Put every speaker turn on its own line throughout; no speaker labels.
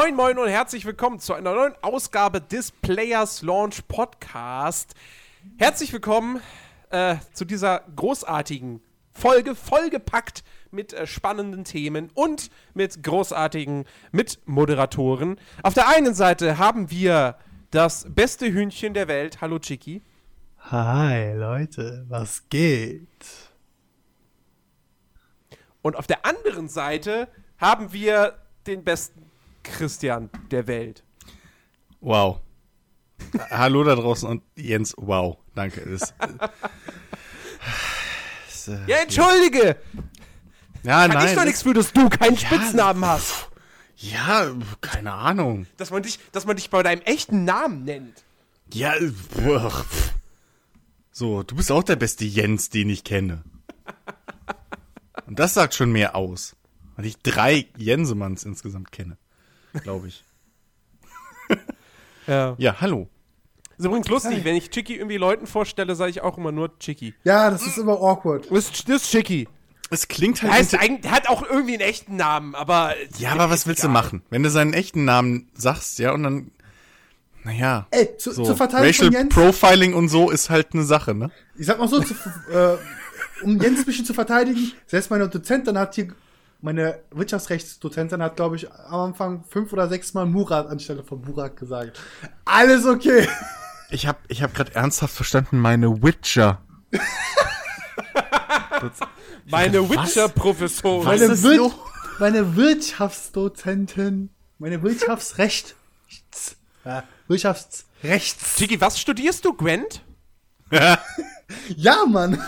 Moin, moin und herzlich willkommen zu einer neuen Ausgabe des Players Launch Podcast. Herzlich willkommen äh, zu dieser großartigen Folge, vollgepackt mit äh, spannenden Themen und mit großartigen Mitmoderatoren. Auf der einen Seite haben wir das beste Hühnchen der Welt. Hallo, Chicky.
Hi, Leute, was geht?
Und auf der anderen Seite haben wir den besten Christian der Welt.
Wow. Hallo da draußen und Jens, wow. Danke. Das,
das, äh, ja, entschuldige!
Ja,
Kann
nein.
ich doch nichts für, dass du keinen Spitznamen hast.
Ja, keine Ahnung.
Dass man, dich, dass man dich bei deinem echten Namen nennt.
Ja, boah. so, du bist auch der beste Jens, den ich kenne. Und das sagt schon mehr aus. Weil ich drei Jensemanns insgesamt kenne. Glaube ich.
ja.
Ja, hallo.
Ist übrigens lustig, Hi. wenn ich Chicky irgendwie Leuten vorstelle, sage ich auch immer nur Chicky.
Ja, das ist immer awkward.
Das, das ist Chicky.
Es klingt halt.
Heißt eigentlich, hat auch irgendwie einen echten Namen, aber.
Ja, aber was willst egal. du machen? Wenn du seinen echten Namen sagst, ja, und dann. Naja.
Ey, zu,
so.
zur Verteidigung
Racial Profiling und so ist halt eine Sache, ne?
Ich sag mal so, zu, äh, um Jens ein bisschen zu verteidigen, selbst meine Dozentin hat hier, meine Wirtschaftsrechtsdozentin hat, glaube ich, am Anfang fünf oder sechs Mal Murat anstelle von Burak gesagt. Alles okay.
Ich habe ich hab gerade ernsthaft verstanden, meine Witcher.
meine Witcher-Professorin.
Meine, Wir meine Wirtschaftsdozentin. Meine Wirtschaftsrecht. Ja, Wirtschaftsrechts.
Tiki, was studierst du, Gwent?
ja, Mann.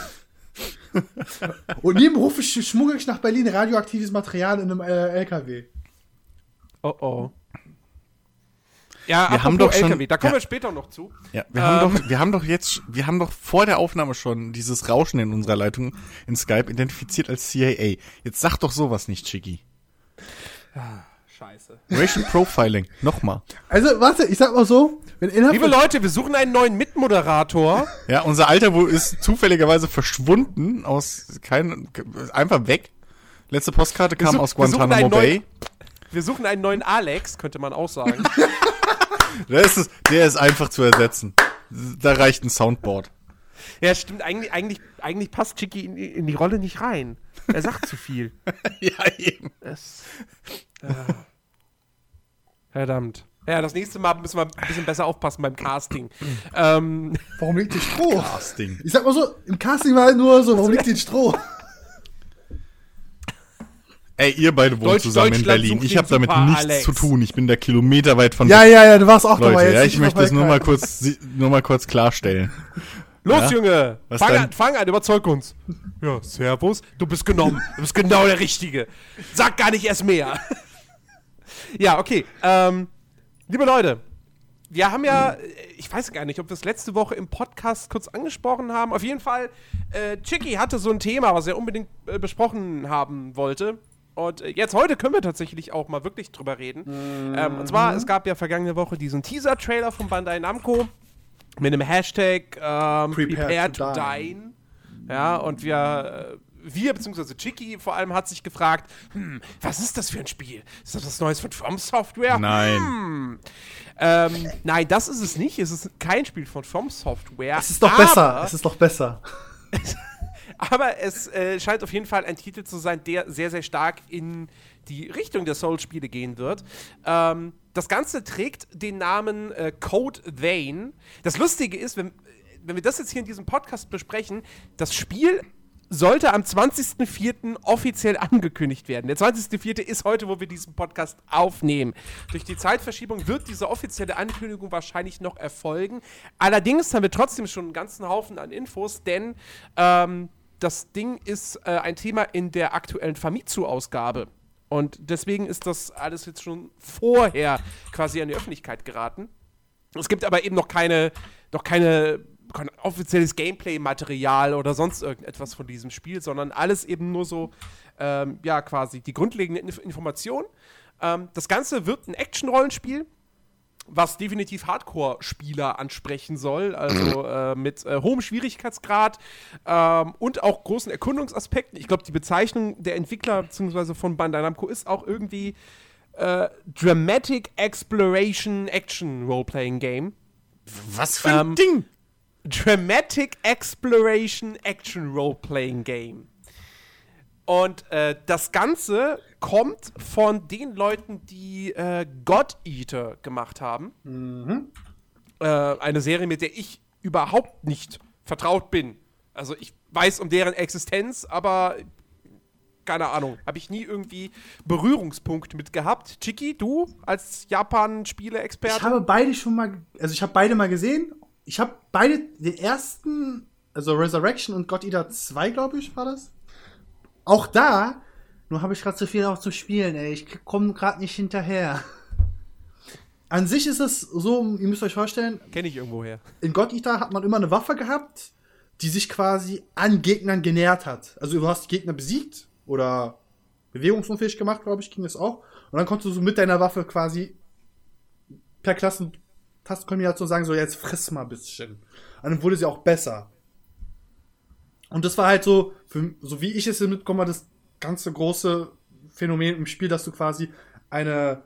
Und nebenberuflich schmuggel ich nach Berlin radioaktives Material in einem äh, LKW.
Oh oh. Ja,
wir haben doch schon,
LKW, da kommen
ja,
wir später noch zu.
Ja, wir ähm, haben doch, wir haben doch jetzt, wir haben doch vor der Aufnahme schon dieses Rauschen in unserer Leitung in Skype identifiziert als CIA. Jetzt sag doch sowas nicht, Chicky.
Ah, scheiße.
Racial Profiling, nochmal.
Also, warte, ich sag mal so, wenn
Liebe Leute, wir suchen einen neuen Mitmoderator.
Ja, unser Alter wo ist zufälligerweise verschwunden aus kein einfach weg. Letzte Postkarte kam aus Guantanamo Bay.
Wir suchen einen neuen Alex, könnte man auch sagen.
der, ist, der ist einfach zu ersetzen. Da reicht ein Soundboard.
Ja, stimmt. Eigentlich, eigentlich, eigentlich passt Chicky in, in die Rolle nicht rein. Er sagt zu viel.
ja, eben.
Das, äh, verdammt. Ja, das nächste Mal müssen wir ein bisschen besser aufpassen beim Casting. ähm,
warum liegt hier Stroh?
Casting.
Ich sag mal so, im Casting war halt nur so, warum liegt hier Stroh?
Ey, ihr beide wohnt
Deutsch,
zusammen in Berlin. Ich habe damit nichts
Alex.
zu tun. Ich bin da kilometerweit von.
Ja, ja, ja, du warst auch
Leute,
dabei. Jetzt
ja, ich möchte das nur mal kurz, nur mal kurz klarstellen.
Los,
Ja?
Junge!
Was
Fang
denn?
an, fang an, überzeug uns. Ja, Servus. Du bist genommen. Du bist genau der Richtige. Sag gar nicht erst mehr. Ja, okay. Ähm, liebe Leute, wir haben ja, ich weiß gar nicht, ob wir es letzte Woche im Podcast kurz angesprochen haben. Auf jeden Fall, äh, Chicky hatte so ein Thema, was er unbedingt äh, besprochen haben wollte. Und äh, jetzt heute können wir tatsächlich auch mal wirklich drüber reden. Ähm, und zwar, es gab ja vergangene Woche diesen Teaser-Trailer von Bandai Namco mit dem Hashtag ähm,
Prepare
Prepare
to
to Dine. Ja, und wir, äh, wir beziehungsweise Chicky vor allem hat sich gefragt, hm, was ist das für ein Spiel? Ist das was Neues von From Software?
Nein.
Hm. Ähm, nein, das ist es nicht. Es ist kein Spiel von From Software.
Es ist doch
aber,
besser. Es ist doch besser.
aber es äh, scheint auf jeden Fall ein Titel zu sein, der sehr, sehr stark in die Richtung der Soul-Spiele gehen wird. Ähm, das Ganze trägt den Namen äh, Code Vein. Das Lustige ist, wenn, wenn wir das jetzt hier in diesem Podcast besprechen, das Spiel sollte am 20.04. offiziell angekündigt werden. Der 20.04. ist heute, wo wir diesen Podcast aufnehmen. Durch die Zeitverschiebung wird diese offizielle Ankündigung wahrscheinlich noch erfolgen. Allerdings haben wir trotzdem schon einen ganzen Haufen an Infos, denn ähm, das Ding ist äh, ein Thema in der aktuellen Famitsu-Ausgabe. Und deswegen ist das alles jetzt schon vorher quasi an die Öffentlichkeit geraten. Es gibt aber eben noch keine, noch keine, kein offizielles Gameplay-Material oder sonst irgendetwas von diesem Spiel, sondern alles eben nur so, ähm, ja, quasi die grundlegende Inf Information. Ähm, das Ganze wird ein Action-Rollenspiel, was definitiv Hardcore-Spieler ansprechen soll, also äh, mit äh, hohem Schwierigkeitsgrad ähm, und auch großen Erkundungsaspekten. Ich glaube, die Bezeichnung der Entwickler bzw. von Bandai Namco ist auch irgendwie äh, Dramatic Exploration Action Role-Playing Game.
Was für ein
Ähm,
Ding?
Dramatic Exploration Action Role-Playing Game. Und äh, das Ganze kommt von den Leuten, die äh, God Eater gemacht haben. Äh, eine Serie, mit der ich überhaupt nicht vertraut bin. Also ich weiß um deren Existenz, aber keine Ahnung, habe ich nie irgendwie Berührungspunkt mit gehabt. Chiki, du als Japan-Spiele-Experte?
Ich habe beide schon mal, also ich habe beide mal gesehen. Ich habe beide, den ersten, also Resurrection und God Eater 2, glaube ich, war das. Auch da, nur habe ich gerade zu viel auch zu spielen, ey. Ich komme gerade nicht hinterher. An sich ist es so, ihr müsst euch vorstellen,
Kenne ich irgendwoher.
in God Eater hat man immer eine Waffe gehabt, die sich quasi an Gegnern genähert hat. Also du hast Gegner besiegt oder bewegungsunfähig gemacht, glaube ich, ging das auch. Und dann konntest du so mit deiner Waffe quasi per Klassen-Tastenkombination sagen, so jetzt friss mal ein bisschen. Und dann wurde sie auch besser. Und das war halt so, für, so wie ich es mitbekomme, das ganze große Phänomen im Spiel, dass du quasi eine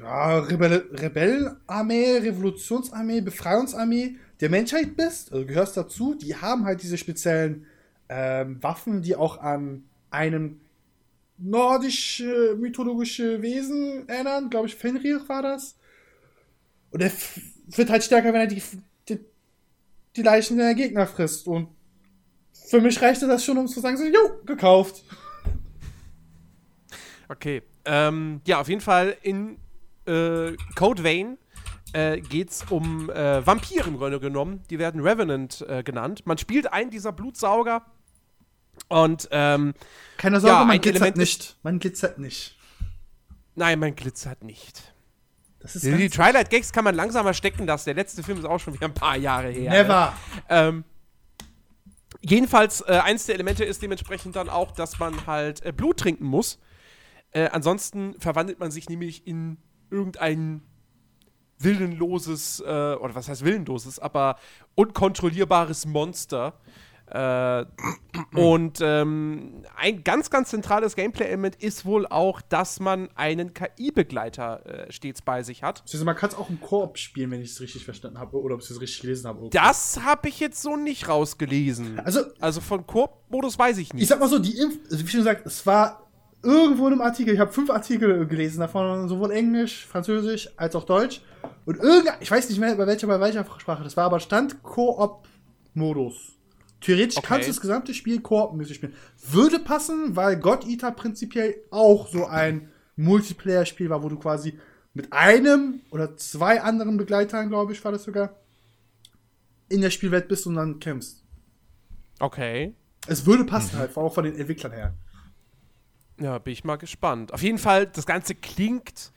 ja, Rebell Rebellenarmee, Revolutionsarmee, Befreiungsarmee der Menschheit bist, also gehörst dazu, die haben halt diese speziellen ähm, Waffen, die auch an einem nordische mythologische Wesen erinnern, glaube ich, Fenrir war das. Und er wird halt stärker, wenn er die, die, die Leichen der Gegner frisst. Und für mich reichte das schon, um zu sagen, so, jo, gekauft.
Okay. Ähm, ja, auf jeden Fall in äh, Code Vein äh, geht es um äh, Vampire im Grunde genommen. Die werden Revenant äh, genannt. Man spielt einen dieser Blutsauger und ähm,
Keine Sorge,
Ja,
man glitzert
Element
nicht. Man glitzert nicht.
nein, mein glitzert nicht. Die, die Twilight Gags kann man langsamer stecken lassen. Der letzte Film ist auch schon wieder ein paar Jahre her. ne?
Never.
Ähm, jedenfalls, äh, eins der Elemente ist dementsprechend dann auch, dass man halt äh, Blut trinken muss. Äh, ansonsten verwandelt man sich nämlich in irgendein willenloses, äh, oder was heißt willenloses, aber unkontrollierbares Monster. Äh, und ähm, ein ganz, ganz zentrales Gameplay-Element ist wohl auch, dass man einen KI-Begleiter äh, stets bei sich hat.
Also man kann es auch im Koop spielen, wenn ich es richtig verstanden habe oder ob ich es richtig gelesen habe.
Das habe ich jetzt so nicht rausgelesen.
Also,
Also von Koop-Modus weiß ich nicht.
ich sag mal so, die Inf also wie schon gesagt, es war irgendwo in einem Artikel, ich habe fünf Artikel gelesen davon, sowohl Englisch, Französisch als auch Deutsch. Und irgendein, ich weiß nicht mehr, bei welcher, bei welcher Sprache das war, aber stand Koop-Modus. Theoretisch
Okay.
kannst du das gesamte Spiel Koop-mäßig spielen. Würde passen, weil God Eater prinzipiell auch so ein Multiplayer-Spiel war, wo du quasi mit einem oder zwei anderen Begleitern, glaube ich, war das sogar, in der Spielwelt bist und dann kämpfst.
Okay.
Es würde passen halt, auch von den Entwicklern her.
Ja, bin ich mal gespannt. Auf jeden Fall, das Ganze klingt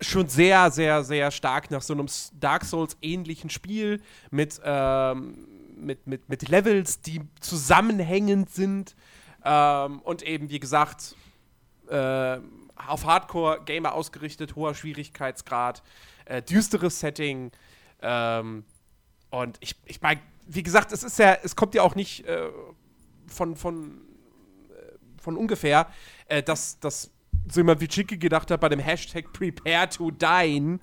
schon sehr, sehr, sehr stark nach so einem Dark Souls-ähnlichen Spiel mit, ähm, mit, mit, mit Levels, die zusammenhängend sind. Ähm, und eben, wie gesagt, äh, auf Hardcore-Gamer ausgerichtet, hoher Schwierigkeitsgrad, äh, düsteres Setting. Ähm, und ich, ich meine, wie gesagt, es ist ja, es kommt ja auch nicht äh, von, von, äh, von ungefähr, äh, dass, dass so jemand wie Chicky gedacht hat bei dem Hashtag Prepare to Dine,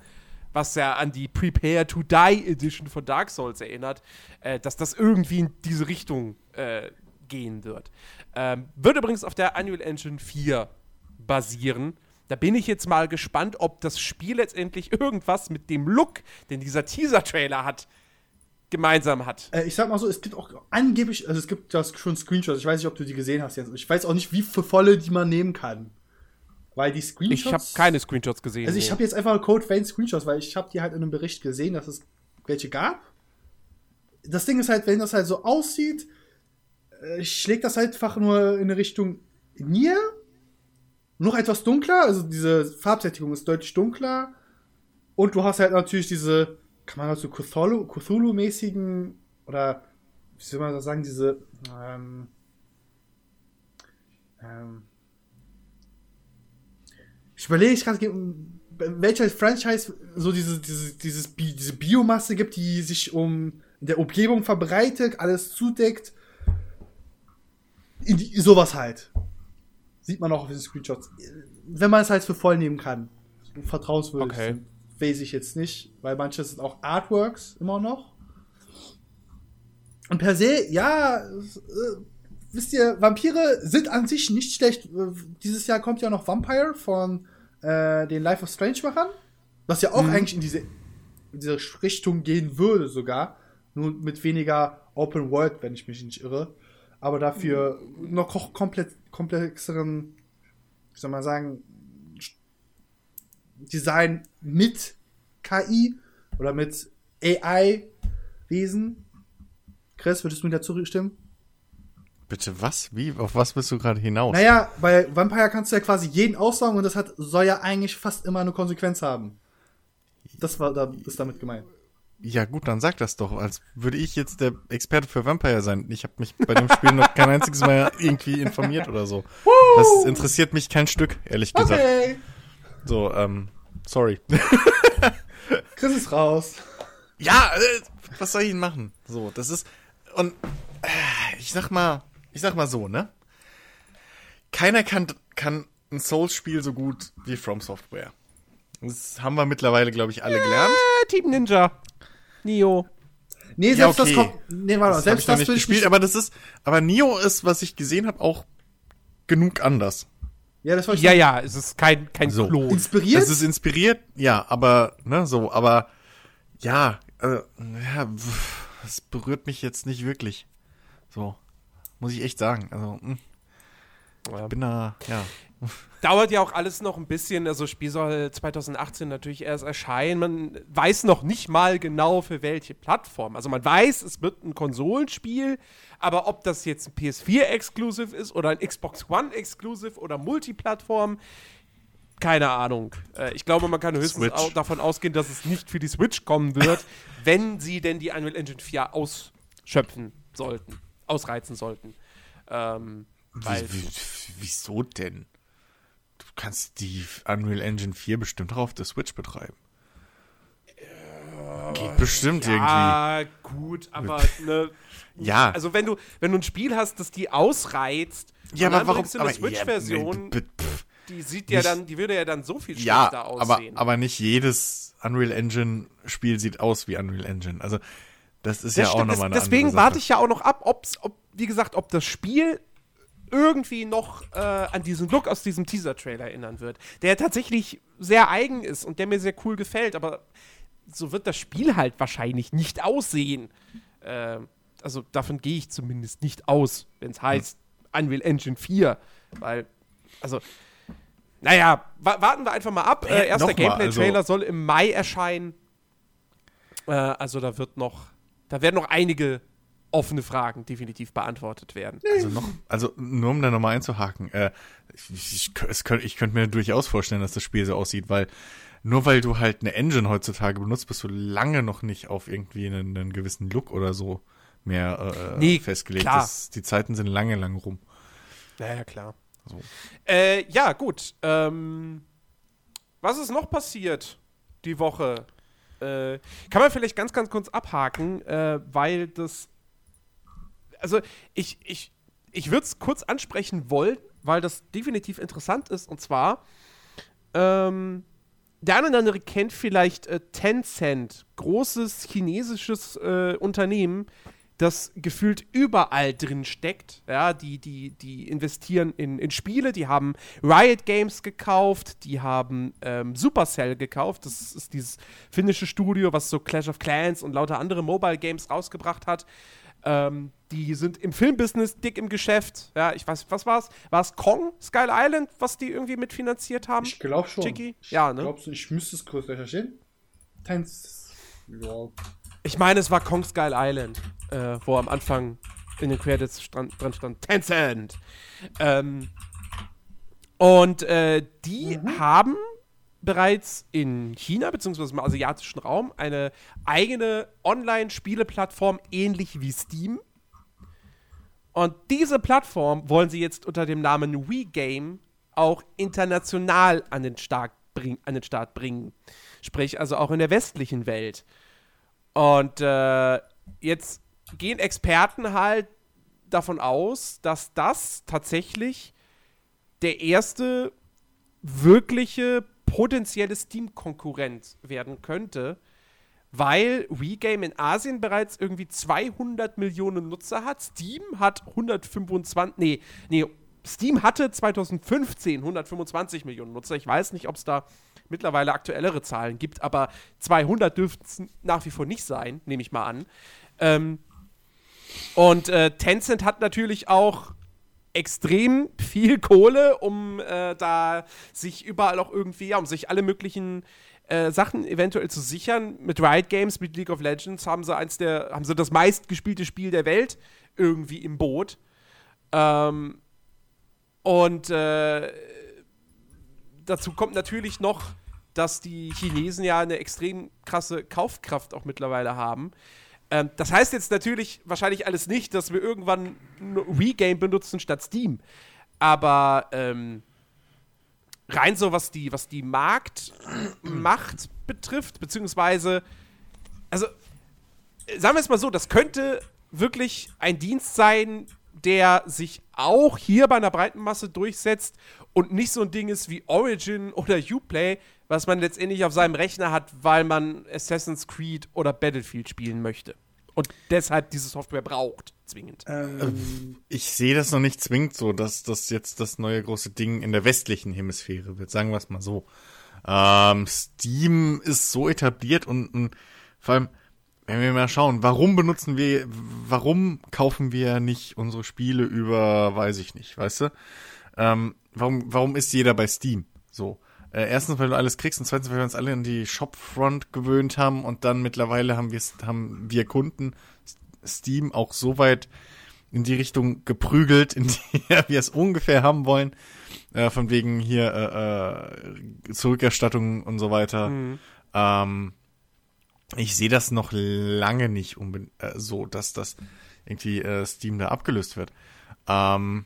was ja an die Prepare to Die Edition von Dark Souls erinnert, äh, dass das irgendwie in diese Richtung äh, gehen wird. Ähm, wird übrigens auf der Unreal Engine 4 basieren. Da bin ich jetzt mal gespannt, ob das Spiel letztendlich irgendwas mit dem Look, den dieser Teaser-Trailer hat, gemeinsam hat.
Äh, ich sag mal so, es gibt auch angeblich, also es gibt ja schon Screenshots, ich weiß nicht, ob du die gesehen hast jetzt. Ich weiß auch nicht, wie volle die man nehmen kann. Weil die Screenshots.
Ich habe keine Screenshots gesehen.
Also ich habe jetzt einfach Code Vein Screenshots, weil ich habe die halt in einem Bericht gesehen, dass es welche gab. Das Ding ist halt, wenn das halt so aussieht, äh, schlägt das halt einfach nur in eine Richtung Nier. Noch etwas dunkler, also diese Farbsättigung ist deutlich dunkler. Und du hast halt natürlich diese, kann man dazu Cthulhu- Cthulhu-mäßigen, oder wie soll man das sagen, diese, ähm, ähm, ich überlege ich gerade, welcher Franchise so diese, diese, dieses, diese Biomasse gibt, die sich um in der Umgebung verbreitet, alles zudeckt. In die, sowas halt. Sieht man auch auf den Screenshots. wenn man es halt für voll nehmen kann. Vertrauenswürdig
Okay.
sind, weiß ich jetzt nicht, weil manche sind auch Artworks immer noch. Und per se, ja, äh, wisst ihr, Vampire sind an sich nicht schlecht. Dieses Jahr kommt ja noch Vampire von äh, den Life of Strange Machern, was ja auch eigentlich in diese, in diese Richtung gehen würde sogar, nur mit weniger Open World, wenn ich mich nicht irre, aber dafür noch ko- komplett komplexeren, wie soll man sagen, Design mit KI oder mit AI-Wesen. Chris, würdest du mir dazu stimmen?
Bitte was? Wie? Auf was bist du gerade hinaus?
Naja, bei Vampire kannst du ja quasi jeden aussaugen und das hat, soll ja eigentlich fast immer eine Konsequenz haben. Das war da, ist damit gemeint.
Ja gut, dann sag das doch, als würde ich jetzt der Experte für Vampire sein. Ich habe mich bei dem Spiel noch kein einziges Mal irgendwie informiert oder so. Das interessiert mich kein Stück, ehrlich gesagt.
Okay.
So, ähm, sorry.
Chris ist raus.
Ja, äh, was soll ich denn machen? So, das ist und äh, ich sag mal, ich sag mal so, ne? Keiner kann kann ein Souls-Spiel so gut wie From Software. Das haben wir mittlerweile, glaube ich, alle gelernt.
Äh, Team Ninja. Nio.
Nee,
Ja,
selbst
okay.
das kommt. Nee, warte,
Das
selbst das
nicht
ich
gespielt,
nicht.
aber das ist, aber Nio ist, was ich gesehen habe, auch genug anders.
ja, das war ich
Ja, ja, es ist kein, kein
So.
Klon.
Inspiriert?
Das ist inspiriert, ja, aber, ne, so, aber, ja, äh, ja, das berührt mich jetzt nicht wirklich. So, muss ich echt sagen. Also, mh,
Ja.
bin da, ja.
Dauert ja auch alles noch ein bisschen. Also, das Spiel soll 2018 natürlich erst erscheinen. Man weiß noch nicht mal genau für welche Plattform. Also, man weiß, es wird ein Konsolenspiel, aber ob das jetzt ein PS4-Exclusive ist oder ein Xbox One-Exclusive oder Multiplattform, keine Ahnung. Äh, ich glaube, man kann höchstens
Switch.
auch davon ausgehen, dass es nicht für die Switch kommen wird, wenn sie denn die Unreal Engine 4 ausschöpfen sollten, ausreizen sollten. Ähm,
wieso denn? Du kannst die Unreal Engine 4 bestimmt auch auf der Switch betreiben. Geht bestimmt irgendwie.
Ja, gut, aber ne,
Ja.
also wenn du wenn du ein Spiel hast, das die ausreizt,
Ja, aber
dann
warum?
du eine
aber- ja,
Switch-Version,
pf.
die sieht ja
nicht-
dann, die würde ja dann so viel schlechter
Ja, aber,
aussehen.
aber nicht jedes Unreal Engine Spiel sieht aus wie Unreal Engine. Also, das ist
Das
ja auch nochmal eine
des- Deswegen warte ich ja auch noch ab, ob's, ob, wie gesagt, ob das Spiel irgendwie noch äh, an diesen Look aus diesem Teaser-Trailer erinnern wird, der tatsächlich sehr eigen ist und der mir sehr cool gefällt, aber so wird das Spiel halt wahrscheinlich nicht aussehen. Äh, also davon gehe ich zumindest nicht aus, wenn es heißt Unreal Engine 4, weil, also, naja, wa warten wir einfach mal ab.
Äh,
erster Gameplay-Trailer
also-
soll im Mai erscheinen. Äh, also da wird noch, da werden noch einige offene Fragen definitiv beantwortet werden.
Also noch, also nur um da nochmal einzuhaken, äh, ich, ich, könnt, ich könnte mir durchaus vorstellen, dass das Spiel so aussieht, weil nur weil du halt eine Engine heutzutage benutzt, bist du lange noch nicht auf irgendwie einen, einen gewissen Look oder so mehr äh,
Nee,
festgelegt.
klar.
Das, die Zeiten sind lange, lange rum.
Naja, klar.
So.
Äh, ja, gut. Ähm, was ist noch passiert die Woche? Äh, kann man vielleicht ganz, ganz kurz abhaken, äh, weil das. Also, ich, ich, ich würde es kurz ansprechen wollen, weil das definitiv interessant ist. Und zwar, ähm, der eine oder andere kennt vielleicht äh, Tencent, großes chinesisches äh, Unternehmen, das gefühlt überall drin steckt. Ja, die, die, die investieren in, in Spiele, die haben Riot Games gekauft, die haben ähm, Supercell gekauft. Das ist dieses finnische Studio, was so Clash of Clans und lauter andere Mobile Games rausgebracht hat. Ähm, die sind im Filmbusiness dick im Geschäft. Ja, ich weiß, was war's? War es Kong, Skull Island, was die irgendwie mitfinanziert haben?
Ich glaube schon.
Chicky?
Ich
Ja, ne?
Glaubst du, ich müsste es kurz recherchieren? Tanz. Ja.
Ich meine, es war Kong Skull Island, äh, wo am Anfang in den Credits stand, dran stand Tencent. Ähm, und äh, die haben bereits in China beziehungsweise im asiatischen Raum eine eigene Online-Spieleplattform ähnlich wie Steam. Und diese Plattform wollen sie jetzt unter dem Namen WeGame auch international an den, Start bring, an den Start bringen. Sprich, also auch in der westlichen Welt. Und äh, jetzt gehen Experten halt davon aus, dass das tatsächlich der erste wirkliche potenzielle Steam-Konkurrent werden könnte, weil WeGame in Asien bereits irgendwie 200 Millionen Nutzer hat. Steam hat 125, nee, nee, Steam hatte 2015 125 Millionen Nutzer. Ich weiß nicht, ob es da mittlerweile aktuellere Zahlen gibt, aber 200 dürften es nach wie vor nicht sein, nehme ich mal an. Ähm, und äh, Tencent hat natürlich auch extrem viel Kohle, um äh, da sich überall auch irgendwie, ja, um sich alle möglichen äh, Sachen eventuell zu sichern. Mit Riot Games, mit League of Legends haben sie eins der, haben sie das meistgespielte Spiel der Welt irgendwie im Boot. Ähm, und äh, dazu kommt natürlich noch, dass die Chinesen ja eine extrem krasse Kaufkraft auch mittlerweile haben. Ähm, das heißt jetzt natürlich wahrscheinlich alles nicht, dass wir irgendwann WeGame benutzen statt Steam. Aber ähm, rein so, was die, was die Marktmacht betrifft, beziehungsweise, also, sagen wir es mal so, das könnte wirklich ein Dienst sein, der sich auch hier bei einer breiten Masse durchsetzt und nicht so ein Ding ist wie Origin oder Uplay, was man letztendlich auf seinem Rechner hat, weil man Assassin's Creed oder Battlefield spielen möchte. Und deshalb diese Software braucht, zwingend.
Ähm, ich sehe das noch nicht zwingend so, dass das jetzt das neue große Ding in der westlichen Hemisphäre wird, sagen wir es mal so. Ähm, Steam ist so etabliert und, und vor allem, wenn wir mal schauen, warum benutzen wir, warum kaufen wir nicht unsere Spiele über, weiß ich nicht, weißt du? Ähm, warum, warum ist jeder bei Steam? So. Äh, erstens, weil du alles kriegst und zweitens, weil wir uns alle an die Shopfront gewöhnt haben und dann mittlerweile haben wir, haben wir Kunden Steam auch so weit in die Richtung geprügelt, in die wir es ungefähr haben wollen. Äh, von wegen hier äh, äh, Zurückerstattung und so weiter. Mhm. Ähm, ich sehe das noch lange nicht äh, so, dass das irgendwie äh, Steam da abgelöst wird. Ähm,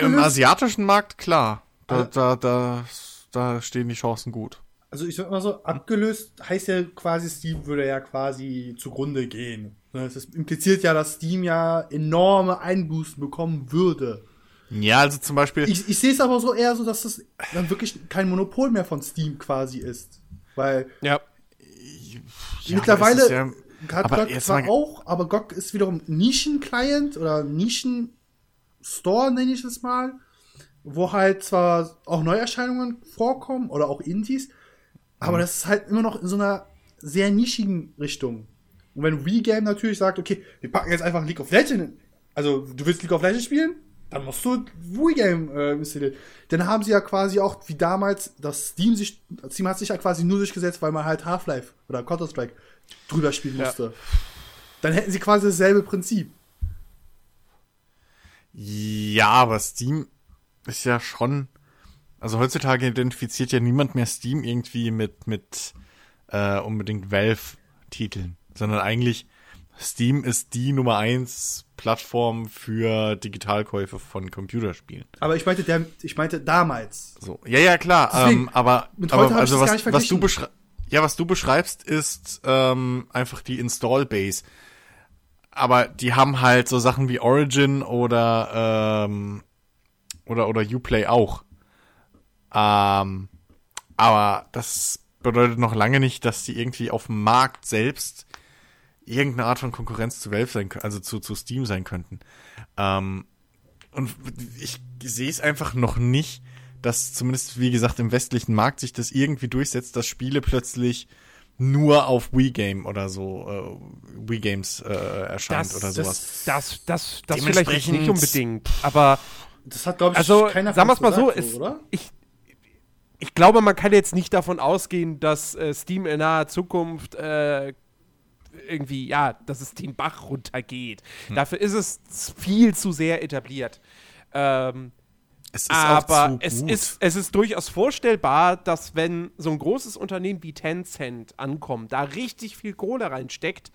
Im asiatischen Markt, klar. Da, also, da, da da stehen die Chancen gut.
Also ich sag mal so, abgelöst heißt ja quasi, Steam würde ja quasi zugrunde gehen. Das ne, impliziert ja, dass Steam ja enorme Einbußen bekommen würde.
Ja, also zum Beispiel.
Ich, ich sehe es aber so eher so, dass das dann wirklich kein Monopol mehr von Steam quasi ist. Weil
ja.
Ja mittlerweile ja, hat GOG zwar auch, aber GOG ist wiederum Nischen-Client oder Nischen-Store, nenne ich es mal wo halt zwar auch Neuerscheinungen vorkommen oder auch Indies, aber mhm. das ist halt immer noch in so einer sehr nischigen Richtung. Und wenn WeGame natürlich sagt, okay, wir packen jetzt einfach League of Legends, also du willst League of Legends spielen, dann musst du WeGame äh, installieren. Dann haben sie ja quasi auch, wie damals, das Steam sich, Steam hat sich ja quasi nur durchgesetzt, weil man halt Half-Life oder Counter-Strike drüber spielen musste. Ja. Dann hätten sie quasi dasselbe Prinzip.
Ja, aber Steam ist ja schon, also heutzutage identifiziert ja niemand mehr Steam irgendwie mit, mit äh, unbedingt Valve-Titeln, sondern eigentlich Steam ist die Nummer eins Plattform für Digitalkäufe von Computerspielen.
Aber ich meinte, der, ich meinte damals.
So, ja, ja, klar. Deswegen, ähm, aber, aber also was, was du beschreibst, ja, was du beschreibst, ist ähm, einfach die Install Base. Aber die haben halt so Sachen wie Origin oder ähm, oder, oder Uplay auch. Ähm, aber das bedeutet noch lange nicht, dass die irgendwie auf dem Markt selbst irgendeine Art von Konkurrenz zu Valve sein also zu, zu Steam sein könnten. Ähm, und ich sehe es einfach noch nicht, dass zumindest, wie gesagt, im westlichen Markt sich das irgendwie durchsetzt, dass Spiele plötzlich nur auf Wii Game oder so äh, Wii Games äh, erscheint
das,
oder
sowas. Das, das, das, das vielleicht nicht unbedingt, aber
das hat, glaube ich,
also, keiner sagen wir es mal so, ist, oder? Ich, ich glaube, man kann jetzt nicht davon ausgehen, dass äh, Steam in naher Zukunft äh, irgendwie, ja, dass es den Bach runtergeht. Hm. Dafür ist es viel zu sehr etabliert. Ähm, es aber es ist, es ist durchaus vorstellbar, dass wenn so ein großes Unternehmen wie Tencent ankommt, da richtig viel Kohle reinsteckt,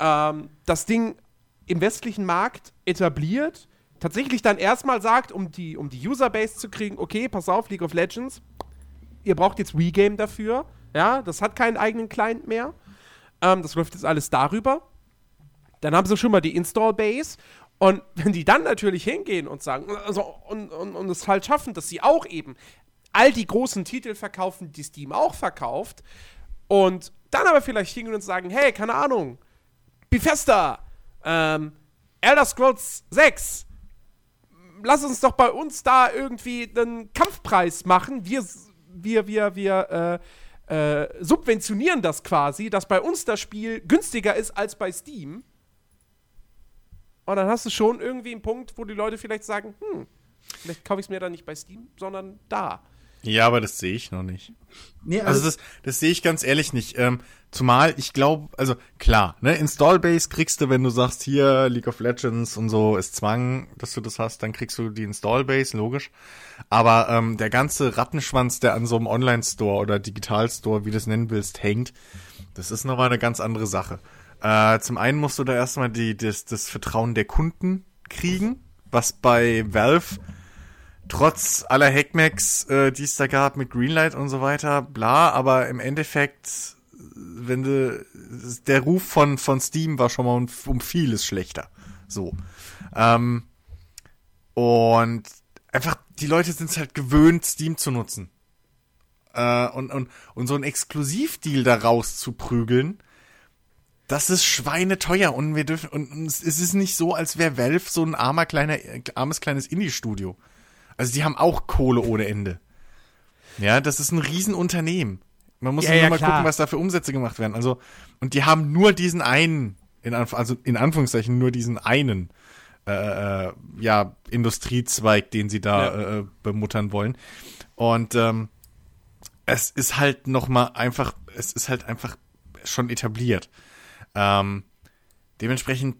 ähm, das Ding im westlichen Markt etabliert tatsächlich dann erstmal sagt, um die, um die Userbase zu kriegen, okay, pass auf, League of Legends, ihr braucht jetzt WeGame dafür. Ja, das hat keinen eigenen Client mehr. Ähm, das läuft jetzt alles darüber. Dann haben sie schon mal die Install-Base. Und wenn die dann natürlich hingehen und sagen, also, und, und, und es halt schaffen, dass sie auch eben all die großen Titel verkaufen, die Steam auch verkauft. Und dann aber vielleicht hingehen und sagen, hey, keine Ahnung, Bethesda, ähm, Elder Scrolls 6, lass uns doch bei uns da irgendwie einen Kampfpreis machen. Wir, wir, wir, wir äh, äh, subventionieren das quasi, dass bei uns das Spiel günstiger ist als bei Steam. Und dann hast du schon irgendwie einen Punkt, wo die Leute vielleicht sagen, hm, vielleicht kaufe ich es mir dann nicht bei Steam, sondern da.
Ja, aber das sehe ich noch nicht.
Nee,
Also das, das sehe ich ganz ehrlich nicht. Ähm, zumal ich glaube, also klar, ne, Installbase kriegst du, wenn du sagst, hier League of Legends und so ist Zwang, dass du das hast, dann kriegst du die Installbase, logisch. Aber ähm, der ganze Rattenschwanz, der an so einem Online-Store oder Digital-Store, wie du es nennen willst, hängt, das ist nochmal eine ganz andere Sache. Äh, zum einen musst du da erstmal die, das, das Vertrauen der Kunden kriegen, was bei Valve trotz aller Hackmacks, äh, die es da gab mit Greenlight und so weiter, bla, aber im Endeffekt, wenn du, der Ruf von, von Steam war schon mal um, um vieles schlechter. So. Ähm, und einfach, die Leute sind es halt gewöhnt, Steam zu nutzen. Äh, und, und, und so ein Exklusivdeal da rauszuprügeln, das ist schweineteuer und wir dürfen, und, und es ist nicht so, als wäre Valve so ein armer kleiner, armes kleines Indie-Studio. Also die haben auch Kohle ohne Ende. Ja, das ist ein Riesenunternehmen. Man muss
Ja, ja,
mal
klar.
gucken, was da für Umsätze gemacht werden. Also, und die haben nur diesen einen, in Anf also in Anführungszeichen nur diesen einen, äh, äh, ja, Industriezweig, den sie da
Ja.
äh, bemuttern wollen. Und ähm, es ist halt noch mal einfach, es ist halt einfach schon etabliert. Ähm, dementsprechend,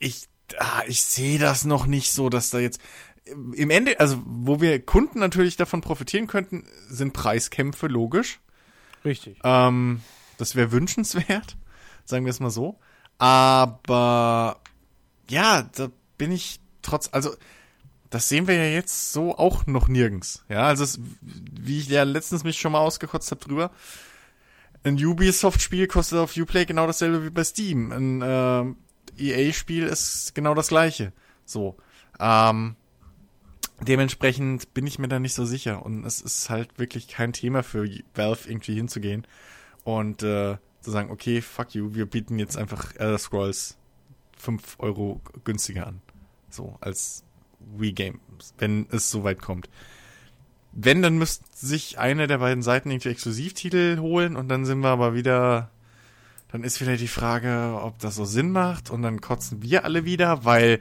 ich, ah, ich sehe das noch nicht so, dass da jetzt im Ende, also wo wir Kunden natürlich davon profitieren könnten, sind Preiskämpfe logisch.
Richtig.
Ähm, das wäre wünschenswert, sagen wir es mal so. Aber ja, da bin ich trotz, also das sehen wir ja jetzt so auch noch nirgends. Ja, also es, wie ich ja letztens mich schon mal ausgekotzt habe drüber. Ein Ubisoft-Spiel kostet auf Uplay genau dasselbe wie bei Steam. Ein äh, EA-Spiel ist genau das gleiche. So. Ähm, dementsprechend bin ich mir da nicht so sicher. Und es ist halt wirklich kein Thema für Valve irgendwie hinzugehen und äh, zu sagen, okay, fuck you, wir bieten jetzt einfach Elder Scrolls 5 Euro günstiger an. So, als Wii Games, wenn es soweit kommt. Wenn, dann müsste sich eine der beiden Seiten irgendwie Exklusivtitel holen und dann sind wir aber wieder, dann ist wieder die Frage, ob das so Sinn macht und dann kotzen wir alle wieder, weil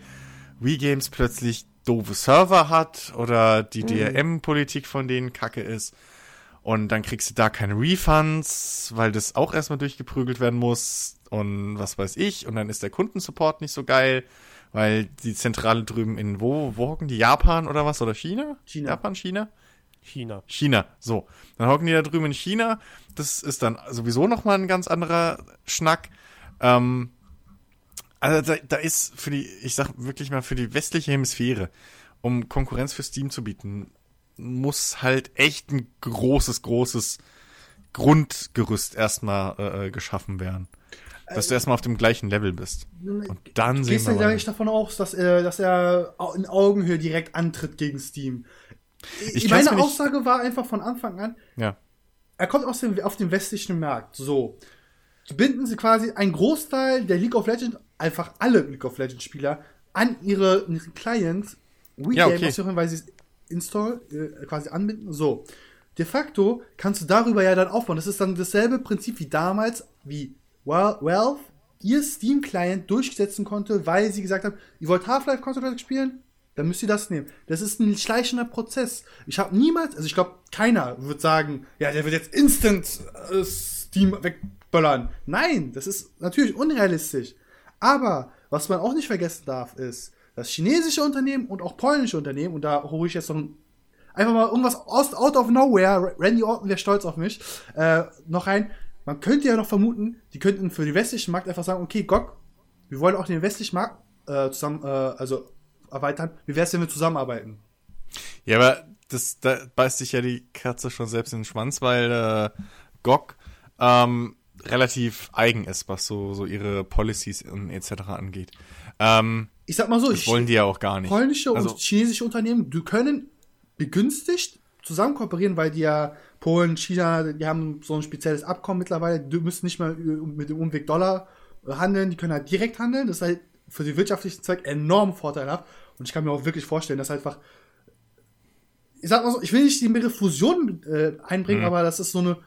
Wii Games plötzlich doofe Server hat oder die DRM-Politik von denen kacke ist. Und dann kriegst du da keine Refunds, weil das auch erstmal durchgeprügelt werden muss und was weiß ich. Und dann ist der Kundensupport nicht so geil, weil die Zentrale drüben in wo, wo hocken die? Japan oder was? Oder China?
China.
Japan, China?
China.
China, so. Dann hocken die da drüben in China. Das ist dann sowieso nochmal ein ganz anderer Schnack. Ähm, also da, da ist für die, ich sag wirklich mal, für die westliche Hemisphäre, um Konkurrenz für Steam zu bieten, muss halt echt ein großes, großes Grundgerüst erstmal äh, äh, geschaffen werden. Dass du erstmal auf dem gleichen Level bist. Und dann sehen
Gehst
wir
du ja
mal.
nicht davon aus, dass er, dass er in Augenhöhe direkt antritt gegen Steam?
Ich
Meine
nicht-
Aussage war einfach von Anfang an,
Ja.
er kommt aus dem, auf den westlichen Markt. So. Binden sie quasi einen Großteil der League of Legends, einfach alle League of Legends Spieler, an ihre, ihre Clients, Wii
Ja, okay.
weil sie es install, äh, quasi anbinden. So. De facto kannst du darüber ja dann aufbauen. Das ist dann dasselbe Prinzip wie damals, wie Val- Valve ihr Steam-Client durchsetzen konnte, weil sie gesagt haben, ihr wollt Half-Life Counter-Strike spielen? Dann müsst ihr das nehmen. Das ist ein schleichender Prozess. Ich habe niemals, also ich glaube, keiner wird sagen, ja, der wird jetzt instant äh, Steam wegböllern. Nein, das ist natürlich unrealistisch. Aber was man auch nicht vergessen darf, ist, dass chinesische Unternehmen und auch polnische Unternehmen, und da hole ich jetzt noch ein, einfach mal irgendwas aus, out of nowhere, Randy Orton wäre stolz auf mich, äh, noch rein. Man könnte ja noch vermuten, die könnten für den westlichen Markt einfach sagen, okay, GOG, wir wollen auch den westlichen Markt äh, zusammen, äh, also erweitern. Wie wäre es, wenn wir zusammenarbeiten?
Ja, aber das, da beißt sich ja die Katze schon selbst in den Schwanz, weil äh, GOG ähm, relativ eigen ist, was so, so ihre Policies und etc. angeht. Ähm,
Ich sag mal so,
das wollen die ja auch gar nicht.
polnische
Also-
und chinesische Unternehmen, die können begünstigt zusammen kooperieren, weil die ja Polen, China, die haben so ein spezielles Abkommen mittlerweile, die müssen nicht mehr mit dem Umweg Dollar äh, handeln, die können halt direkt handeln. Das ist halt für den wirtschaftlichen Zweck enorm vorteilhaft. Und ich kann mir auch wirklich vorstellen, dass einfach, ich sag mal so, ich will nicht den Begriff Fusion äh, einbringen,
Mhm.
aber das ist so eine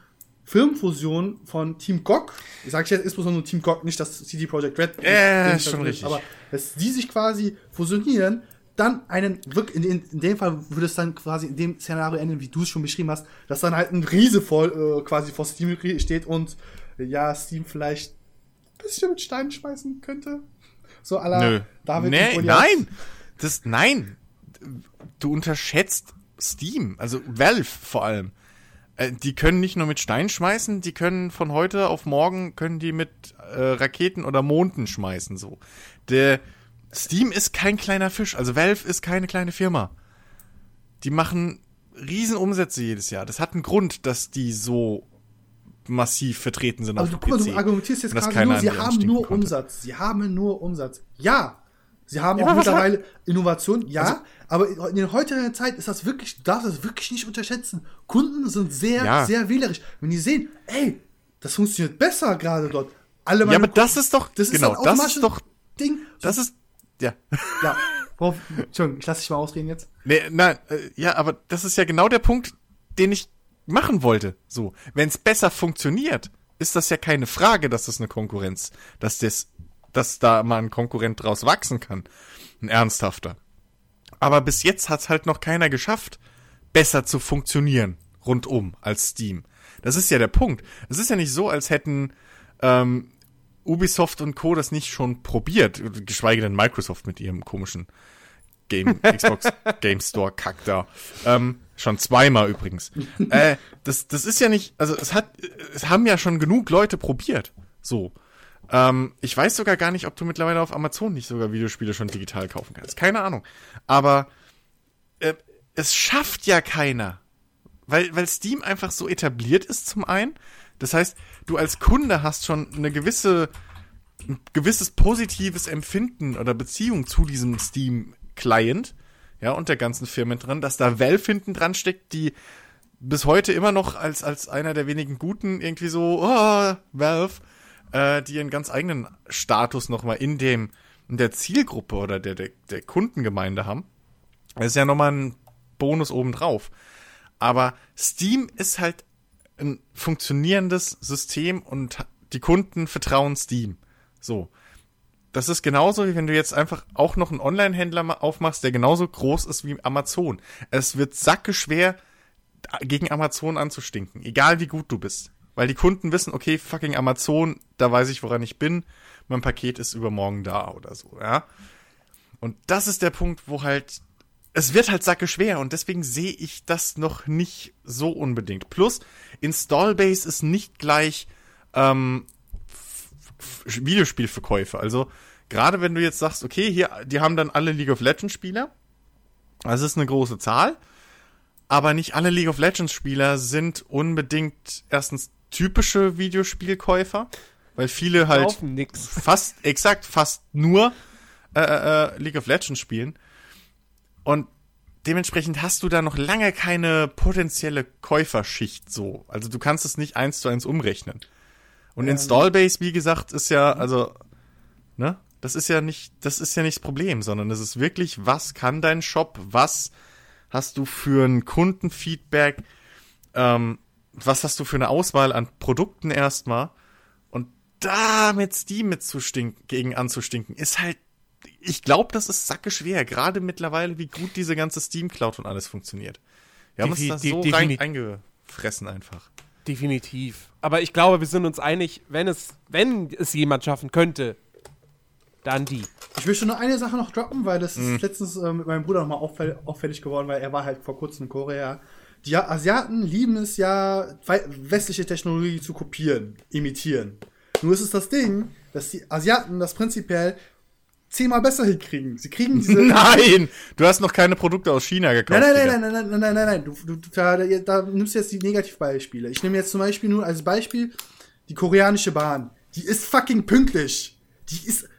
Firmenfusion von Team GOG. Ich sage jetzt insbesondere Team GOG, nicht das CD Projekt Red.
Ja,
den
ist schon richtig.
Aber dass die sich quasi fusionieren, dann einen, wirklich, in, in, in dem Fall würde es dann quasi in dem Szenario enden, wie du es schon beschrieben hast, dass dann halt ein Riese voll äh, quasi vor Steam steht und äh, ja, Steam vielleicht ein bisschen mit Steinen schmeißen könnte. So à la
Nö.
David
nee, nein. Das, nein. Du unterschätzt Steam, also Valve vor allem. Äh, Die können nicht nur mit Steinen schmeißen, die können von heute auf morgen können die mit äh, Raketen oder Monden schmeißen so. Der Steam ist kein kleiner Fisch, also Valve ist keine kleine Firma. Die machen riesen Umsätze jedes Jahr. Das hat einen Grund, dass die so massiv vertreten sind
Also du,
auf
guck mal,
dem
du
PC.
argumentierst jetzt quasi
keiner
nur, sie haben nur
konnte.
Umsatz. Sie haben nur Umsatz. Ja. Sie haben
Ja,
auch mittlerweile Innovation, ja, aber in der heutigen Zeit ist das wirklich, du darfst das wirklich nicht unterschätzen. Kunden sind sehr,
Ja.
sehr wählerisch. Wenn die sehen, ey, das funktioniert besser gerade dort. Alle
Ja,
meine
aber das ist doch,
das ist
genau,
ein
das ist doch,
Ding.
das ist, ja.
ja. Worauf, Entschuldigung, ich lasse dich mal ausreden jetzt.
Nee, nein, äh, ja, aber das ist ja genau der Punkt, den ich machen wollte. So, wenn es besser funktioniert, ist das ja keine Frage, dass das eine Konkurrenz, dass das, dass da mal ein Konkurrent draus wachsen kann, ein ernsthafter. Aber bis jetzt hat's halt noch keiner geschafft, besser zu funktionieren rundum als Steam. Das ist ja der Punkt. Es ist ja nicht so, als hätten ähm, Ubisoft und Co. das nicht schon probiert, geschweige denn Microsoft mit ihrem komischen Game, Xbox Game Store Kack da. Ähm, schon zweimal übrigens. äh, das, das ist ja nicht, also es hat, es haben ja schon genug Leute probiert. So. Ähm, ich weiß sogar gar nicht, ob du mittlerweile auf Amazon nicht sogar Videospiele schon digital kaufen kannst. Keine Ahnung. Aber äh, es schafft ja keiner. Weil, weil Steam einfach so etabliert ist zum einen. Das heißt, du als Kunde hast schon eine gewisse, ein gewisses positives Empfinden oder Beziehung zu diesem Steam-Client, ja, und der ganzen Firmen dran, dass da Valve hinten dran steckt, die bis heute immer noch als, als einer der wenigen Guten irgendwie so, oh, Valve, äh, die ihren ganz eigenen Status nochmal in dem, in der Zielgruppe oder der, der, der Kundengemeinde haben. Das ist ja nochmal ein Bonus obendrauf. Aber Steam ist halt ein funktionierendes System und die Kunden vertrauen Steam. So. Das ist genauso, wie wenn du jetzt einfach auch noch einen Online-Händler ma- aufmachst, der genauso groß ist wie Amazon. Es wird sackeschwer, gegen Amazon anzustinken, egal wie gut du bist. Weil die Kunden wissen, okay, fucking Amazon, da weiß ich, woran ich bin, mein Paket ist übermorgen da oder so, ja. Und das ist der Punkt, wo halt, es wird halt sacke schwer und deswegen sehe ich das noch nicht so unbedingt. Plus, Installbase ist nicht gleich ähm, Videospielverkäufe. Also, gerade wenn du jetzt sagst, okay, hier, die haben dann alle League of Legends Spieler, das ist eine große Zahl, aber nicht alle League of Legends Spieler sind unbedingt erstens typische Videospielkäufer, weil viele halt fast, exakt, fast nur äh, äh, League of Legends spielen. Und dementsprechend hast du da noch lange keine potenzielle Käuferschicht so. Also du kannst es nicht eins zu eins umrechnen. Und Installbase, wie gesagt, ist ja, also, ne? Das ist ja nicht, das ist ja nicht das Problem, sondern es ist wirklich, was kann dein Shop, was hast du für ein Kundenfeedback, ähm, was hast du für eine Auswahl an Produkten erstmal und da mit Steam mitzustinken, gegen anzustinken, ist halt, ich glaube, das ist sacke schwer, gerade mittlerweile, wie gut diese ganze Steam Cloud und alles funktioniert. Wir haben uns da so rein eingefressen einfach.
Definitiv. Aber ich glaube, wir sind uns einig, wenn es, wenn es jemand schaffen könnte, dann die.
Ich möchte nur eine Sache noch droppen, weil das
Mhm.
ist letztens äh, mit meinem Bruder nochmal auffäll auffällig geworden, weil er war halt vor kurzem in Korea. Die Asiaten lieben es ja, westliche Technologie zu kopieren, imitieren. Nur ist es das Ding, dass die Asiaten das prinzipiell zehnmal besser hinkriegen. Sie kriegen diese.
Nein! Du hast noch keine Produkte aus China gekauft.
Nein, nein,
Digga.
nein, nein, nein, nein, nein, nein, nein. Du, du, da, da nimmst du jetzt die Negativbeispiele. Ich nehme jetzt zum Beispiel nur als Beispiel die koreanische Bahn. Die ist fucking pünktlich. Die ist,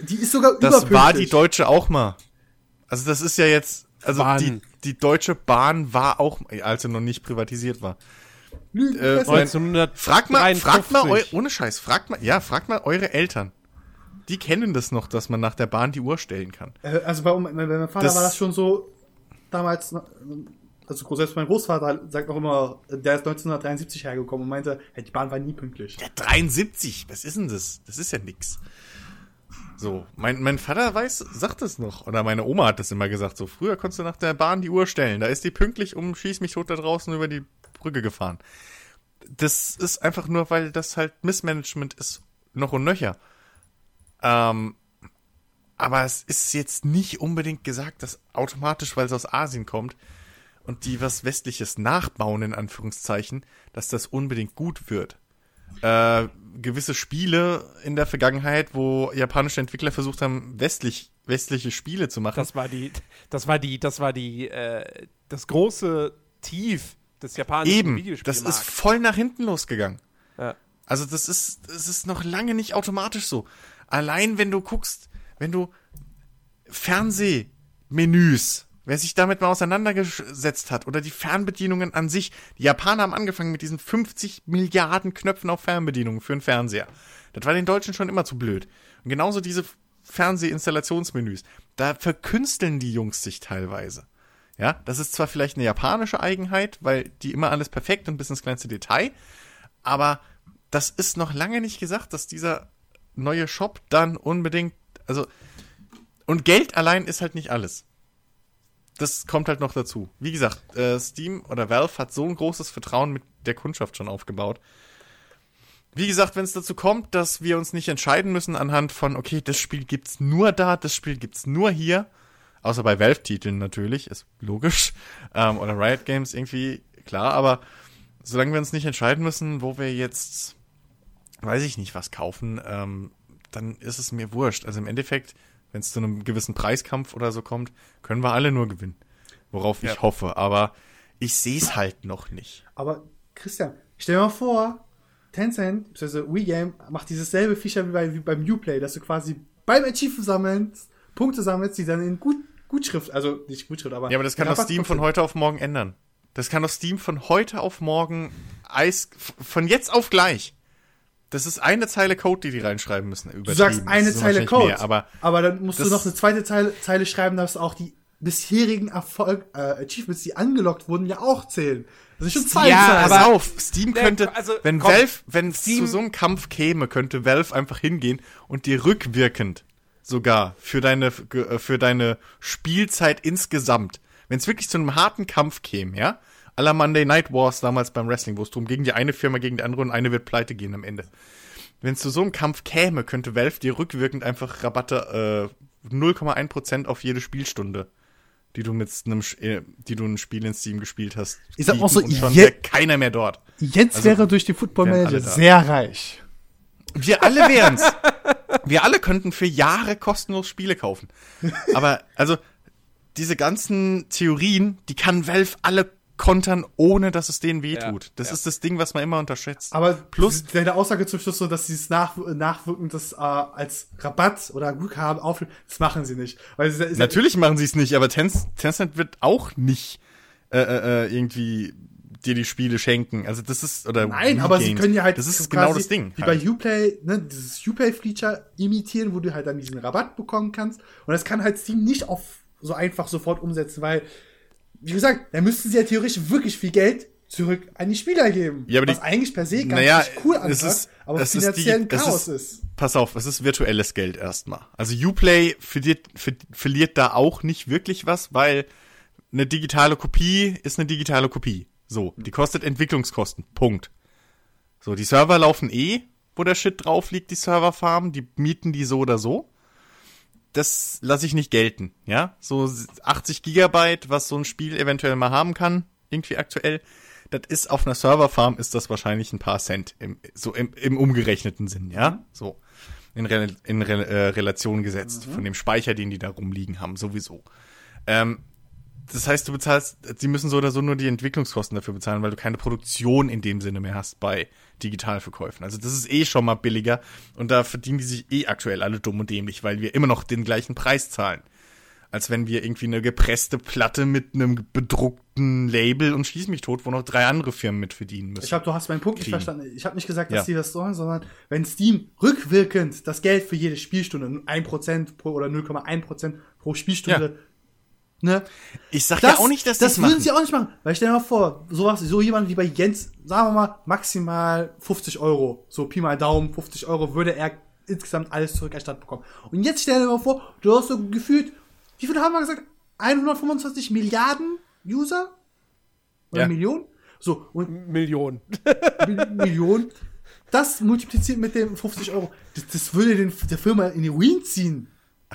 die ist sogar
Das war die
überpünktlich.
deutsche auch mal. Also das ist ja jetzt, also die, die Deutsche Bahn war auch, als sie noch nicht privatisiert war. Äh, mein-
1953.
Fragt mal, fragt mal, eu, ohne Scheiß, fragt mal, ja, fragt mal eure Eltern. Die kennen das noch, dass man nach der Bahn die Uhr stellen kann.
Äh, Also bei, bei meinem Vater
Das-
war das schon so, damals, also selbst mein Großvater sagt auch immer, der ist 1973 hergekommen und meinte, hey, die Bahn war nie pünktlich.
Ja, 73, was ist denn das? Das ist ja nix. So, mein, mein Vater weiß, sagt es noch. Oder meine Oma hat das immer gesagt. So, früher konntest du nach der Bahn die Uhr stellen. Da ist die pünktlich um Schieß mich tot da draußen über die Brücke gefahren. Das ist einfach nur, weil das halt Missmanagement ist, noch und nöcher. Ähm, aber es ist jetzt nicht unbedingt gesagt, dass automatisch, weil es aus Asien kommt und die was Westliches nachbauen, in Anführungszeichen, dass das unbedingt gut wird äh, gewisse Spiele in der Vergangenheit, wo japanische Entwickler versucht haben, westlich, westliche Spiele zu machen.
Das war die, das war die, das war die, äh, das große Tief des japanischen
Eben, das
Videospielmarkts.
ist voll nach hinten losgegangen.
Ja.
Also das ist, das ist noch lange nicht automatisch so. Allein wenn du guckst, wenn du Fernsehmenüs, wer sich damit mal auseinandergesetzt hat, oder die Fernbedienungen an sich, die Japaner haben angefangen mit diesen 50 Milliarden Knöpfen auf Fernbedienungen für einen Fernseher. Das war den Deutschen schon immer zu blöd. Und genauso diese Fernsehinstallationsmenüs, da verkünsteln die Jungs sich teilweise. Ja, das ist zwar vielleicht eine japanische Eigenheit, weil die immer alles perfekt und bis ins kleinste Detail, aber das ist noch lange nicht gesagt, dass dieser neue Shop dann unbedingt, also, und Geld allein ist halt nicht alles. Das kommt halt noch dazu. Wie gesagt, äh, Steam oder Valve hat so ein großes Vertrauen mit der Kundschaft schon aufgebaut. Wie gesagt, wenn es dazu kommt, dass wir uns nicht entscheiden müssen anhand von, okay, das Spiel gibt's nur da, das Spiel gibt's nur hier, außer bei Valve-Titeln natürlich, ist logisch, ähm, oder Riot Games irgendwie, klar, aber solange wir uns nicht entscheiden müssen, wo wir jetzt, weiß ich nicht, was kaufen, ähm, dann ist es mir wurscht. Also im Endeffekt, wenn es zu einem gewissen Preiskampf oder so kommt, können wir alle nur gewinnen. Worauf ich
Ja.
hoffe, aber ich sehe es halt noch nicht.
Aber Christian, stell dir mal vor, Tencent, bzw. Wii Game, macht dieses selbe Feature wie, bei, wie beim Uplay, dass du quasi beim Achieve sammelst, Punkte sammelst, die dann in Gut, Gutschrift, also nicht Gutschrift, aber.
Ja, aber das kann doch Steam von heute auf morgen ändern. Das kann doch Steam von heute auf morgen Eis, von jetzt auf gleich. Das ist eine Zeile Code, die die reinschreiben müssen.
Du sagst eine
ist
Zeile Code,
Mehr, aber
aber dann musst du noch eine zweite Zeile, Zeile schreiben, dass auch die bisherigen Erfolg, äh, Achievements, die angelockt wurden, ja auch zählen. Das sind schon zwei
Ja,
Zeilen.
Pass
aber-
auf, Steam
Ne,
könnte,
also,
wenn
komm,
Valve, wenn es
Steam-
zu so einem Kampf käme, könnte Valve einfach hingehen und dir rückwirkend sogar für deine, für deine Spielzeit insgesamt, wenn es wirklich zu einem harten Kampf käme, ja, à la Monday Night Wars damals beim Wrestling, wo es drum ging, die eine Firma gegen die andere und eine wird pleite gehen am Ende. Wenn es zu so einem Kampf käme, könnte Valve dir rückwirkend einfach Rabatte, äh, 0,1% auf jede Spielstunde, die du mit einem, äh, die du ein Spiel in Steam gespielt hast.
Ich sag auch so,
schon
je-
wäre keiner mehr dort.
Jetzt
Also,
wäre durch die Football Manager sehr reich.
Wir alle wären's. Wir alle könnten für Jahre kostenlos Spiele kaufen. Aber, also, diese ganzen Theorien, die kann Valve alle kontern, ohne dass es denen wehtut.
Ja,
das
ja.
ist das Ding, was man immer unterschätzt.
Aber
Plus-
deine Aussage zum Schluss so, dass sie es nach, nachwirkend das äh, als Rabatt oder Guthaben aufführen, das machen sie nicht. Weil es ist
Natürlich machen sie es nicht, aber Tenc- Tencent wird auch nicht äh, äh, äh, irgendwie dir die Spiele schenken. Also das ist oder
Nein, aber sie können ja halt
das ist
quasi
genau das Ding.
Wie
halt.
bei Uplay, ne, dieses Uplay-Feature imitieren, wo du halt dann diesen Rabatt bekommen kannst. Und das kann halt Steam nicht auf so einfach sofort umsetzen, weil, wie gesagt, da müssten sie ja theoretisch wirklich viel Geld zurück an die Spieler geben.
Ja, aber die-
was eigentlich per se ganz
naja,
nicht cool anhört,
ist-
aber
es ist
finanziell ein
die-
Chaos
ist-
ist.
Pass auf, es ist virtuelles Geld erstmal. Also Uplay verliert, ver verliert da auch nicht wirklich was, weil eine digitale Kopie ist eine digitale Kopie. So, die kostet Entwicklungskosten. Punkt. So, die Server laufen eh, wo der Shit drauf liegt, die Serverfarmen, die mieten die so oder so. Das lasse ich nicht gelten, ja? So 80 Gigabyte, was so ein Spiel eventuell mal haben kann, irgendwie aktuell. Das ist auf einer Serverfarm ist das wahrscheinlich ein paar Cent im, so im, im umgerechneten Sinn, ja? So in, Re in Re äh, Relation gesetzt von dem Speicher, den die da rumliegen haben, sowieso. Ähm, das heißt, du bezahlst, sie müssen so oder so nur die Entwicklungskosten dafür bezahlen, weil du keine Produktion in dem Sinne mehr hast bei Digitalverkäufen. Also das ist eh schon mal billiger und da verdienen die sich eh aktuell alle dumm und dämlich, weil wir immer noch den gleichen Preis zahlen. als wenn wir irgendwie eine gepresste Platte mit einem bedruckten Label und schieß mich tot, wo noch drei andere Firmen mit verdienen müssen.
Ich glaube, du hast meinen Punkt nicht verstanden. Ich habe nicht gesagt, dass
Ja.
die das sollen, sondern wenn Steam rückwirkend das Geld für jede Spielstunde 1% pro oder 0,1% pro Spielstunde, ne?
ich sag ja auch nicht, dass
das
das
würden
machen.
sie auch nicht machen. Weil stell dir mal vor, sowas, so jemand wie bei Jens, sagen wir mal, maximal 50 Euro, so Pi mal Daumen, 50 Euro würde er insgesamt alles zurückerstattet bekommen. Und jetzt stell dir mal vor, du hast so gefühlt, wie viele haben wir gesagt? 125 Milliarden User? Oder
Ja.
Millionen? So, und
Millionen.
Mil- Millionen. Das multipliziert mit dem 50 Euro. Das, das würde den, der Firma in die Ruin ziehen.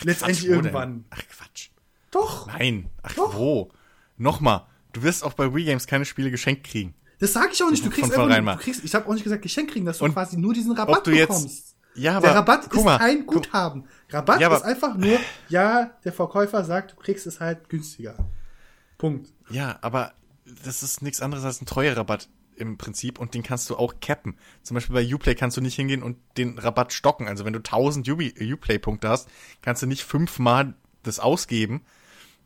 Letztendlich
Quatsch,
irgendwann.
Ach Quatsch.
Doch.
Nein. Ach
Doch.
wo? Nochmal. Du wirst auch bei Wii Games keine Spiele geschenkt kriegen.
Das sage ich auch nicht. Du kriegst einfach, du kriegst, ich habe auch nicht gesagt Geschenk kriegen, dass du
Und
quasi nur diesen Rabatt
ob du jetzt-
bekommst.
Ja, aber
der Rabatt
guck
ist
mal,
kein Guthaben. Rabatt
Ja, aber-
ist einfach nur, ja, der Verkäufer sagt, du kriegst es halt günstiger. Punkt.
Ja, aber das ist nichts anderes als ein Treuerabatt im Prinzip und den kannst du auch cappen. Zum Beispiel bei Uplay kannst du nicht hingehen und den Rabatt stocken. Also wenn du 1000 Ubi- Uplay-Punkte hast, kannst du nicht fünfmal das ausgeben.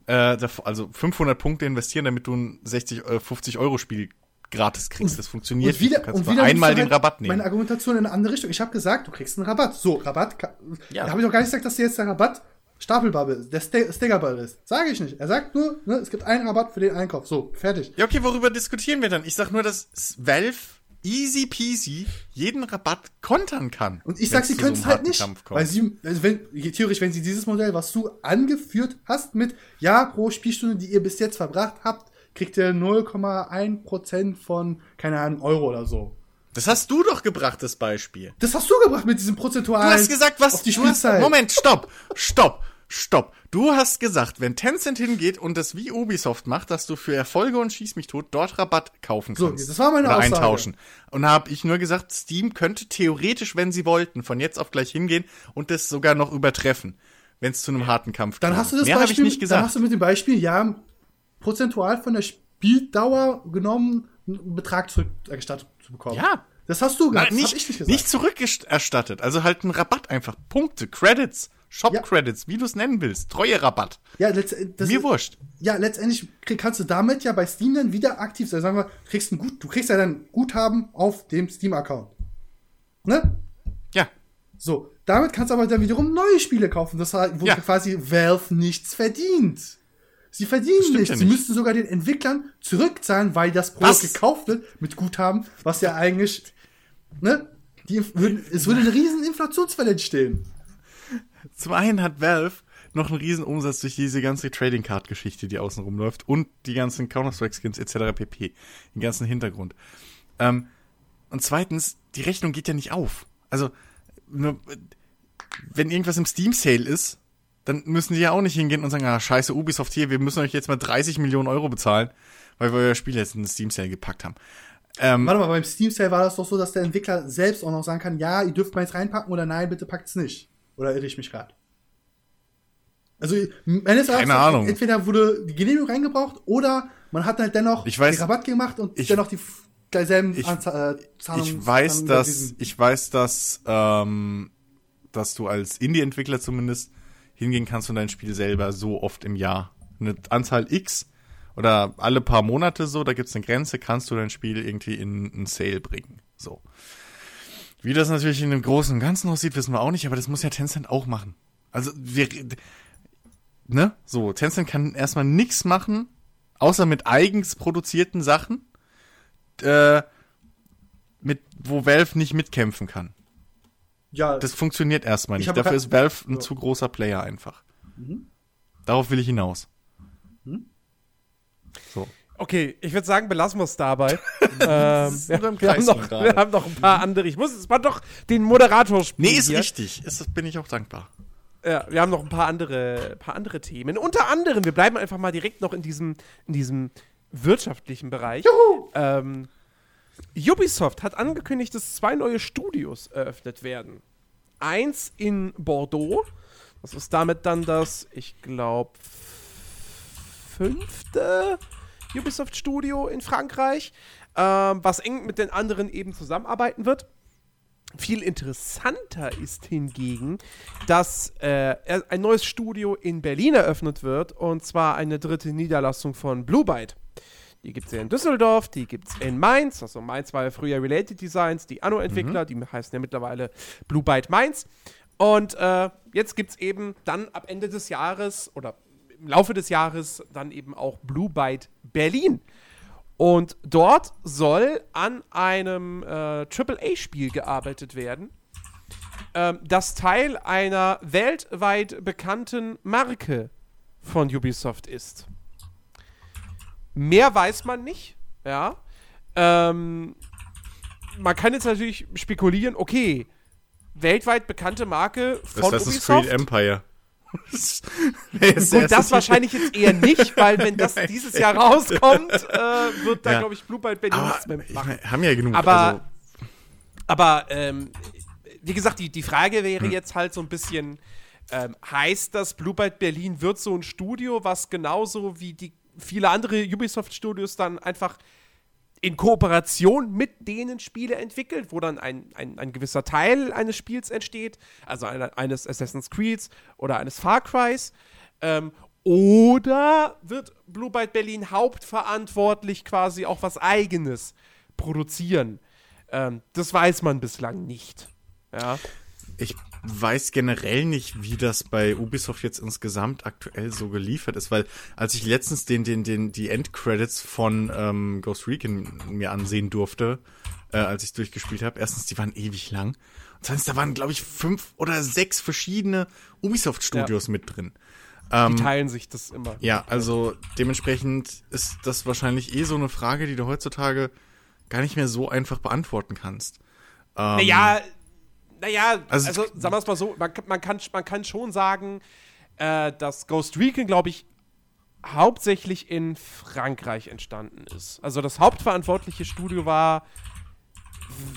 Äh, also 500 Punkte investieren, damit du ein 60, äh, 50 Euro Spiel gratis kriegst. Das funktioniert
Und wieder, und wieder
einmal
du
den
halt
Rabatt nehmen.
Meine Argumentation in eine andere Richtung. Ich habe gesagt, du kriegst einen Rabatt. So, Rabatt.
Ja.
Da habe ich auch gar nicht gesagt, dass dir jetzt der Rabatt stapelbar ist, der Ste- Staggerbar ist. Sage ich nicht. Er sagt nur, ne, es gibt einen Rabatt für den Einkauf. So, fertig.
Ja, okay, worüber diskutieren wir dann? Ich sag nur, dass Valve easy peasy jeden Rabatt kontern kann.
Und ich sag, sie können
so
es
einem
halt nicht. Weil sie, also wenn, theoretisch, wenn sie dieses Modell, was du angeführt hast, mit, ja, pro Spielstunde, die ihr bis jetzt verbracht habt, kriegt ihr 0,1% von, keine Ahnung, Euro oder so.
Das hast du doch gebracht, das Beispiel.
Das hast du gebracht mit diesem prozentualen.
Du hast gesagt, was
auf die
du hast,
Spielzeit.
Moment, stopp, stopp, stopp. Du hast gesagt, wenn Tencent hingeht und das wie Ubisoft macht, dass du für Erfolge und Schieß mich tot dort Rabatt kaufen
So,
kannst.
das war meine
oder
Aussage.
eintauschen. Und da habe ich nur gesagt, Steam könnte theoretisch, wenn sie wollten, von jetzt auf gleich hingehen und das sogar noch übertreffen, wenn es zu einem harten Kampf
Dann
kommt.
hast du das
Mehr
Beispiel,
ich nicht
dann
gesagt.
hast du mit dem Beispiel, ja, prozentual von der Spieldauer genommen, einen Betrag zurückerstattet zu bekommen.
Ja.
Das hast du das
nicht,
nicht gesagt.
nicht zurückerstattet. Also halt ein Rabatt einfach. Punkte, Credits, Shop-Credits, wie du es nennen willst. Treue Rabatt.
ja,
Mir wurscht.
ja, letztendlich krieg, kannst du damit ja bei Steam dann wieder aktiv sein. Sagen wir, du kriegst, ein Gut, du kriegst ja dann Guthaben auf dem Steam-Account. Ne?
Ja.
So, damit kannst du aber dann wiederum neue Spiele kaufen, das halt, wo
Ja.
quasi Valve nichts verdient. Sie verdienen nichts.
ja
Sie
nicht.
müssten sogar den Entwicklern zurückzahlen, weil das Projekt
Was?
gekauft wird mit Guthaben, was ja eigentlich, ne? Die, würden, es würde eine riesen Inflationswelle entstehen.
Zum einen hat Valve noch einen riesen Umsatz durch diese ganze Trading Card Geschichte, die außen rumläuft und die ganzen Counter-Strike Skins etc. pp. Den ganzen Hintergrund. Ähm, und zweitens, die Rechnung geht ja nicht auf. Also, wenn irgendwas im Steam Sale ist, dann müssen die ja auch nicht hingehen und sagen, ah, scheiße, Ubisoft hier, wir müssen euch jetzt mal 30 Millionen Euro bezahlen, weil wir euer Spiel jetzt in den Steam Sale gepackt haben. Ähm,
Warte mal, beim Steam Sale war das doch so, dass der Entwickler selbst auch noch sagen kann, ja, ihr dürft mal jetzt reinpacken oder nein, bitte packt's nicht. Oder irre ich mich gerade? Also, meines
Keine
Erachtens,
Ahnung.
entweder wurde die Genehmigung reingebraucht oder man hat halt dennoch
Ich weiß-
den Rabatt gemacht und
ich-
dennoch die derselben
ich-
Anzahl, äh, Zahlungen.
ich weiß, dass ich weiß, dass ähm, dass du als Indie-Entwickler zumindest hingehen kannst und dein Spiel selber so oft im Jahr eine Anzahl X oder alle paar Monate so, da gibt's eine Grenze, kannst du dein Spiel irgendwie in einen Sale bringen. So. Wie das natürlich in dem Großen und Ganzen aussieht, wissen wir auch nicht, aber das muss ja Tencent auch machen. Also wir ne? So, Tencent kann erstmal nichts machen, außer mit eigens produzierten Sachen, äh, mit, wo Valve nicht mitkämpfen kann.
ja,
Das funktioniert erstmal
Ich
nicht. Dafür ist Valve ein
so.
zu großer Player einfach. Darauf will ich hinaus. So.
Okay, ich würde sagen, belassen wir es dabei. ähm, wir, haben noch, wir haben noch ein paar andere. Ich muss es mal doch den Moderator spielen.
Nee, ist
hier.
richtig. Ist, bin ich auch dankbar.
Ja, wir haben noch ein paar andere, paar andere Themen. Unter anderem, wir bleiben einfach mal direkt noch in diesem, in diesem wirtschaftlichen Bereich. Ähm, Ubisoft hat angekündigt, dass zwei neue Studios eröffnet werden. Eins in Bordeaux. Das ist damit dann das, ich glaube, fünfte Ubisoft-Studio in Frankreich, ähm, was eng mit den anderen eben zusammenarbeiten wird. Viel interessanter ist hingegen, dass äh, ein neues Studio in Berlin eröffnet wird, und zwar eine dritte Niederlassung von Blue Byte. Die gibt es ja in Düsseldorf, die gibt es in Mainz. Also Mainz war ja früher Related Designs, die Anno-Entwickler, mhm. die heißen ja mittlerweile Blue Byte Mainz. Und äh, jetzt gibt es eben dann ab Ende des Jahres oder im Laufe des Jahres dann eben auch Blue Byte Berlin. Und dort soll an einem äh, AAA-Spiel gearbeitet werden, ähm, das Teil einer weltweit bekannten Marke von Ubisoft ist. Mehr weiß man nicht, ja. Ähm, man kann jetzt natürlich spekulieren, okay, weltweit bekannte Marke von
das, das
Ubisoft.
ist Creed Empire.
Gut, das wahrscheinlich jetzt eher nicht, weil wenn das dieses Jahr rauskommt, äh, wird da, ja. glaube ich, Blue Byte Berlin nichts mehr
machen. haben ja genug.
Aber, also. aber ähm, wie gesagt, die, die Frage wäre hm. jetzt halt so ein bisschen, ähm, heißt das, Blue Byte Berlin wird so ein Studio, was genauso wie die viele andere Ubisoft-Studios dann einfach in Kooperation mit denen Spiele entwickelt, wo dann ein, ein, ein gewisser Teil eines Spiels entsteht, also eine, eines Assassin's Creeds oder eines Far Crys. Ähm, oder wird Blue Byte Berlin hauptverantwortlich quasi auch was Eigenes produzieren? Ähm, das weiß man bislang nicht. Ja.
Ich weiß generell nicht, wie das bei Ubisoft jetzt insgesamt aktuell so geliefert ist, weil als ich letztens den, den, den, die Endcredits von ähm, Ghost Recon mir ansehen durfte, äh, als ich durchgespielt habe, erstens, die waren ewig lang. Und zweitens, da waren, glaube ich, fünf oder sechs verschiedene Ubisoft-Studios ja. mit drin.
Ähm, die teilen sich das immer.
Ja, also dementsprechend ist das wahrscheinlich eh so eine Frage, die du heutzutage gar nicht mehr so einfach beantworten kannst.
Ähm, naja, naja, also, also sagen wir es mal so, man, man, kann, man kann schon sagen, äh, dass Ghost Recon, glaube ich, hauptsächlich in Frankreich entstanden ist. Also das hauptverantwortliche Studio war,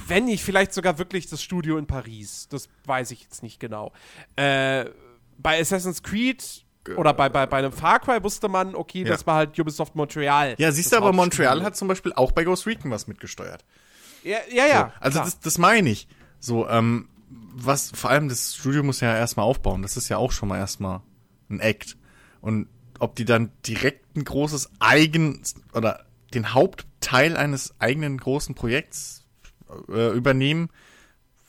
wenn nicht vielleicht sogar wirklich das Studio in Paris. Das weiß ich jetzt nicht genau. Äh, bei Assassin's Creed oder bei, bei, bei einem Far Cry wusste man, okay, ja. das war halt Ubisoft Montreal.
Ja, siehst du, aber Montreal hat zum Beispiel auch bei Ghost Recon was mitgesteuert.
Ja, ja, ja.
So, also das, das meine ich. So, ähm, was, vor allem das Studio muss ja erstmal aufbauen. Das ist ja auch schon mal erstmal ein Act. Und ob die dann direkt ein großes eigen oder den Hauptteil eines eigenen großen Projekts äh, übernehmen,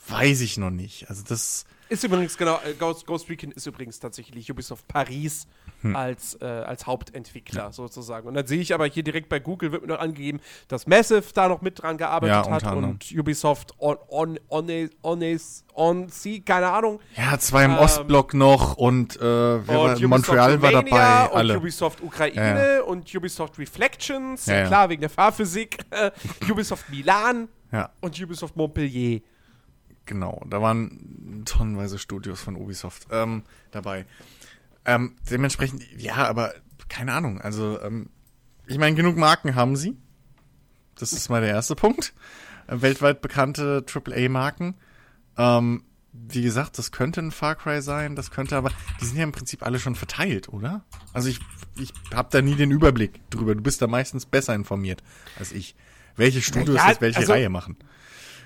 weiß ich noch nicht. Also das
ist übrigens genau äh, Ghost, Ghost Recon ist übrigens tatsächlich Ubisoft Paris hm. als, äh, als Hauptentwickler ja. sozusagen. Und dann sehe ich aber hier direkt bei Google wird mir noch angegeben, dass Massive da noch mit dran gearbeitet ja, hat und Ubisoft on, on, on, on, on, on keine Ahnung.
Ja, zwei im ähm, Ostblock noch und, äh, und Montreal war dabei.
Alle. Und Ubisoft Ukraine ja. und Ubisoft Reflections, ja, klar, wegen der Fahrphysik. Ubisoft Milan und Ubisoft Montpellier.
Genau, da waren tonnenweise Studios von Ubisoft ähm, dabei. Ähm, dementsprechend, ja, aber keine Ahnung. Also, ähm, ich meine, genug Marken haben sie. Das ist mal der erste Punkt. Äh, weltweit bekannte AAA-Marken. Ähm, wie gesagt, das könnte ein Far Cry sein, das könnte aber, die sind ja im Prinzip alle schon verteilt, oder? Also ich, ich habe da nie den Überblick drüber. Du bist da meistens besser informiert als ich. Welche Studios ja, jetzt welche also, Reihe machen.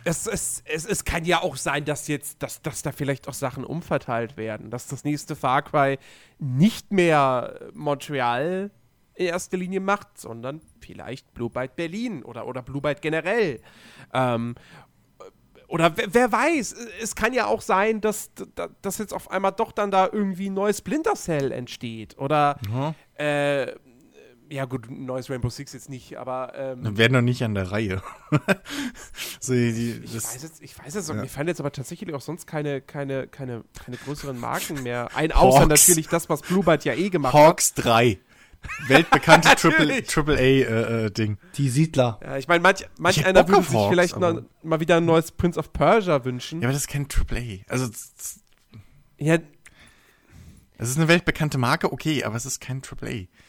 Es, es, es, es kann ja auch sein, dass jetzt, dass, dass da vielleicht auch Sachen umverteilt werden, dass das nächste Far Cry nicht mehr Montreal in erster Linie macht, sondern vielleicht Blue Byte Berlin oder, oder Blue Byte generell. Ähm, oder wer, wer, weiß, es kann ja auch sein, dass, dass jetzt auf einmal doch dann da irgendwie ein neues Splinter Cell entsteht. Oder mhm. äh, ja, gut, neues Rainbow Six jetzt nicht, aber. Ähm,
Dann werden noch nicht an der Reihe.
so, die, ich, weiß jetzt, ich weiß jetzt, ja. mir fallen jetzt aber tatsächlich auch sonst keine, keine, keine, keine größeren Marken mehr ein, außer Hawks. natürlich das, was Bluebird ja eh gemacht
Hawks hat. Hawks 3. Weltbekannte Triple, Triple A äh, äh, Ding.
Die Siedler.
Ja, ich meine, manch, manch einer würde sich Hawks, vielleicht noch, mal wieder ein neues Prince of Persia wünschen.
Ja, aber das ist kein Triple A. Also, ja. Es ist eine weltbekannte Marke, okay, aber es ist kein Triple A.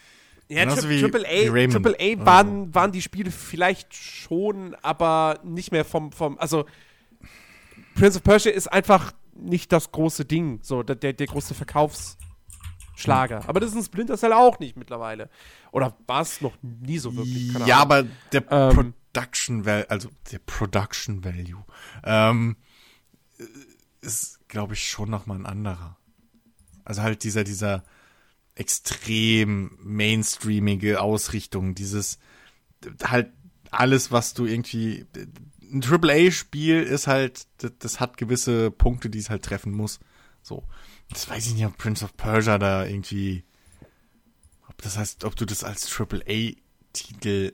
Ja, Tri Triple A, Triple A waren, waren die Spiele vielleicht schon, aber nicht mehr vom, vom, also Prince of Persia ist einfach nicht das große Ding, so der, der, der große Verkaufsschlager. Hm. Aber das ist ein Splinter Cell auch nicht mittlerweile. Oder war es noch nie so wirklich?
Keine ja, Ahnung. aber der ähm, Production Value, also der Production Value, ähm, ist, glaube ich, schon nochmal ein anderer. Also halt dieser, dieser extrem mainstreamige Ausrichtung, dieses halt alles, was du irgendwie. Ein AAA-Spiel ist halt, das, das, hat gewisse Punkte, die es halt treffen muss. So. Das weiß ich nicht, ob Prince of Persia da irgendwie. Ob das heißt, ob du das als AAA-Titel.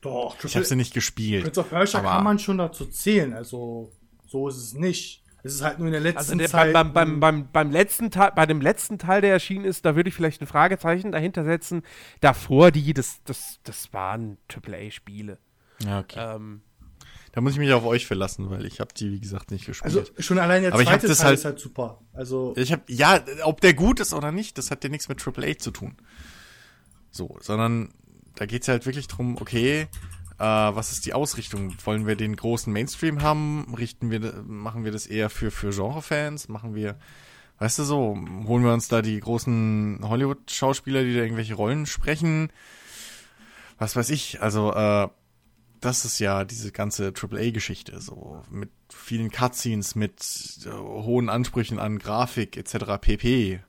Doch,
ich habe sie nicht gespielt.
Prince of Persia kann man schon dazu zählen, also so ist es nicht. Es ist halt nur in der letzten
also der,
Zeit.
Beim, beim, beim, beim, letzten Teil, bei dem letzten Teil, der erschienen ist, da würde ich vielleicht ein Fragezeichen dahinter setzen. Davor die, das, das, das waren AAA-Spiele.
Ja, okay. Ähm, da muss ich mich auf euch verlassen, weil ich habe die, wie gesagt, nicht gespielt.
Also schon allein der
Aber
zweite
Teil
halt, ist halt super. Also
ich habe ja, ob der gut ist oder nicht, das hat ja nichts mit AAA zu tun. So, sondern da geht's ja halt wirklich drum, okay, äh, was ist die Ausrichtung? Wollen wir den großen Mainstream haben? Richten wir, machen wir das eher für, für Genrefans? Machen wir, weißt du so, holen wir uns da die großen Hollywood-Schauspieler, die da irgendwelche Rollen sprechen? Was weiß ich, also, äh, das ist ja diese ganze AAA-Geschichte, so mit vielen Cutscenes, mit äh, hohen Ansprüchen an Grafik etc. pp.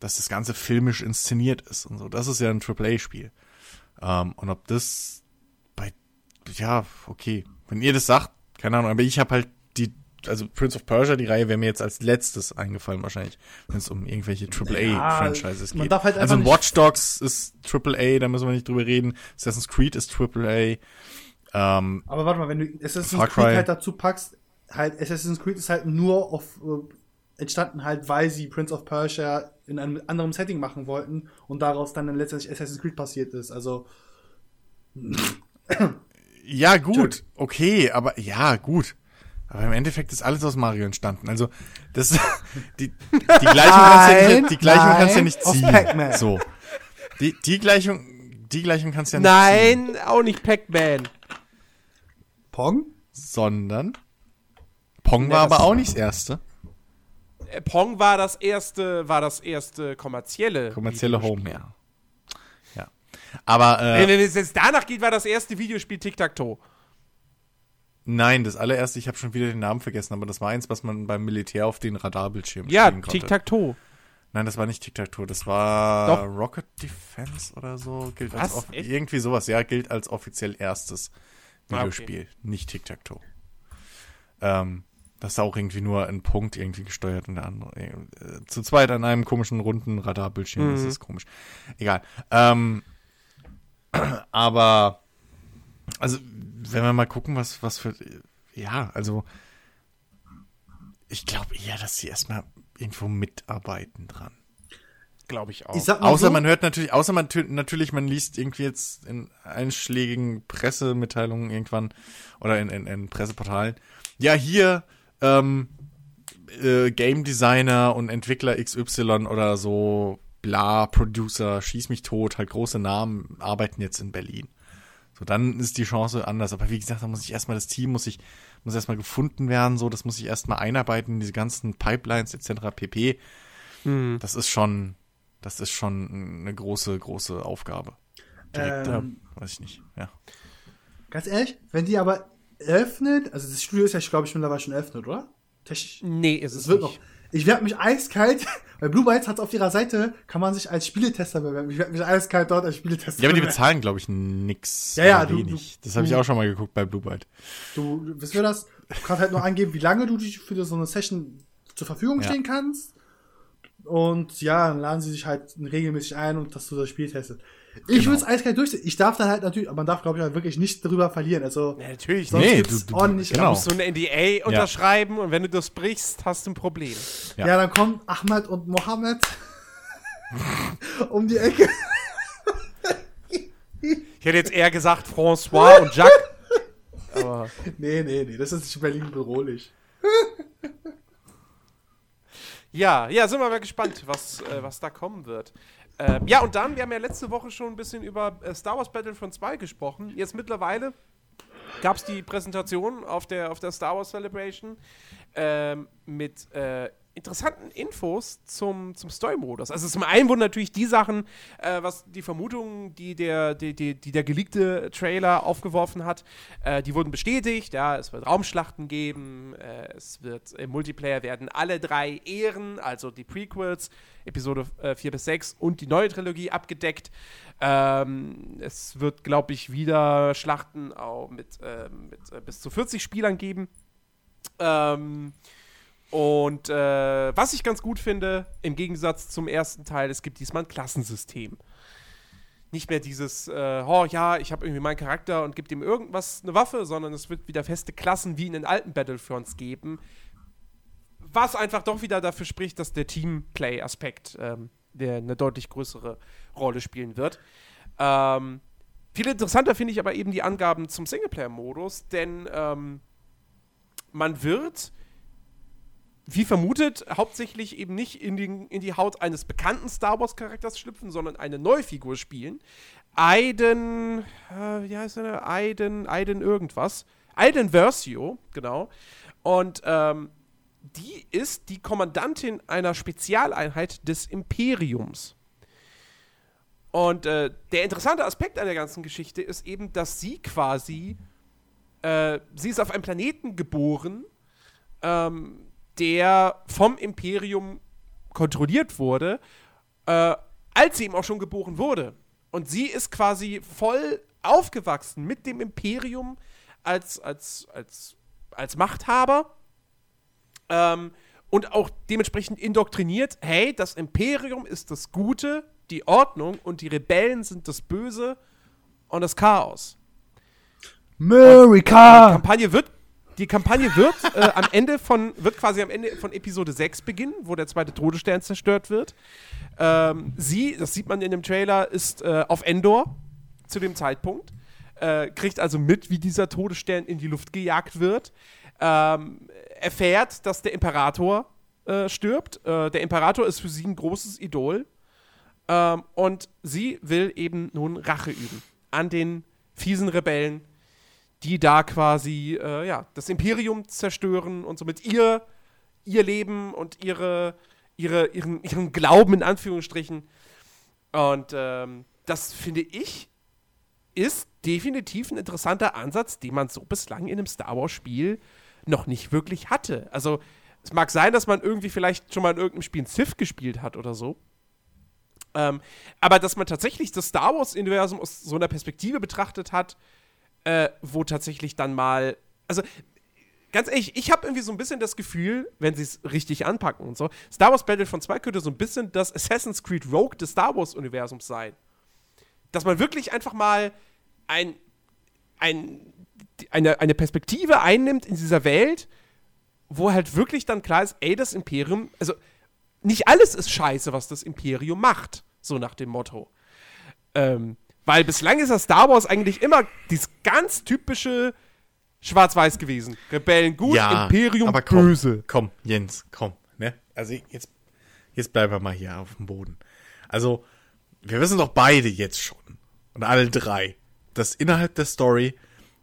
Dass das Ganze filmisch inszeniert ist und so. Das ist ja ein AAA-Spiel. Ähm, und ob das ja, okay. Wenn ihr das sagt, keine Ahnung, aber ich habe halt die, also Prince of Persia, die Reihe wäre mir jetzt als letztes eingefallen wahrscheinlich, wenn es um irgendwelche AAA-Franchises
man
geht.
halt
also Watch Dogs ist AAA, da müssen wir nicht drüber reden. Assassin's Creed ist AAA. Ähm,
Aber warte mal, wenn du Assassin's Creed halt dazu packst, halt Assassin's Creed ist halt nur auf äh, entstanden halt, weil sie Prince of Persia in einem anderen Setting machen wollten und daraus dann letztendlich Assassin's Creed passiert ist. Also
ja, gut, okay, aber ja, gut. Aber im Endeffekt ist alles aus Mario entstanden. Also, das, die, die Gleichung kannst du ja nicht, die Gleichung
nein,
kannst du ja nicht ziehen. So. Die, die Gleichung, die Gleichung kannst du ja nicht ziehen.
Nein, auch nicht Pac-Man.
Pong?
Sondern, Pong war aber auch nicht das erste.
Äh, Pong war das erste, war das erste kommerzielle.
Kommerzielle Home, ja. Ja. Aber, äh,
Wenn, es jetzt danach geht, war das erste Videospiel Tic-Tac-Toe.
nein, das allererste, ich habe schon wieder den Namen vergessen, aber das war eins, was man beim Militär auf den Radarbildschirm
Ja,
spielen konnte.
Tic-Tac-Toe.
Nein, das war nicht Tic-Tac-Toe, das war
Doch.
Rocket Defense oder so. Gilt
Was?
als
Echt?
irgendwie sowas, ja, gilt als offiziell erstes
Ah, okay.
Videospiel, nicht Tic-Tac-Toe. Ähm, das ist auch irgendwie nur ein Punkt irgendwie gesteuert und der andere. Äh, zu zweit an einem komischen runden Radarbildschirm, das
Mhm.
ist komisch. Egal. Ähm, aber, also, wenn wir mal gucken, was, was für, ja, also, ich glaube eher, dass sie erstmal irgendwo mitarbeiten dran.
Glaube ich auch.
Ich
Außer
so,
man hört natürlich, außer man natürlich, man liest irgendwie jetzt in einschlägigen Pressemitteilungen irgendwann oder in, in, in Presseportalen. Ja, hier ähm, äh, Game Designer und Entwickler XY oder so, bla, Producer, schieß mich tot, halt große Namen arbeiten jetzt in Berlin. So, dann ist die Chance anders. Aber wie gesagt, da muss ich erstmal das Team, muss ich, muss erstmal gefunden werden, so, das muss ich erstmal einarbeiten, diese ganzen Pipelines etc. pp.
Hm.
Das ist schon, das ist schon eine große, große Aufgabe. Direkt,
Ähm,
weiß ich nicht, ja.
ganz ehrlich, wenn die aber öffnet, also das Studio ist ja, glaube ich, mittlerweile schon eröffnet, oder? Technisch.
Nee, ist es
Es wird
nicht.
noch. Ich werde mich eiskalt, weil Blue Bytes hat auf ihrer Seite, kann man sich als Spieletester bewerben. Ich werde mich eiskalt dort als Spieletester
Ja, aber die
bewerben.
bezahlen, glaube ich, nix.
Ja, ja, du-
wenig.
du-
das habe ich auch schon mal geguckt bei Blue Byte.
Du, wisst ihr das? Du kannst halt nur angeben, wie lange du dich für so eine Session zur Verfügung
Ja.
stehen kannst. Und ja, dann laden sie sich halt regelmäßig ein und dass du das Spiel testest. Ich
Genau.
würde es eiskalt durchziehen. Ich darf dann halt natürlich, aber man darf, glaube ich, halt wirklich nicht darüber verlieren. Also,
Ja, natürlich
sonst
nicht.
Nee, du- du-
ordentlich.
genau.
Du musst so ein NDA unterschreiben und wenn du das brichst, hast du ein Problem.
Ja.
Ja. dann kommen Ahmed und Mohammed um die Ecke.
Ich hätte jetzt eher gesagt François und Jacques. Aber
Nee, nee, nee, das ist nicht Berlin bedrohlich.
ja, ja, sind wir mal gespannt, was, äh, was da kommen wird. Ähm, ja, und dann, wir haben ja letzte Woche schon ein bisschen über äh, Star Wars Battlefront 2 gesprochen. Jetzt mittlerweile gab es die Präsentation auf der, auf der Star Wars Celebration ähm, mit äh, interessanten Infos zum, zum Story-Modus. Also zum einen wurden natürlich die Sachen, äh, was die Vermutungen, die der, die, die, die der geleakte Trailer aufgeworfen hat, äh, die wurden bestätigt. Ja, es wird Raumschlachten geben, äh, es wird im Multiplayer werden alle drei Ehren, also die Prequels, Episode äh, 4 bis 6 und die neue Trilogie abgedeckt. Ähm, es wird, glaube ich, wieder Schlachten auch mit, äh, mit äh, bis zu 40 Spielern geben. Ähm, und äh, was ich ganz gut finde, im Gegensatz zum ersten Teil, es gibt diesmal ein Klassensystem. Nicht mehr dieses, äh, oh ja, ich habe irgendwie meinen Charakter und gebe ihm irgendwas eine Waffe, sondern es wird wieder feste Klassen wie in den alten Battlefronts geben. Was einfach doch wieder dafür spricht, dass der Teamplay-Aspekt ähm, der eine deutlich größere Rolle spielen wird. Ähm, viel interessanter finde ich aber eben die Angaben zum Singleplayer-Modus, denn ähm, man wird wie vermutet, hauptsächlich eben nicht in, den, in die Haut eines bekannten Star Wars-Charakters schlüpfen, sondern eine neue Figur spielen. Aiden, äh, wie heißt er? Aiden, Aiden irgendwas. Aiden Versio, genau. Und ähm, die ist die Kommandantin einer Spezialeinheit des Imperiums. Und äh, der interessante Aspekt an der ganzen Geschichte ist eben, dass sie quasi, äh, sie ist auf einem Planeten geboren, ähm, der vom Imperium kontrolliert wurde, äh, als sie eben auch schon geboren wurde. Und sie ist quasi voll aufgewachsen mit dem Imperium als, als, als, als Machthaber ähm, und auch dementsprechend indoktriniert, hey, das Imperium ist das Gute, die Ordnung und die Rebellen sind das Böse und das Chaos.
America!
Die Kampagne wird die Kampagne wird äh, am Ende von, wird quasi am Ende von Episode 6 beginnen, wo der zweite Todesstern zerstört wird. Ähm, sie, das sieht man in dem Trailer, ist äh, auf Endor zu dem Zeitpunkt. Äh, kriegt also mit, wie dieser Todesstern in die Luft gejagt wird. Ähm, erfährt, dass der Imperator äh, stirbt. Äh, der Imperator ist für sie ein großes Idol. Ähm, und sie will eben nun Rache üben an den fiesen Rebellen, die da quasi äh, ja, das Imperium zerstören und somit ihr, ihr Leben und ihre, ihre, ihren, ihren Glauben in Anführungsstrichen. Und ähm, das finde ich ist definitiv ein interessanter Ansatz, den man so bislang in einem Star Wars-Spiel noch nicht wirklich hatte. Also, es mag sein, dass man irgendwie vielleicht schon mal in irgendeinem Spiel ein Sith gespielt hat oder so. Ähm, aber dass man tatsächlich das Star Wars-Universum aus so einer Perspektive betrachtet hat, äh, wo tatsächlich dann mal. Also, ganz ehrlich, ich habe irgendwie so ein bisschen das Gefühl, wenn sie es richtig anpacken und so, Star Wars Battlefront 2 könnte so ein bisschen das Assassin's Creed Rogue des Star Wars-Universums sein. Dass man wirklich einfach mal ein, ein, eine, eine Perspektive einnimmt in dieser Welt, wo halt wirklich dann klar ist, ey, das Imperium, also nicht alles ist scheiße, was das Imperium macht, so nach dem Motto. Ähm, weil bislang ist das Star Wars eigentlich immer dieses ganz typische Schwarz-Weiß gewesen. Rebellen gut,
Ja,
Imperium
aber komm,
böse.
Komm, Jens, komm. Ne? Also jetzt, jetzt bleiben wir mal hier auf dem Boden. Also, wir wissen doch beide jetzt schon, und alle drei, dass innerhalb der Story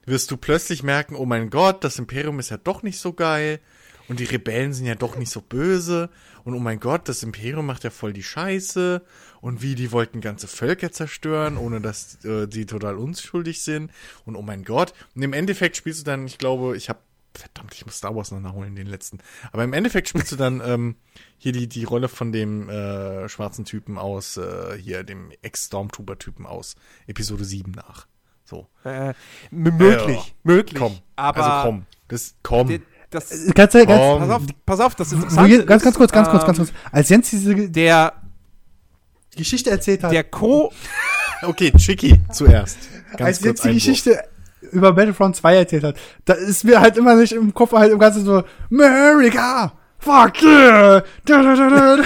wirst du plötzlich merken, oh mein Gott, das Imperium ist ja doch nicht so geil und die Rebellen sind ja doch nicht so böse und oh mein Gott, das Imperium macht ja voll die Scheiße und wie die wollten ganze Völker zerstören, ohne dass äh, die total unschuldig sind und oh mein Gott. Und im Endeffekt spielst du dann, ich glaube, ich habe verdammt, ich muss Star Wars noch nachholen, den letzten. Aber im Endeffekt spielst du dann ähm, hier die, die Rolle von dem äh, schwarzen Typen aus, äh, hier dem Ex-Stormtrooper-Typen aus Episode 7 nach. So.
Äh, möglich,
Ja.
möglich.
Komm.
aber
also komm. Das, komm.
Das,
Ganz, ganz,
Komm.
pass, auf, pass auf, das Interessante
je, ganz, ganz kurz, ganz
ist,
kurz, ganz
ähm,
kurz. Als Jens diese
Der,
Geschichte erzählt hat,
der Co.
Okay, Chicky zuerst. Ganz
als
kurz
Jens die. Geschichte über Battlefront 2 erzählt hat, da ist mir halt immer nicht im Kopf halt im Ganzen so, America, fuck yeah, da, da, da, da.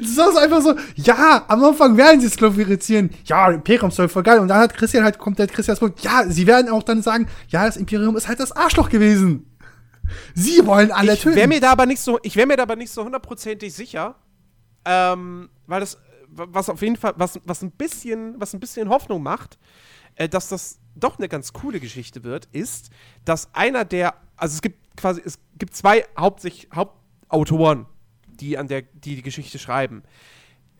Das ist einfach so, ja, am Anfang werden sie es glorifizieren, ja, Imperium ist voll geil, und dann hat Christian halt, kommt der Christian Punkt, ja, sie werden auch dann sagen, ja, das Imperium ist halt das Arschloch gewesen. Sie wollen alle
Ich
töten.
mir da aber nicht so, ich wäre mir da aber nicht so hundertprozentig sicher, ähm, weil das, was auf jeden Fall, was, was ein bisschen, was ein bisschen Hoffnung macht, äh, dass das doch eine ganz coole Geschichte wird, ist, dass einer der, also es gibt quasi, es gibt zwei Hauptsicht, Hauptautoren die an der, die, die Geschichte schreiben.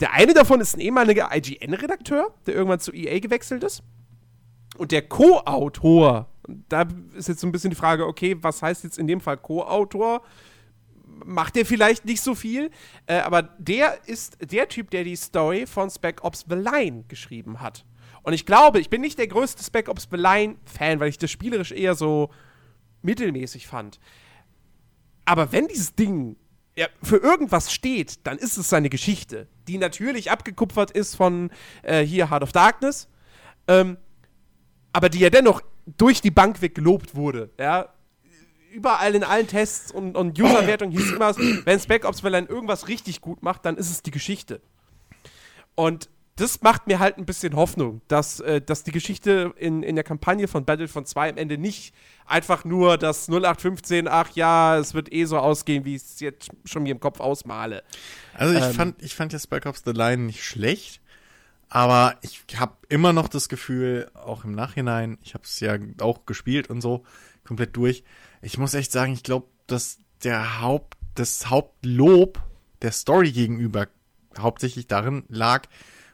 Der eine davon ist ein ehemaliger IGN-Redakteur, der irgendwann zu EA gewechselt ist. Und der Co-Autor, da ist jetzt so ein bisschen die Frage, okay, was heißt jetzt in dem Fall Co-Autor? Macht der vielleicht nicht so viel, äh, aber der ist der Typ, der die Story von Spec Ops The Line geschrieben hat. Und ich glaube, ich bin nicht der größte Spec Ops The Line-Fan, weil ich das spielerisch eher so mittelmäßig fand. Aber wenn dieses Ding ja, für irgendwas steht, dann ist es seine Geschichte, die natürlich abgekupfert ist von äh, hier Heart of Darkness, ähm, aber die ja dennoch durch die Bank weg gelobt wurde. Ja, überall in allen Tests und, und Userwertungen hieß es immer, wenn Spec Ops Valorant irgendwas richtig gut macht, dann ist es die Geschichte. Und das macht mir halt ein bisschen Hoffnung, dass, äh, dass die Geschichte in, in der Kampagne von Battlefront 2 am Ende nicht einfach nur das 0815, ach ja, es wird eh so ausgehen, wie ich es jetzt schon mir im Kopf ausmale.
Also ich
Ähm.
fand, ich fand jetzt Spec Ops The Line nicht schlecht, aber ich habe immer noch das Gefühl, auch im Nachhinein, ich habe es ja auch gespielt und so, komplett durch. Ich muss echt sagen, ich glaube, dass der Haupt, das Hauptlob der Story gegenüber hauptsächlich darin lag,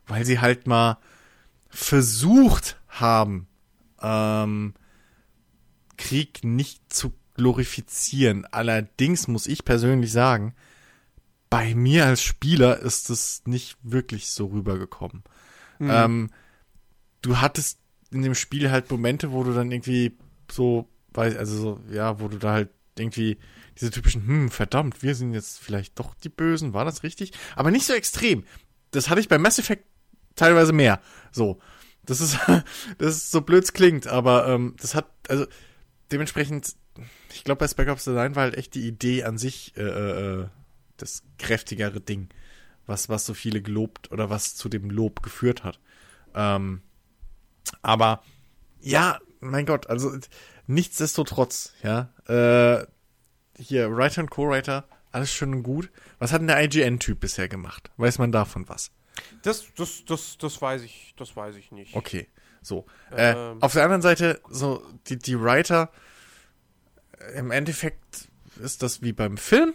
weil sie halt mal versucht haben, ähm, Krieg nicht zu glorifizieren. Allerdings muss ich persönlich sagen, bei mir als Spieler ist es nicht wirklich so rübergekommen. Ähm, du hattest in dem Spiel halt Momente, wo du dann irgendwie so, weiß, also so, ja, wo du da halt irgendwie diese typischen, hm, verdammt, wir sind jetzt vielleicht doch die Bösen, war das richtig? Aber nicht so extrem. Das hatte ich bei Mass Effect teilweise mehr. So. Das ist, das ist so blöd klingt, aber ähm, das hat, also dementsprechend, ich glaube, bei Spec Ops Line war halt echt die Idee an sich äh, äh, das kräftigere Ding, was, was so viele gelobt oder was zu dem Lob geführt hat. Ähm, aber ja, mein Gott, also nichtsdestotrotz, ja, äh, hier, Writer und Co-Writer, alles schön und gut. Was hat denn der IGN-Typ bisher gemacht? Weiß man davon was?
Das, das, das, das weiß ich, das weiß ich nicht.
Okay, so. Äh,
Ähm.
auf der anderen Seite, so, die, die Writer, äh, im Endeffekt ist das wie beim Film.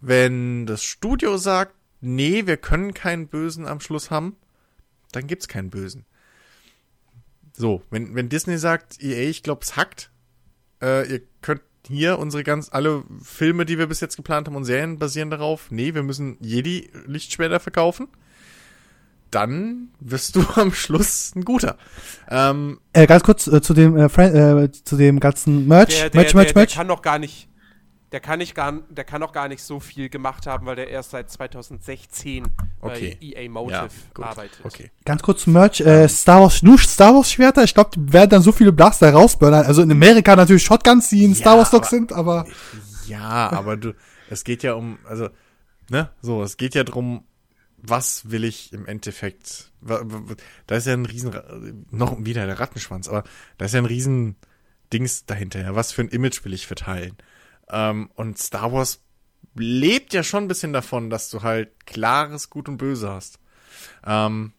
Wenn das Studio sagt, nee, wir können keinen Bösen am Schluss haben, dann gibt's keinen Bösen. So, wenn, wenn Disney sagt, EA, ich glaube, es hackt, äh, ihr könnt hier unsere ganz, alle Filme, die wir bis jetzt geplant haben und Serien basieren darauf, nee, wir müssen Jedi Lichtschwerter verkaufen, dann wirst du am Schluss ein guter. Ähm,
Äh, ganz kurz äh, zu dem äh, äh, zu dem ganzen Merch,
Der, der,
Merch,
der,
Merch,
der
Merch.
kann noch gar nicht, der kann nicht gar, der kann noch gar nicht so viel gemacht haben, weil der erst seit 2016
Okay.
bei EA Motive
ja,
arbeitet.
Okay.
Ganz kurz zum Merch. Äh, Star Wars, nur Star Wars Schwerter. Ich glaube, die werden dann so viele Blaster rausburnern. Also in Amerika natürlich Shotguns, die in Star Wars
aber-
sind, aber
Ja, aber du, es geht ja um, also, ne, so, es geht ja drum, was will ich im Endeffekt, da ist ja ein riesen, noch wieder der Rattenschwanz, aber da ist ja ein riesen Dings dahinter, ja, was für ein Image will ich verteilen? Ähm, und Star Wars lebt ja schon ein bisschen davon, dass du halt klares Gut und Böse hast. Ähm,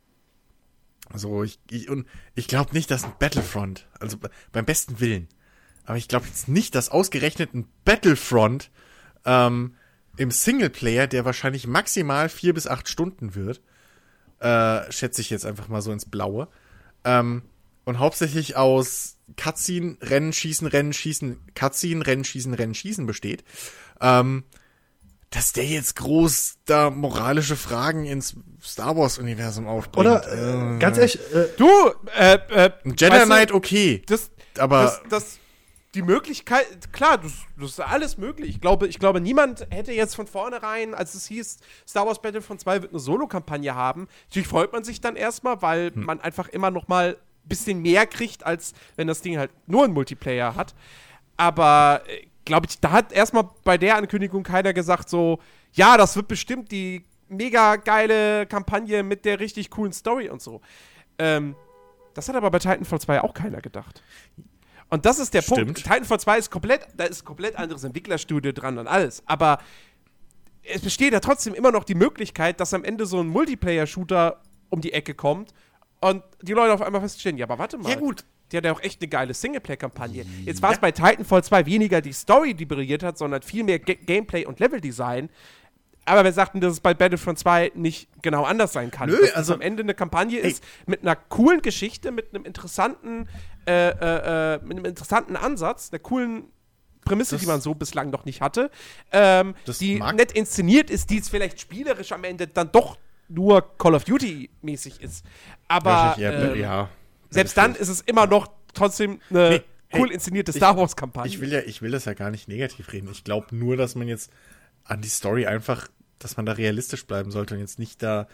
so, ich, ich ich glaube nicht, dass ein Battlefront, also be- beim besten Willen, aber ich glaube jetzt nicht, dass ausgerechnet ein Battlefront ähm, im Singleplayer, der wahrscheinlich maximal vier bis acht Stunden wird, äh, schätze ich jetzt einfach mal so ins Blaue, ähm, und hauptsächlich aus Cutscene, Rennen, Schießen, Rennen, Schießen, Cutscene, Rennen, Schießen, Rennen, Schießen besteht, ähm, dass der jetzt groß da moralische Fragen ins Star Wars Universum aufbringt.
oder äh, ganz ehrlich, äh,
Du, äh, äh,
Jedi
weißt du,
Knight okay,
das,
aber
das, das, die Möglichkeit, klar, das, das ist alles möglich. Ich glaube, ich glaube, niemand hätte jetzt von vornherein, als es hieß, Star Wars Battlefront 2 wird eine Solo-Kampagne haben. Natürlich freut man sich dann erstmal, weil
Hm.
man einfach immer noch mal bisschen mehr kriegt, als wenn das Ding halt nur einen Multiplayer hat. Aber äh, glaube ich, da hat erstmal bei der Ankündigung keiner gesagt, so, ja, das wird bestimmt die mega geile Kampagne mit der richtig coolen Story und so. Ähm, das hat aber bei Titanfall 2 auch keiner gedacht. Und das ist der
Stimmt.
Punkt. Titanfall 2 ist komplett, da ist ein komplett anderes Entwicklerstudio dran und alles. Aber es besteht ja trotzdem immer noch die Möglichkeit, dass am Ende so ein Multiplayer-Shooter um die Ecke kommt und die Leute auf einmal feststellen, ja, aber warte mal.
Ja, gut.
Die hat ja auch echt eine geile Singleplayer-Kampagne. Jetzt war es bei Titanfall 2 weniger die Story, die brilliert hat, sondern viel mehr Ga Gameplay und Leveldesign. Aber wir sagten, dass es bei Battlefront 2 nicht genau anders sein kann.
Nö,
dass es
also-
am Ende eine Kampagne
Ey.
ist mit einer coolen Geschichte, mit einem interessanten, äh, äh, äh, mit einem interessanten Ansatz, einer coolen Prämisse,
Das-
die man so bislang noch nicht hatte, ähm, die nett inszeniert ist, die es vielleicht spielerisch am Ende dann doch nur Call of Duty mäßig ist. Aber
eher-
ähm,
ja.
selbst dann ist es immer noch trotzdem eine
Nee, hey,
cool inszenierte
ich-
Star Wars Kampagne.
Ich will ja, ich will das ja gar nicht negativ reden. Ich glaube nur, dass man jetzt an die Story einfach, dass man da realistisch bleiben sollte und jetzt nicht da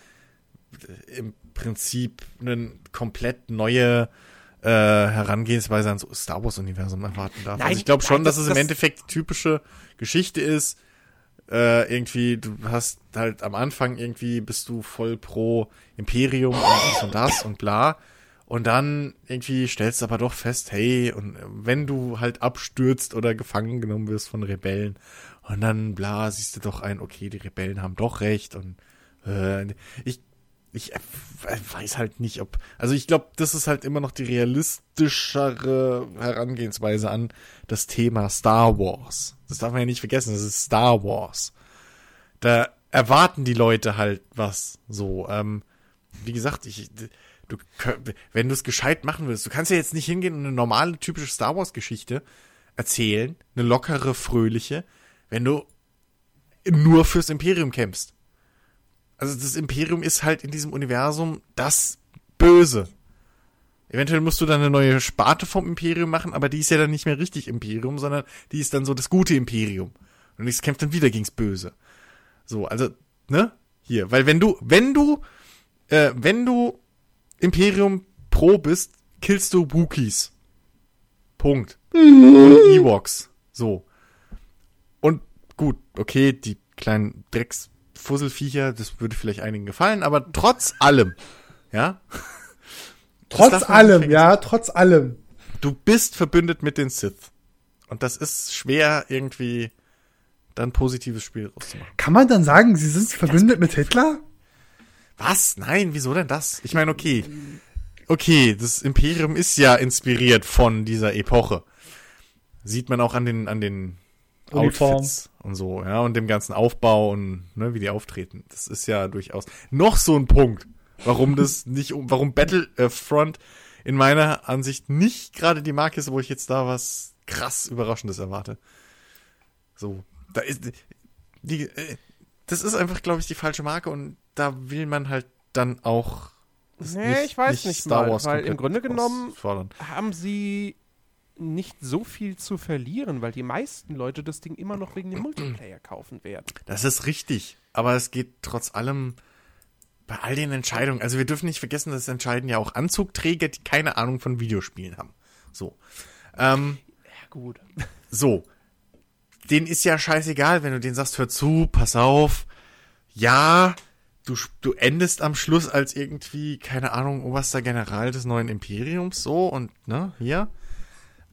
äh, im Prinzip eine komplett neue äh, Herangehensweise ans Star Wars Universum erwarten darf.
Nein,
also ich glaube schon,
nein,
dass
das-
es im
das-
Endeffekt die typische Geschichte ist. Äh, irgendwie, du hast halt am Anfang irgendwie bist du voll pro Imperium und dies und das und bla. Und dann irgendwie stellst du aber doch fest, hey, und wenn du halt abstürzt oder gefangen genommen wirst von Rebellen, und dann bla, siehst du doch ein, okay, die Rebellen haben doch recht und äh, ich, ich weiß halt nicht, ob, also ich glaube, das ist halt immer noch die realistischere Herangehensweise an das Thema Star Wars. Das darf man ja nicht vergessen, das ist Star Wars. Da erwarten die Leute halt was so. Ähm, wie gesagt, ich, du, wenn du es gescheit machen willst, du kannst ja jetzt nicht hingehen und eine normale, typische Star Wars-Geschichte erzählen, eine lockere, fröhliche, wenn du nur fürs Imperium kämpfst. Also das Imperium ist halt in diesem Universum das Böse. Eventuell musst du dann eine neue Sparte vom Imperium machen, aber die ist ja dann nicht mehr richtig Imperium, sondern die ist dann so das gute Imperium. Und es kämpft dann wieder gegens Böse. So, also, ne? Hier, weil wenn du, wenn du, äh, wenn du Imperium Pro bist, killst du Wookiees. Punkt. Und Ewoks. So. Und gut, okay, die kleinen Drecksfusselviecher, das würde vielleicht einigen gefallen, aber trotz allem, ja,
Trotz allem, ja, trotz allem.
du bist verbündet mit den Sith. Und das ist schwer irgendwie dann positives Spiel rauszumachen.
Kann man dann sagen, sie sind verbündet mit Hitler?
Was? Nein, wieso denn das? Ich meine, okay. Okay, das Imperium ist ja inspiriert von dieser Epoche. Sieht man auch an den, an den
Uniform.
Outfits und so, ja, und dem ganzen Aufbau und ne, wie die auftreten. Das ist ja durchaus noch so ein Punkt, warum das nicht, warum Battlefront in meiner Ansicht nicht gerade die Marke ist, wo ich jetzt da was krass Überraschendes erwarte. So, da ist die, äh, das ist einfach, glaube ich, die falsche Marke und da will man halt dann auch
Nee, ich weiß nicht mal, weil im Grunde genommen- haben sie nicht so viel zu verlieren, weil die meisten Leute das Ding immer noch wegen dem Multiplayer kaufen werden.
Das ist richtig, aber es geht trotz allem bei all den Entscheidungen, also wir dürfen nicht vergessen, das entscheiden ja auch Anzugträger, die keine Ahnung von Videospielen haben. So. Ähm,
Ja, gut.
so. Den ist ja scheißegal, wenn du den sagst, hör zu, pass auf. Ja, du, du endest am Schluss als irgendwie, keine Ahnung, oberster General des neuen Imperiums, so und, ne, hier.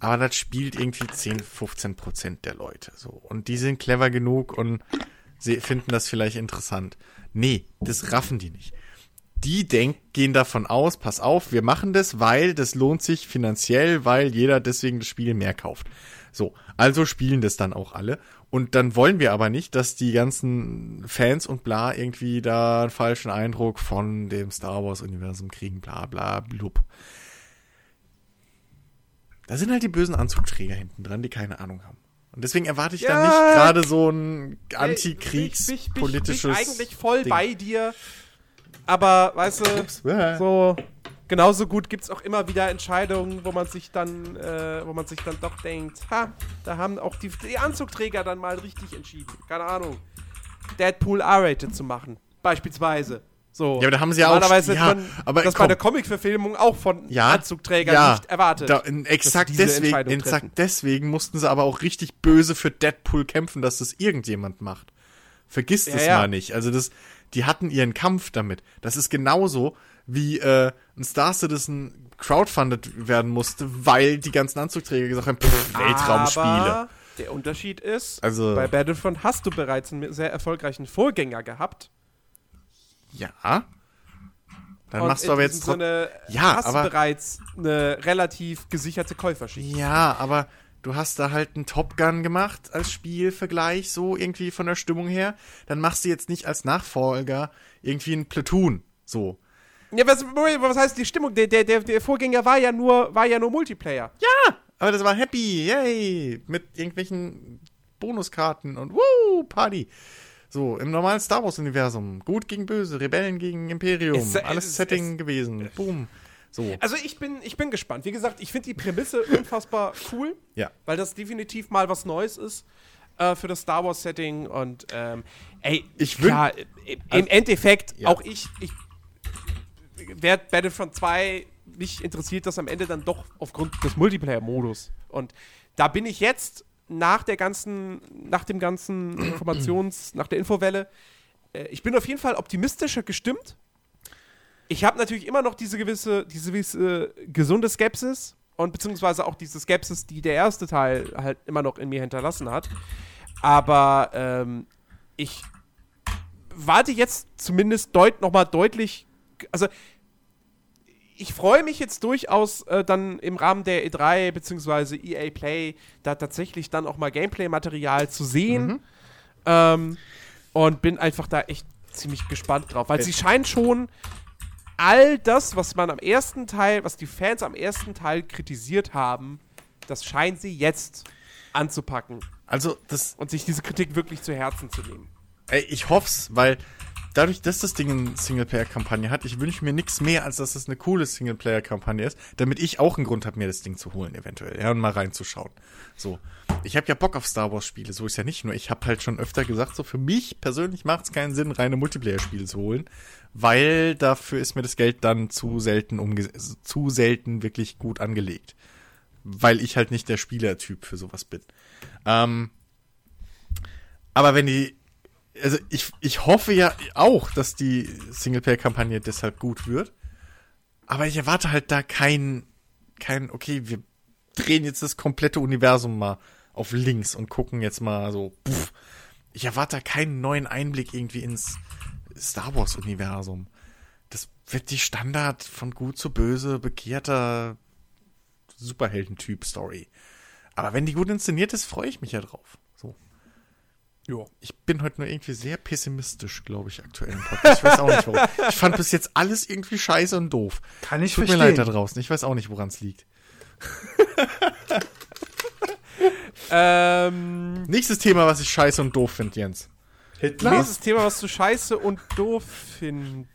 Aber das spielt irgendwie 10, 15 Prozent der Leute, so. Und die sind clever genug und sie finden das vielleicht interessant. Nee, das raffen die nicht. Die denk, gehen davon aus, pass auf, wir machen das, weil das lohnt sich finanziell, weil jeder deswegen das Spiel mehr kauft. So, also spielen das dann auch alle. Und dann wollen wir aber nicht, dass die ganzen Fans und bla irgendwie da einen falschen Eindruck von dem Star Wars-Universum kriegen, bla bla blub. Da sind halt die bösen Anzugträger hinten dran, die keine Ahnung haben. Und deswegen erwarte ich da
Ja.
nicht gerade so ein
Bin ich-
antikriegspolitisches.
bin ich eigentlich voll
Ding.
bei dir. Aber, weißt du, so genauso gut gibt es auch immer wieder Entscheidungen, wo man sich dann, äh, wo man sich dann doch denkt, ha, da haben auch die, die Anzugträger dann mal richtig entschieden. Keine Ahnung. Deadpool R-rated zu machen, beispielsweise. So.
Ja, aber da haben sie ja auch-
Normalerweise
ja,
man
aber
das bei
komm.
der Comic-Verfilmung auch von
ja,
Anzugträgern
ja,
nicht erwartet.
Da, exakt, deswegen, exakt deswegen mussten sie aber auch richtig böse für Deadpool kämpfen, dass das irgendjemand macht. Vergiss das
ja.
mal nicht. Also das, die hatten ihren Kampf damit. Das ist genauso wie äh, ein Star Citizen crowdfunded werden musste, weil die ganzen Anzugträger gesagt haben, pff, Weltraumspiele.
Aber der Unterschied ist,
Also-
bei Battlefront hast du bereits einen sehr erfolgreichen Vorgänger gehabt.
Ja. Dann
Und
machst du aber jetzt.
Sinne
Ja,
hast
aber-
bereits eine relativ gesicherte Käuferschicht.
Ja, aber du hast da halt einen Top Gun gemacht als Spielvergleich, so irgendwie von der Stimmung her. Dann machst du jetzt nicht als Nachfolger irgendwie ein Platoon, so.
Ja, was, was heißt die Stimmung? Der, der, der, Vorgänger war ja nur, war ja nur Multiplayer.
Ja, aber das war happy, yay, mit irgendwelchen Bonuskarten und woo, Party. So, im normalen Star Wars-Universum. Gut gegen Böse, Rebellen gegen Imperium.
Es-
alles
es-
Setting
es-
gewesen. Boom. So.
Also ich bin, ich bin gespannt. Wie gesagt, ich finde die Prämisse unfassbar cool,
Ja.
weil das definitiv mal was Neues ist äh, für das Star Wars Setting und ähm, ey,
Ich
klar, im, im Endeffekt
Ja.
auch ich, ich wer Battlefront 2 mich interessiert das am Ende dann doch aufgrund des Multiplayer-Modus und da bin ich jetzt nach der ganzen, nach dem ganzen Informations, nach der Infowelle, äh, ich bin auf jeden Fall optimistischer gestimmt. Ich habe natürlich immer noch diese gewisse, diese gewisse gesunde Skepsis und beziehungsweise auch diese Skepsis, die der erste Teil halt immer noch in mir hinterlassen hat. Aber ähm, ich warte jetzt zumindest deut noch mal deutlich, also ich freue mich jetzt durchaus äh, dann im Rahmen der E3 beziehungsweise EA Play da tatsächlich dann auch mal Gameplay-Material zu sehen. Ähm, und bin einfach da echt ziemlich gespannt drauf, weil sie scheinen schon all das, was man am ersten Teil, was die Fans am ersten Teil kritisiert haben, das scheinen sie jetzt anzupacken
Also, das,
und sich diese Kritik wirklich zu Herzen zu nehmen.
ey, ich hoff's, weil dadurch, dass das Ding eine Singleplayer-Kampagne hat, ich wünsche mir nichts mehr, als dass es eine coole Singleplayer-Kampagne ist, damit ich auch einen Grund habe, mir das Ding zu holen, eventuell, ja, und mal reinzuschauen. So. Ich habe ja Bock auf Star Wars-Spiele, so ist ja nicht nur. Ich habe halt schon öfter gesagt, so für mich persönlich macht es keinen Sinn, reine Multiplayer-Spiele zu holen, weil dafür ist mir das Geld dann zu selten umge zu selten wirklich gut angelegt. Weil ich halt nicht der Spielertyp für sowas bin. Ähm, aber wenn die also ich, ich hoffe ja auch, dass die Singleplayer-Kampagne deshalb gut wird. Aber ich erwarte halt da kein, kein, okay, wir drehen jetzt das komplette Universum mal auf links und gucken jetzt mal so, pff. Ich erwarte keinen neuen Einblick irgendwie ins Star Wars-Universum. Das wird die Standard von gut zu böse, bekehrter Superheldentyp-Story. Aber wenn die gut inszeniert ist, freue ich mich ja drauf.
Ja.
Ich bin heute nur irgendwie sehr pessimistisch, glaube ich, aktuell im Podcast. Ich weiß auch nicht warum. Ich fand bis jetzt alles irgendwie scheiße und doof.
Kann ich
Tut mir
verstehen.
leid da draußen. Ich weiß auch nicht, woran es liegt.
Ähm,
Nächstes Thema, was ich scheiße und doof finde, Jens.
Hitler?
nächstes Thema, was du scheiße und doof findest.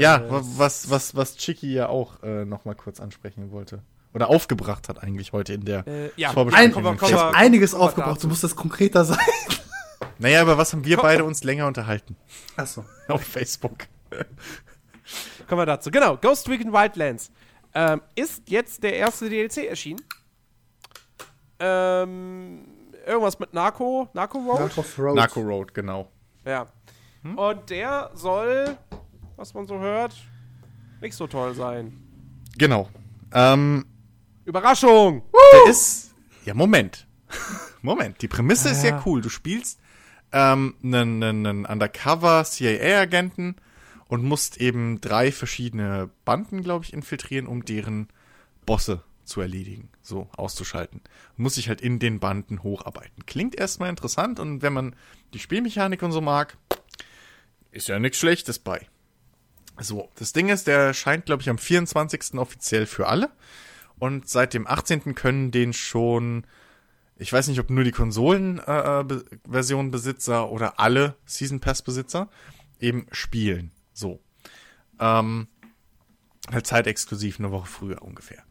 Ja, wa- was, was, was Chicky ja auch äh, noch mal kurz ansprechen wollte. Oder aufgebracht hat eigentlich heute in der
Äh, ja.
Vorbesprechung.
Ein,
Komm mal, komm
ich habe einiges aufgebracht,
dazu.
du musst das konkreter sein.
Naja, über was haben wir beide uns länger unterhalten?
Achso.
Auf Facebook.
Kommen wir dazu. Genau, Ghost Recon Wildlands ähm, ist jetzt der erste DLC erschienen. Ähm, irgendwas mit Narco, Narco Road?
Narcos Road.
Narco Road, genau.
Ja. Und der soll, was man so hört, nicht so toll sein.
Genau. Ähm,
Überraschung!
Der ist. Ja, Moment. Moment. Die Prämisse ist ja cool. Du spielst ähm, einen, einen, einen Undercover CIA-Agenten und musst eben drei verschiedene Banden, glaube ich, infiltrieren, um deren Bosse zu erledigen, so auszuschalten. Muss sich halt in den Banden hocharbeiten. Klingt erstmal interessant und wenn man die Spielmechanik und so mag, ist ja nichts Schlechtes bei. So, das Ding ist, der erscheint, glaube ich, am 24. offiziell für alle. Und seit dem 18. können den schon, ich weiß nicht, ob nur die Konsolen-Version-Besitzer oder alle Season Pass-Besitzer eben spielen. So. Ähm, halt zeitexklusiv eine Woche früher ungefähr.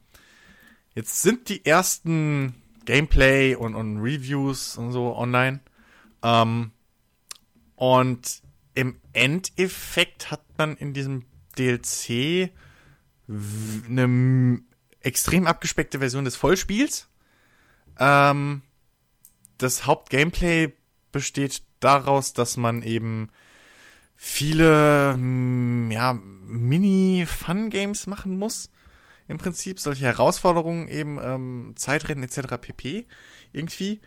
Jetzt sind die ersten Gameplay und, und Reviews und so online. Ähm, und im Endeffekt hat man in diesem DLC eine extrem abgespeckte Version des Vollspiels. Ähm, das Hauptgameplay besteht daraus, dass man eben viele mm, ja, Mini-Fun-Games machen muss. Im Prinzip solche Herausforderungen eben ähm, Zeitrennen etc. pp. irgendwie.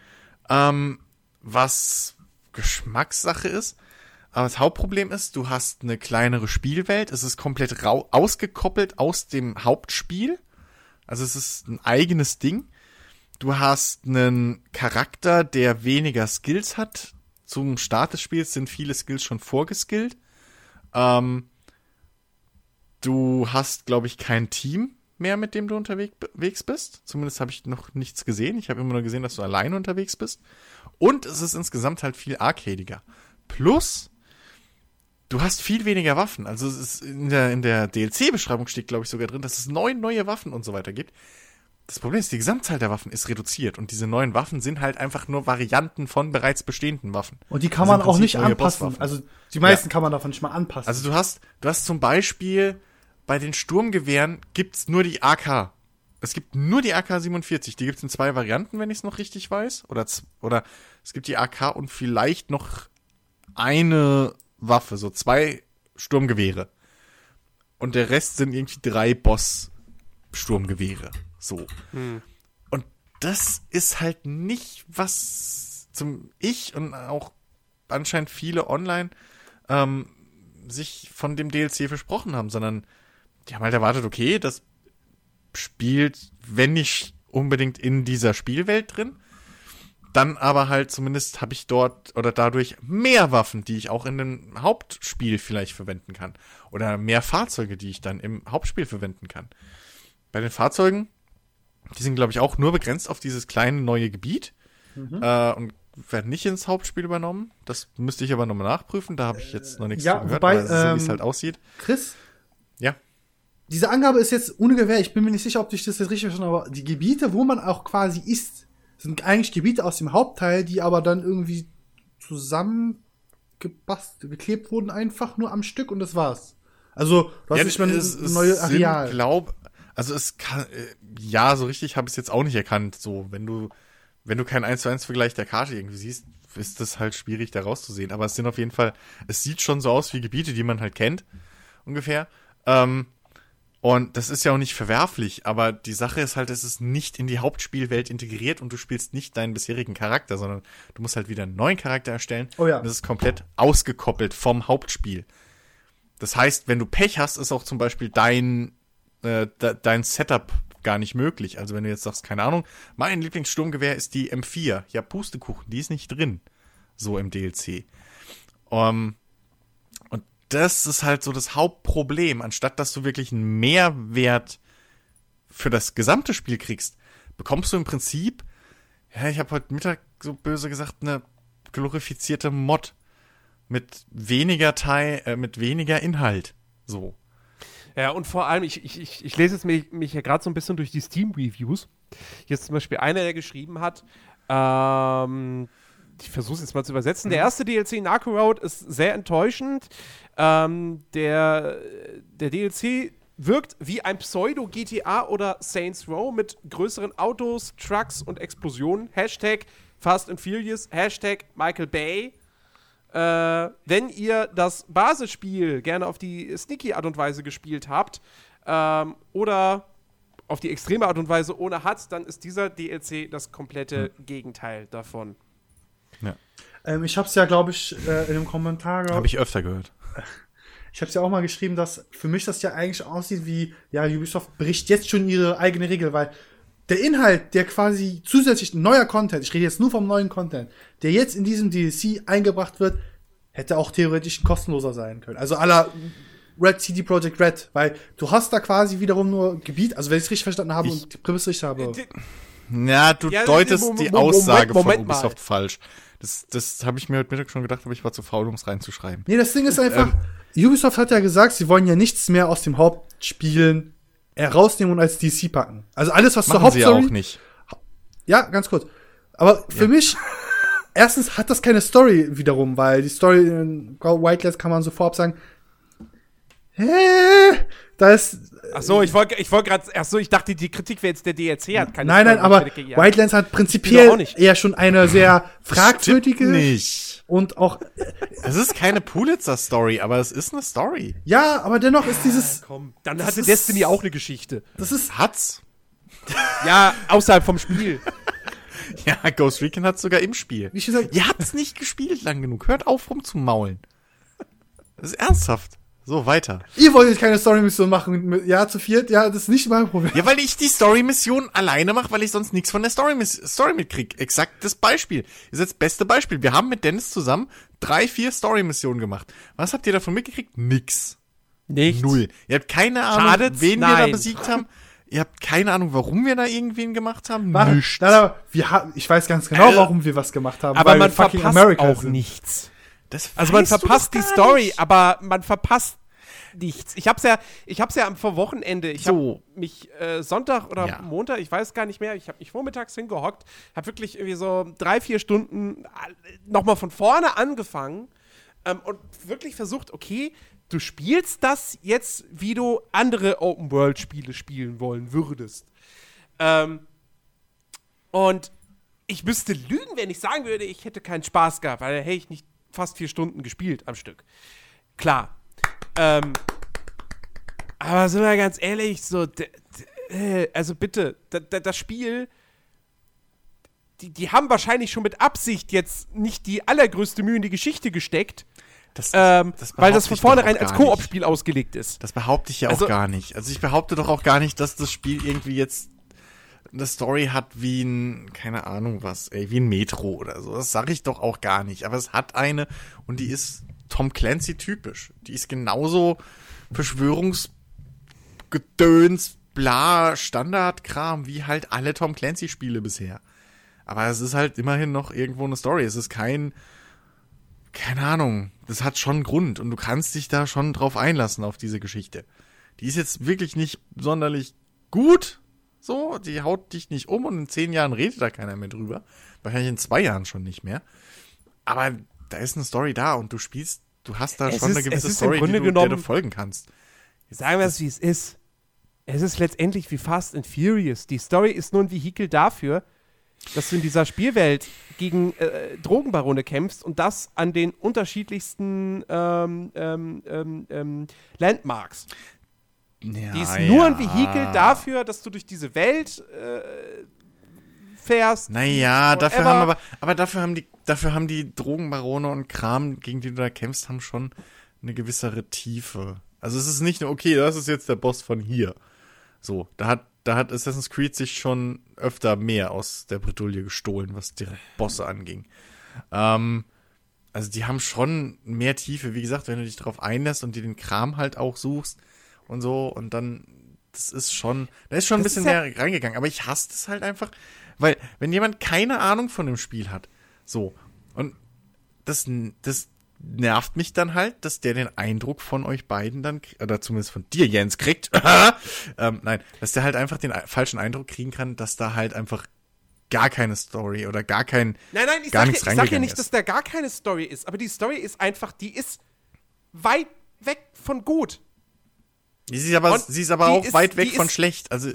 Ähm, was Geschmackssache ist. Aber das Hauptproblem ist, du hast eine kleinere Spielwelt. Es ist komplett rau ausgekoppelt aus dem Hauptspiel. Also es ist ein eigenes Ding. Du hast einen Charakter, der weniger Skills hat. Zum Start des Spiels sind viele Skills schon vorgeskillt. Ähm, du hast, glaube ich, kein Team mehr, mit dem du unterwegs bist. Zumindest habe ich noch nichts gesehen. Ich habe immer nur gesehen, dass du alleine unterwegs bist. Und es ist insgesamt halt viel arcadiger. Plus, du hast viel weniger Waffen. Also es ist in der, in der DLC-Beschreibung steht, glaube ich, sogar drin, dass es neun neue Waffen und so weiter gibt. Das Problem ist, die Gesamtzahl der Waffen ist reduziert und diese neuen Waffen sind halt einfach nur Varianten von bereits bestehenden Waffen.
Und die kann man auch nicht anpassen. Also die meisten ja. kann man davon nicht mal anpassen.
Also du hast, du hast zum Beispiel bei den Sturmgewehren gibt's nur die AK. Es gibt nur die AK-47. Die gibt's in zwei Varianten, wenn ich es noch richtig weiß. Oder, oder es gibt die AK und vielleicht noch eine Waffe, so zwei Sturmgewehre. Und der Rest sind irgendwie drei Boss-Sturmgewehre. So. Hm. Und das ist halt nicht, was zum ich und auch anscheinend viele online ähm, sich von dem DLC versprochen haben, sondern die haben halt erwartet, okay, das spielt, wenn nicht unbedingt in dieser Spielwelt drin, dann aber halt zumindest habe ich dort oder dadurch mehr Waffen, die ich auch in dem Hauptspiel vielleicht verwenden kann. Oder mehr Fahrzeuge, die ich dann im Hauptspiel verwenden kann. Bei den Fahrzeugen, die sind, glaube ich, auch nur begrenzt auf dieses kleine neue Gebiet mhm. äh, und werden nicht ins Hauptspiel übernommen. Das müsste ich aber nochmal nachprüfen. Da habe ich jetzt noch nichts
ja, gehört, wobei, ähm,
so wie es halt aussieht.
Chris?
Ja
diese Angabe ist jetzt ohne Gewehr, ich bin mir nicht sicher, ob ich das jetzt richtig verstanden habe, aber die Gebiete, wo man auch quasi ist, sind eigentlich Gebiete aus dem Hauptteil, die aber dann irgendwie zusammengepasst, geklebt wurden, einfach nur am Stück und das war's. Also,
du hast ja, nicht mal ein neues Areal. Glaub, also es kann, äh, ja, so richtig habe ich es jetzt auch nicht erkannt. So, wenn du, wenn du keinen 1 zu 1 Vergleich der Karte irgendwie siehst, ist das halt schwierig da rauszusehen. Aber es sind auf jeden Fall, es sieht schon so aus wie Gebiete, die man halt kennt, ungefähr. Ähm, und das ist ja auch nicht verwerflich, aber die Sache ist halt, es ist nicht in die Hauptspielwelt integriert und du spielst nicht deinen bisherigen Charakter, sondern du musst halt wieder einen neuen Charakter erstellen.
Oh ja.
Und das ist komplett ausgekoppelt vom Hauptspiel. Das heißt, wenn du Pech hast, ist auch zum Beispiel dein, äh, dein Setup gar nicht möglich. Also wenn du jetzt sagst, keine Ahnung, mein Lieblingssturmgewehr ist die M4. Ja, Pustekuchen, die ist nicht drin. So im DLC. Um, das ist halt so das Hauptproblem. Anstatt dass du wirklich einen Mehrwert für das gesamte Spiel kriegst, bekommst du im Prinzip, ja, ich habe heute Mittag so böse gesagt, eine glorifizierte Mod mit weniger Teil, äh, mit weniger Inhalt. So.
Ja, und vor allem, ich, ich, ich, lese jetzt mich, mich ja gerade so ein bisschen durch die Steam-Reviews. Hier ist zum Beispiel einer, der geschrieben hat, ähm, ich versuche es jetzt mal zu übersetzen. Mhm. Der erste DLC, Narco Road, ist sehr enttäuschend. Ähm, der, der DLC wirkt wie ein Pseudo-GTA oder Saints Row mit größeren Autos, Trucks und Explosionen. Hashtag Fast and Furious, Hashtag Michael Bay. Äh, wenn ihr das Basisspiel gerne auf die sneaky Art und Weise gespielt habt ähm, oder auf die extreme Art und Weise ohne hat, dann ist dieser DLC das komplette mhm. Gegenteil davon.
Ja. Ähm, ich habe es ja, glaube ich, äh, in einem Kommentar.
Habe ich öfter gehört.
Ich habe es ja auch mal geschrieben, dass für mich das ja eigentlich aussieht wie, ja, Ubisoft bricht jetzt schon ihre eigene Regel, weil der Inhalt, der quasi zusätzlich neuer Content, ich rede jetzt nur vom neuen Content, der jetzt in diesem DLC eingebracht wird, hätte auch theoretisch kostenloser sein können. Also aller Red CD Projekt Red, weil du hast da quasi wiederum nur Gebiet, also wenn ich es richtig verstanden habe ich, und die Prämisse richtig habe.
Ja, du ja, deutest die Aussage Moment, Moment von Ubisoft mal. falsch. Das, das habe ich mir heute Mittag schon gedacht, aber ich war zu faul, um es reinzuschreiben.
Nee, das Ding ist einfach, ähm, Ubisoft hat ja gesagt, sie wollen ja nichts mehr aus dem Hauptspielen herausnehmen und als DC packen. Also alles, was zur
Hauptstory... Sie ja auch nicht.
Ja, ganz kurz. Aber für ja. mich, erstens hat das keine Story wiederum, weil die Story in Whitelist kann man so vorab sagen, hä? Da ist.
Ach so, ich wollte ich wollt gerade. Ach so, ich dachte, die Kritik wäre jetzt der DLC hat
keine Nein, nein, aber Wildlands hat prinzipiell eher schon eine sehr fragwürdige.
nicht.
Und auch.
Es ist keine Pulitzer-Story, aber es ist eine Story.
Ja, aber dennoch ist dieses.
Ja, komm, dann hatte Destiny auch eine Geschichte.
Das ist.
Hat's?
ja, außerhalb vom Spiel.
ja, Ghost Recon hat's sogar im Spiel.
Wie gesagt,
Ihr habt's nicht gespielt lang genug. Hört auf rumzumaulen. Das ist ernsthaft. So, weiter.
Ihr wollt jetzt keine Story-Mission machen. mit- Ja, zu viert? Ja, das ist nicht mein Problem.
Ja, weil ich die Story-Mission alleine mache, weil ich sonst nichts von der Story, Story mitkrieg. Exakt das Beispiel. Ist das beste Beispiel. Wir haben mit Dennis zusammen drei, vier Story-Missionen gemacht. Was habt ihr davon mitgekriegt? Nix.
Nichts.
Null. Ihr habt keine Ahnung,
Schadet's?
wen wir da
Nein.
besiegt haben. Ihr habt keine Ahnung, warum wir da irgendwen gemacht haben. Nichts.
Nein, aber wir haben, ich weiß ganz genau,
Äh,
warum wir was gemacht haben.
Aber
weil
man
wir fucking
verpasst
America
auch
sind.
nichts.
Das
Also man verpasst die Story,
nicht.
aber man verpasst nichts. Ich hab's ja, ich hab's ja am vor Wochenende. Ich
So.
hab mich äh, Sonntag oder
Ja.
Montag, ich weiß gar nicht mehr. Ich habe mich vormittags hingehockt, habe wirklich irgendwie so drei, vier Stunden nochmal von vorne angefangen ähm, und wirklich versucht, okay, du spielst das jetzt, wie du andere Open-World-Spiele spielen wollen würdest. Ähm, und ich müsste lügen, wenn ich sagen würde, ich hätte keinen Spaß gehabt, weil hätte ich nicht fast vier Stunden gespielt am Stück. Klar. Ähm, aber sind wir ganz ehrlich, so, äh, also bitte, das Spiel, die, die haben wahrscheinlich schon mit Absicht jetzt nicht die allergrößte Mühe in die Geschichte gesteckt,
Das,
ähm,
das
weil das von vornherein als. Koop-Spiel ausgelegt ist.
Das behaupte ich ja
Also-
auch gar nicht. Also ich behaupte doch auch gar nicht, dass das Spiel irgendwie jetzt eine Story hat wie ein, keine Ahnung was, ey, wie ein Metro oder so. Das sage ich doch auch gar nicht. Aber es hat eine und die ist Tom Clancy typisch. Die ist genauso Verschwörungsgedöns, bla, Standardkram wie halt alle Tom Clancy Spiele bisher. Aber es ist halt immerhin noch irgendwo eine Story. Es ist kein, keine Ahnung, das hat schon Grund und du kannst dich da schon drauf einlassen auf diese Geschichte. Die ist jetzt wirklich nicht sonderlich gut, so, die haut dich nicht um und in zehn Jahren redet da keiner mehr drüber. Wahrscheinlich in zwei Jahren schon nicht mehr. Aber da ist eine Story da und du spielst, du hast da
Es
schon
ist-
eine gewisse Story, die du, der
genommen-
du folgen kannst.
Sagen wir es, wie es ist. Es ist letztendlich wie Fast and Furious. Die Story ist nur ein Vehikel dafür, dass du in dieser Spielwelt gegen äh, Drogenbarone kämpfst und das an den unterschiedlichsten ähm, ähm, ähm, ähm, Landmarks.
Ja,
Die ist nur ein
ja.
Vehikel dafür, dass du durch diese Welt äh, fährst.
Naja, dafür haben aber, aber dafür haben die, dafür haben die Drogenbarone und Kram, gegen die du da kämpfst, haben schon eine gewissere Tiefe. Also es ist nicht nur, okay, das ist jetzt der Boss von hier. So, da hat, da hat Assassin's Creed sich schon öfter mehr aus der Bredouille gestohlen, was die Bosse anging. Ähm, also die haben schon mehr Tiefe. Wie gesagt, wenn du dich darauf einlässt und dir den Kram halt auch suchst und so und dann, das ist schon, da ist schon ein
Das
bisschen
ja-
mehr reingegangen. Aber ich hasse das halt einfach, weil wenn jemand keine Ahnung von dem Spiel hat, so und das, das nervt mich dann halt, dass der den Eindruck von euch beiden dann, oder zumindest von dir, Jens, kriegt. ähm, nein, dass der halt einfach den falschen Eindruck kriegen kann, dass da halt einfach gar keine Story oder gar kein.
Nein, nein, ich
gar
sag, ja, sag ja nicht,
ist.
dass da gar keine Story ist, aber die Story ist einfach, die ist weit weg von gut.
Sie ist aber,
Und
sie ist aber auch
ist-
weit weg von schlecht. Also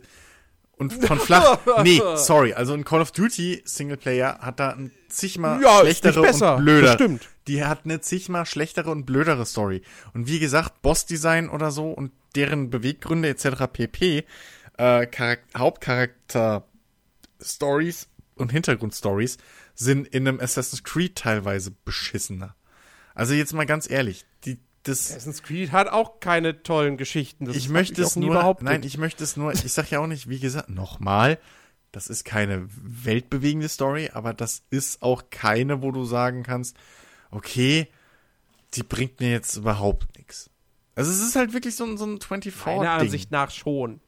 und von flach. nee, sorry. Also ein Call of Duty Singleplayer hat da ein zigmal
Ja,
schlechtere
besser,
und blöder.
das stimmt.
Die hat eine zigmal schlechtere und blödere Story. Und wie gesagt, Bossdesign oder so und deren Beweggründe etc. pp. Äh, Charak Hauptcharakter Stories und Hintergrundstories sind in einem Assassin's Creed teilweise beschissener. Also jetzt mal ganz ehrlich, die das
Assassin's Creed hat auch keine tollen Geschichten. Das
ich möchte es nur,
behauptet.
nein, ich möchte es nur, ich sag ja auch nicht, wie gesagt, nochmal, das ist keine weltbewegende Story, aber das ist auch keine, wo du sagen kannst, okay, die bringt mir jetzt überhaupt nichts. Also es ist halt wirklich so ein, so ein 24
Meiner. Ansicht nach schon.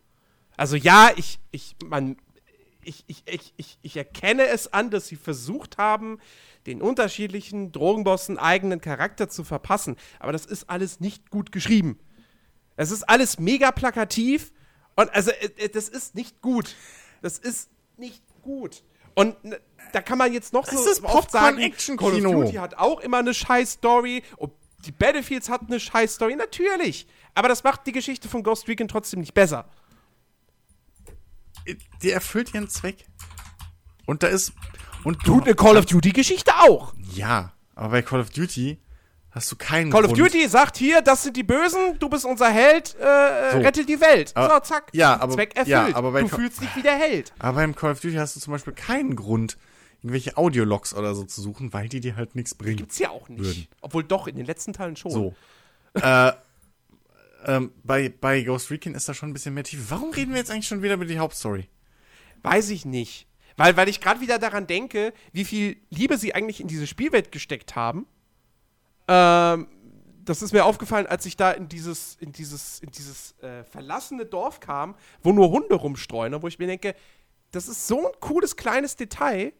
Also ja, ich, ich, man, ich, ich, ich, ich, ich erkenne es an, dass sie versucht haben, den unterschiedlichen Drogenbossen eigenen Charakter zu verpassen. Aber das ist alles nicht gut geschrieben. Es ist alles mega plakativ und also äh, äh, das ist nicht gut. Das ist nicht gut. Und da kann man jetzt noch
Das
so
ist
oft sagen,
Popcorn-Action-Kino.
Call of Duty hat auch immer eine scheiß Story. Und die Battlefields hatten eine scheiß Story, natürlich. Aber das macht die Geschichte von Ghost Recon trotzdem nicht besser.
Die erfüllt ihren Zweck. Und da ist, und
Tut eine Call of Duty Geschichte auch.
ja, aber bei Call of Duty hast du keinen
Call of
Grund,
Duty sagt hier, das sind die Bösen, du bist unser Held, äh,
So.
rettet die Welt.
Aber-
so, zack.
ja, aber-
Zweck erfüllt.
ja, aber
du
Ca-
fühlst dich wie der Held.
Aber beim Call of Duty hast du zum Beispiel keinen Grund, irgendwelche Audiologs oder so zu suchen, weil die dir halt nichts bringen.
Gibt's ja auch nicht.
Würden.
Obwohl doch, in den letzten Teilen schon.
So. äh, ähm, bei, bei Ghost Recon ist da schon ein bisschen mehr Tiefe. Warum reden wir jetzt eigentlich schon wieder über die Hauptstory?
Weiß ich nicht. Weil, weil ich gerade wieder daran denke, wie viel Liebe sie eigentlich in diese Spielwelt gesteckt haben. Ähm, das ist mir aufgefallen, als ich da in dieses, in dieses, in dieses äh, verlassene Dorf kam, wo nur Hunde rumstreuen, wo ich mir denke, das ist so ein cooles kleines Detail,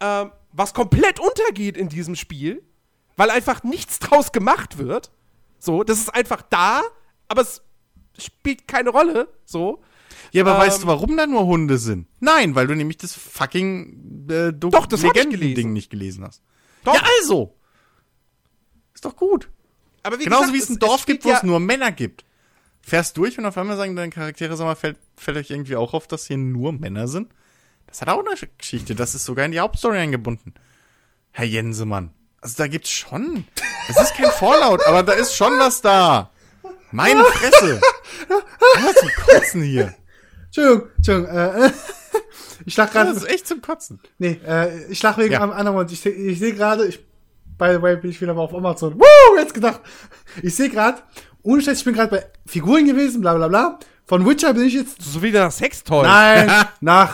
ähm, was komplett untergeht in diesem Spiel, weil einfach nichts draus gemacht wird. So, das ist einfach da, aber es spielt keine Rolle. So.
Ja, aber
Ähm.
weißt du, warum da nur Hunde sind? Nein, weil du nämlich das fucking äh, Do
Doch, das
Legenden-Ding nicht gelesen hast.
Doch.
Ja, also. Ist doch gut.
Aber wie
Genauso
gesagt,
wie es ein Dorf gibt, wo
ja-
es nur Männer gibt. Fährst durch und auf einmal sagen deine Charaktere, sag mal, fällt, fällt euch irgendwie auch auf, dass hier nur Männer sind? Das hat auch eine Geschichte. Das ist sogar in die Hauptstory eingebunden. Herr Jensemann. Also da gibt's schon. Es ist kein Fallout, aber da ist schon was da. Meine Fresse. Was zum Kotzen hier.
Entschuldigung, Entschuldigung, äh, ich lach gerade,
Das ist echt zum Kotzen.
nee, äh, ich lach wegen
Ja.
einem anderen Grund. Ich, seh- ich sehe gerade, ich, by the way, bin ich wieder mal auf Amazon. Woo, jetzt gedacht. Ich sehe gerade, ohne Scheiß, ich bin gerade bei Figuren gewesen, bla, bla, bla. Von Witcher bin ich jetzt
So wie nach Sextoy.
Nein, nach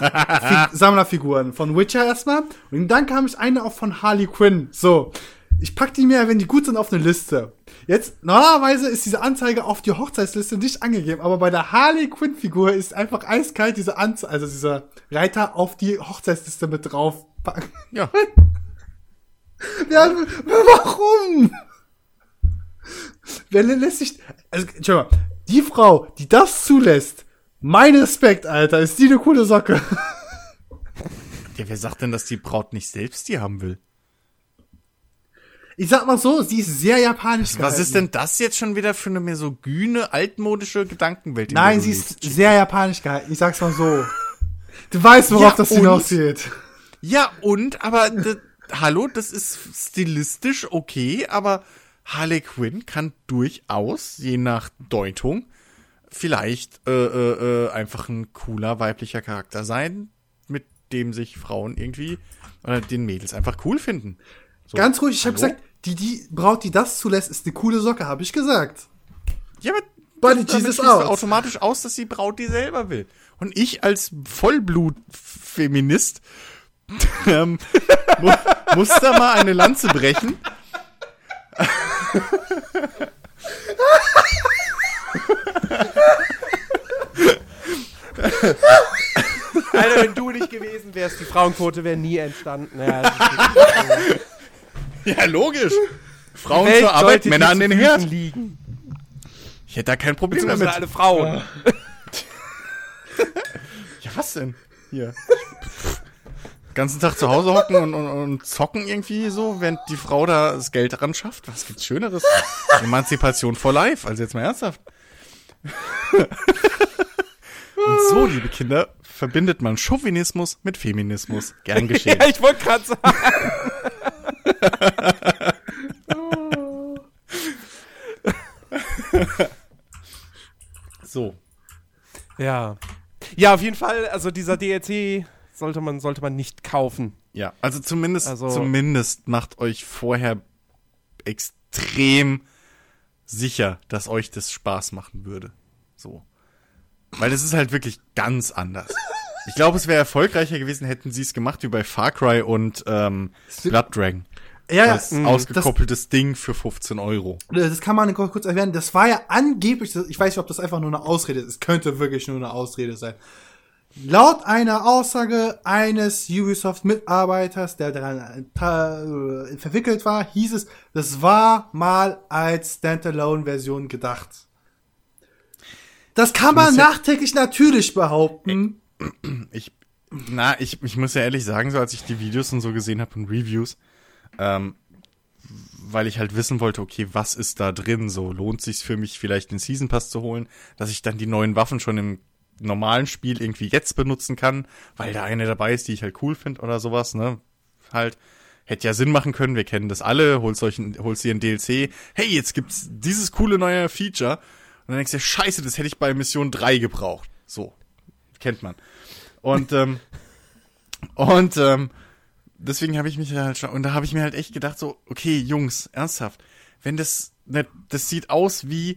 Fi Sammlerfiguren. Von Witcher erstmal. Und dann kam ich eine auch von Harley Quinn. So. Ich pack die mir, wenn die gut sind, auf eine Liste. Jetzt, normalerweise ist diese Anzeige auf die Hochzeitsliste nicht angegeben, aber bei der Harley Quinn Figur ist einfach eiskalt diese Anzeige, also dieser Reiter auf die Hochzeitsliste mit drauf. packen.
Ja.
Ja, warum? Wer lä- lässt sich, also, Entschuldigung, mal, die Frau, die das zulässt, mein Respekt, Alter, ist die eine coole Socke.
Ja, wer sagt denn, dass die Braut nicht selbst die haben will?
Ich sag mal so, sie ist sehr japanisch
Was
gehalten.
ist denn das jetzt schon wieder für eine misogyne, altmodische Gedankenwelt? in
Nein, sie ist
lebst?
sehr japanisch gehalten. Ich sag's mal so. Du weißt, worauf
Ja,
das hinausgeht.
Ja, und, aber, hallo, das ist stilistisch okay, aber Harley Quinn kann durchaus, je nach Deutung, vielleicht äh, äh, äh, einfach ein cooler weiblicher Charakter sein, mit dem sich Frauen irgendwie, oder den Mädels einfach cool finden. So,
Ganz ruhig, ich habe gesagt, die, die Braut, die das zulässt, ist eine coole Socke, habe ich gesagt.
Ja, aber
Buddy
damit
Jesus out.
automatisch aus, dass die Braut die selber will. Und ich als Vollblut-Feminist ähm, mu muss da mal eine Lanze brechen.
Alter, wenn du nicht gewesen wärst, die Frauenquote wäre nie entstanden. Ja, das ist wirklich-
Ja, logisch. Frauen zur Arbeit, Männer an den Herd.
liegen.
Ich hätte da kein Problem damit.
alle Frauen.
Ja, was denn? Hier. Ganzen Tag zu Hause hocken und, und, und zocken irgendwie so, während die Frau da das Geld daran schafft. Was gibt's Schöneres? Emanzipation for life. Also jetzt mal ernsthaft. und so, liebe Kinder, verbindet man Chauvinismus mit Feminismus. Gern geschehen.
Ja, ich wollte gerade sagen.
So.
Ja. Ja, auf jeden Fall, also dieser DLC sollte man, sollte man nicht kaufen.
Ja, also zumindest,
Also-
zumindest macht euch vorher extrem sicher, dass euch das Spaß machen würde. So. Weil es ist halt wirklich ganz anders. Ich glaube, es wäre erfolgreicher gewesen, hätten sie es gemacht wie bei Far Cry und ähm, Blood Dragon.
Ja, ja,
Das
mh,
ausgekoppeltes Ding für 15 Euro.
Das, das kann man kurz kurz erwähnen. Das war ja angeblich, ich weiß nicht, ob das einfach nur eine Ausrede ist. Es könnte wirklich nur eine Ausrede sein. Laut einer Aussage eines Ubisoft-Mitarbeiters, der daran äh, verwickelt war, hieß es, das war mal als Standalone-Version gedacht. Das kann man
ja-
nachträglich natürlich behaupten.
Ich, na, ich, ich muss ja ehrlich sagen, so als ich die Videos und so gesehen habe und Reviews, ähm, weil ich halt wissen wollte, okay, was ist da drin? So lohnt sich's für mich vielleicht den Season Pass zu holen, dass ich dann die neuen Waffen schon im normalen Spiel irgendwie jetzt benutzen kann, weil da eine dabei ist, die ich halt cool finde oder sowas, ne? Halt hätte ja Sinn machen können. Wir kennen das alle. Holst euch, ein- holst dir ein DLC. Hey, jetzt gibt's dieses coole neue Feature. Und dann denkst du, scheiße, das hätte ich bei Mission 3 gebraucht. So. Kennt man. Und, ähm, und, ähm, deswegen habe ich mich halt schon, und da habe ich mir halt echt gedacht, so, okay, Jungs, ernsthaft, wenn das, ne, das sieht aus wie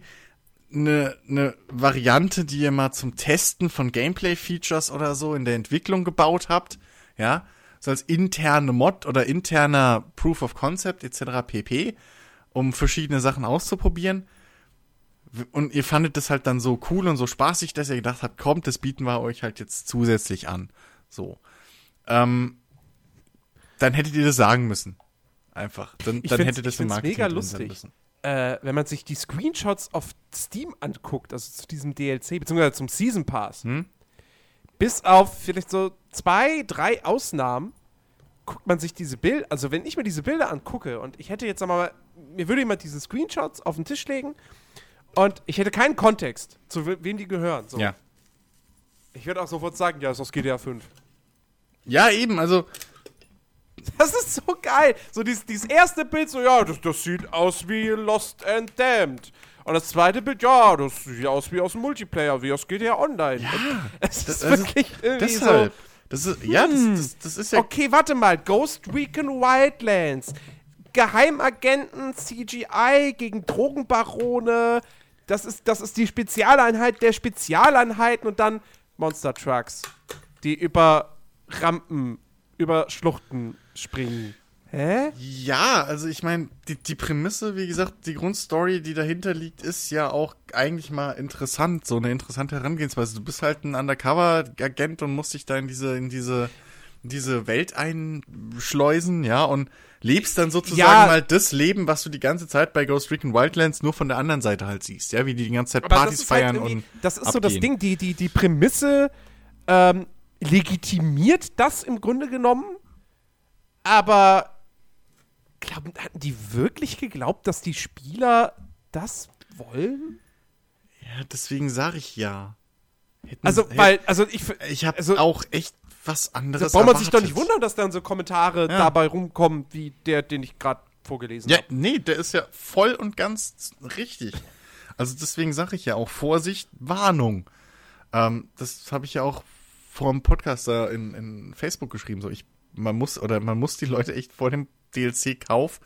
eine, eine Variante, die ihr mal zum Testen von Gameplay-Features oder so in der Entwicklung gebaut habt, ja, so als interne Mod oder interner Proof of Concept etc. pp, um verschiedene Sachen auszuprobieren. Und ihr fandet das halt dann so cool und so spaßig, dass ihr gedacht habt, kommt, das bieten wir euch halt jetzt zusätzlich an. So. Ähm, dann hättet ihr das sagen müssen. Einfach. Dann,
Ich
dann
find's-
hätte das im Marketing
mega lustig.
müssen.
Äh, wenn man sich die Screenshots auf Steam anguckt, also zu diesem DLC, beziehungsweise zum Season Pass,
Hm?
bis auf vielleicht so zwei, drei Ausnahmen, guckt man sich diese Bilder, also wenn ich mir diese Bilder angucke und ich hätte jetzt sag mal, mir würde jemand diese Screenshots auf den Tisch legen und ich hätte keinen Kontext, zu we wem die gehören. So.
Ja.
Ich würde auch sofort sagen, ja, ist aus GTA 5.
Ja, eben, also
Das ist so geil. So dieses, dieses erste Bild, so, ja, das, das sieht aus wie Lost and Damned. Und das zweite Bild, ja, das sieht aus wie aus dem Multiplayer, wie aus GTA Online. Ja, es ist
das-
wirklich irgendwie
deshalb.
so.
Das ist, ja, das, das, das ist ja
Okay, warte mal. Ghost Recon Wildlands. Geheimagenten, CGI gegen Drogenbarone. Das ist, das ist die Spezialeinheit der Spezialeinheiten und dann Monster Trucks, die über Rampen, über Schluchten springen. Hä?
Ja, also ich meine, die, die Prämisse, wie gesagt, die Grundstory, die dahinter liegt, ist ja auch eigentlich mal interessant, so eine interessante Herangehensweise. Du bist halt ein Undercover-Agent und musst dich da in diese, in diese, in diese Welt einschleusen, ja, und lebst dann sozusagen
Ja.
mal das Leben, was du die ganze Zeit bei Ghost Recon Wildlands nur von der anderen Seite halt siehst, ja, wie die die ganze Zeit
Aber
Partys
halt
feiern
irgendwie-
und
Das ist so das
abgehen.
Ding, die, die, die Prämisse ähm, legitimiert das im Grunde genommen, aber glauben, hatten die wirklich geglaubt, dass die Spieler das wollen?
Ja, deswegen sage ich ja. Hätten-
Also, weil, also ich,
ich habe
also-
auch echt was
da
anderes
braucht man sich doch nicht wundern, dass dann so Kommentare
Ja.
dabei rumkommen, wie der, den ich gerade vorgelesen
Ja,
habe.
nee, der ist ja voll und ganz richtig. Also deswegen sage ich ja auch Vorsicht, Warnung. Ähm, das habe ich ja auch vor dem Podcast da in, in Facebook geschrieben. So, ich, man muss oder man muss die Leute echt vor dem DLC-Kauf,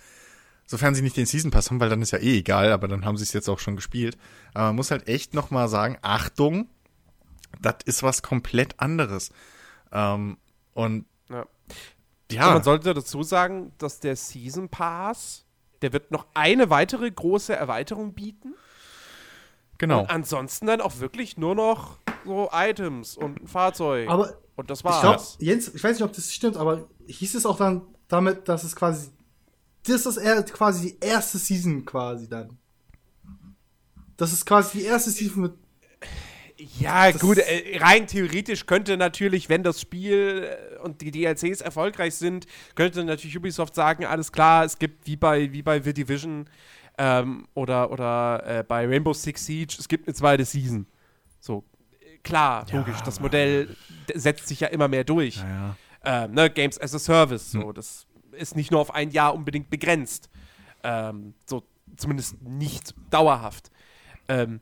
sofern sie nicht den Season Pass haben, weil dann ist ja eh egal, aber dann haben sie es jetzt auch schon gespielt. Aber man muss halt echt noch mal sagen, Achtung, das ist was komplett anderes. Ähm, und
Ja.
ja,
Und man sollte dazu sagen, dass der Season Pass, der wird noch eine weitere große Erweiterung bieten.
genau.
Und ansonsten dann auch wirklich nur noch so Items und ein Fahrzeug.
Aber
und das
ich glaube,
war's.
Jens, ich weiß nicht, ob das stimmt, aber hieß es auch dann damit, dass es quasi, das ist quasi die erste Season quasi dann. Das ist quasi die erste Season mit,
ja,
das-
gut, äh, rein theoretisch könnte natürlich, wenn das Spiel äh, und die DLCs erfolgreich sind, könnte natürlich Ubisoft sagen, alles klar, es gibt wie bei, wie bei The Division ähm, oder, oder äh, bei Rainbow Six Siege, es gibt eine zweite Season. So, klar, logisch, das Modell setzt sich ja immer mehr durch.
ja, ja.
ähm, ne, Games as a Service. So, das ist nicht nur auf ein Jahr unbedingt begrenzt. Ähm, so zumindest nicht dauerhaft. Ähm,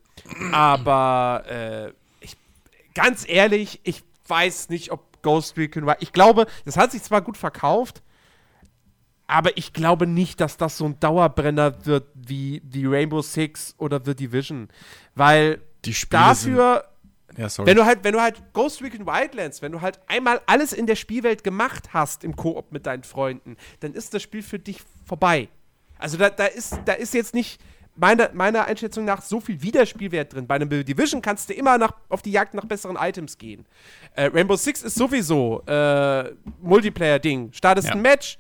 aber äh, ich, ganz ehrlich, ich weiß nicht, ob Ghost Recon war. Ich glaube, das hat sich zwar gut verkauft, aber ich glaube nicht, dass das so ein Dauerbrenner wird wie, wie Rainbow Six oder The Division. Weil
Die
dafür
ja, sorry.
wenn du halt, wenn du halt Ghost Recon Wildlands, wenn du halt einmal alles in der Spielwelt gemacht hast im Koop mit deinen Freunden, dann ist das Spiel für dich vorbei. Also da, da ist, da ist jetzt nicht meiner, meiner Einschätzung nach so viel Wiederspielwert drin. Bei einem Division kannst du immer nach, auf die Jagd nach besseren Items gehen. Äh, Rainbow Six ist sowieso äh, Multiplayer-Ding. Startest
Ja.
ein Match,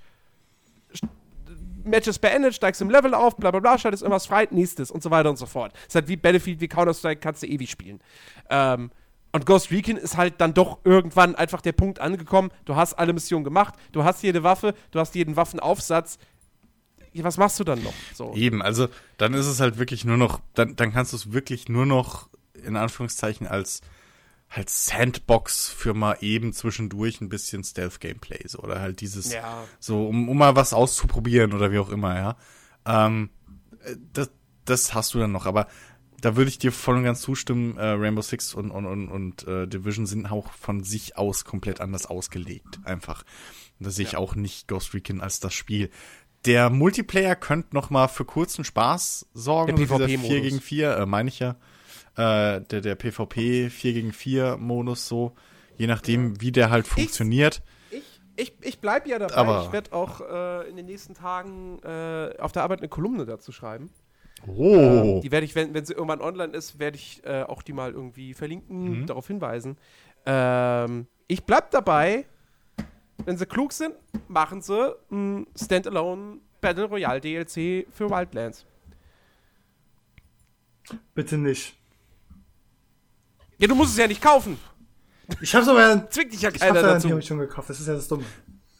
Match ist beendet, steigst im Level auf, bla bla bla, schaltest irgendwas frei, nächstes und so weiter und so fort. Ist halt wie Battlefield, wie Counter-Strike, kannst du ewig spielen. Ähm, und Ghost Recon ist halt dann doch irgendwann einfach der Punkt angekommen, du hast alle Missionen gemacht, du hast jede Waffe, du hast jeden Waffenaufsatz. Was machst du dann noch? So.
Eben, also dann ist es halt wirklich nur noch, dann, dann kannst du es wirklich nur noch in Anführungszeichen als halt Sandbox für mal eben zwischendurch ein bisschen Stealth-Gameplay so, oder halt dieses
Ja.
so, um, um mal was auszuprobieren oder wie auch immer, ja. Ähm, äh, das, das hast du dann noch, aber da würde ich dir voll und ganz zustimmen, äh, Rainbow Six und, und, und, und äh, Division sind auch von sich aus komplett anders ausgelegt, einfach. Und da sehe ich auch nicht Ghost Recon als das Spiel. der Multiplayer könnte noch mal für kurzen Spaß sorgen.
Der
so dieser
PvP-Modus.
4 gegen 4, äh, meine ich ja. Äh, der, der PvP 4 gegen 4 Modus so. Je nachdem, wie der halt funktioniert.
Ich, ich, ich bleib ja dabei.
Aber-
ich werde auch äh, in den nächsten Tagen äh, auf der Arbeit eine Kolumne dazu schreiben.
Oh.
Die werde ich, wenn, wenn sie irgendwann online ist, werde ich äh, auch die mal irgendwie verlinken,
Mhm.
darauf hinweisen. Ähm, ich bleib dabei. Wenn sie klug sind, machen sie ein Standalone Battle Royale DLC für Wildlands.
Bitte nicht.
Ja, du musst es ja nicht kaufen.
Ich hab's aber ja,
Zwingt dich ja
ich hab's
keiner
ja
dazu.
nämlich schon gekauft. Das ist ja das Dumme.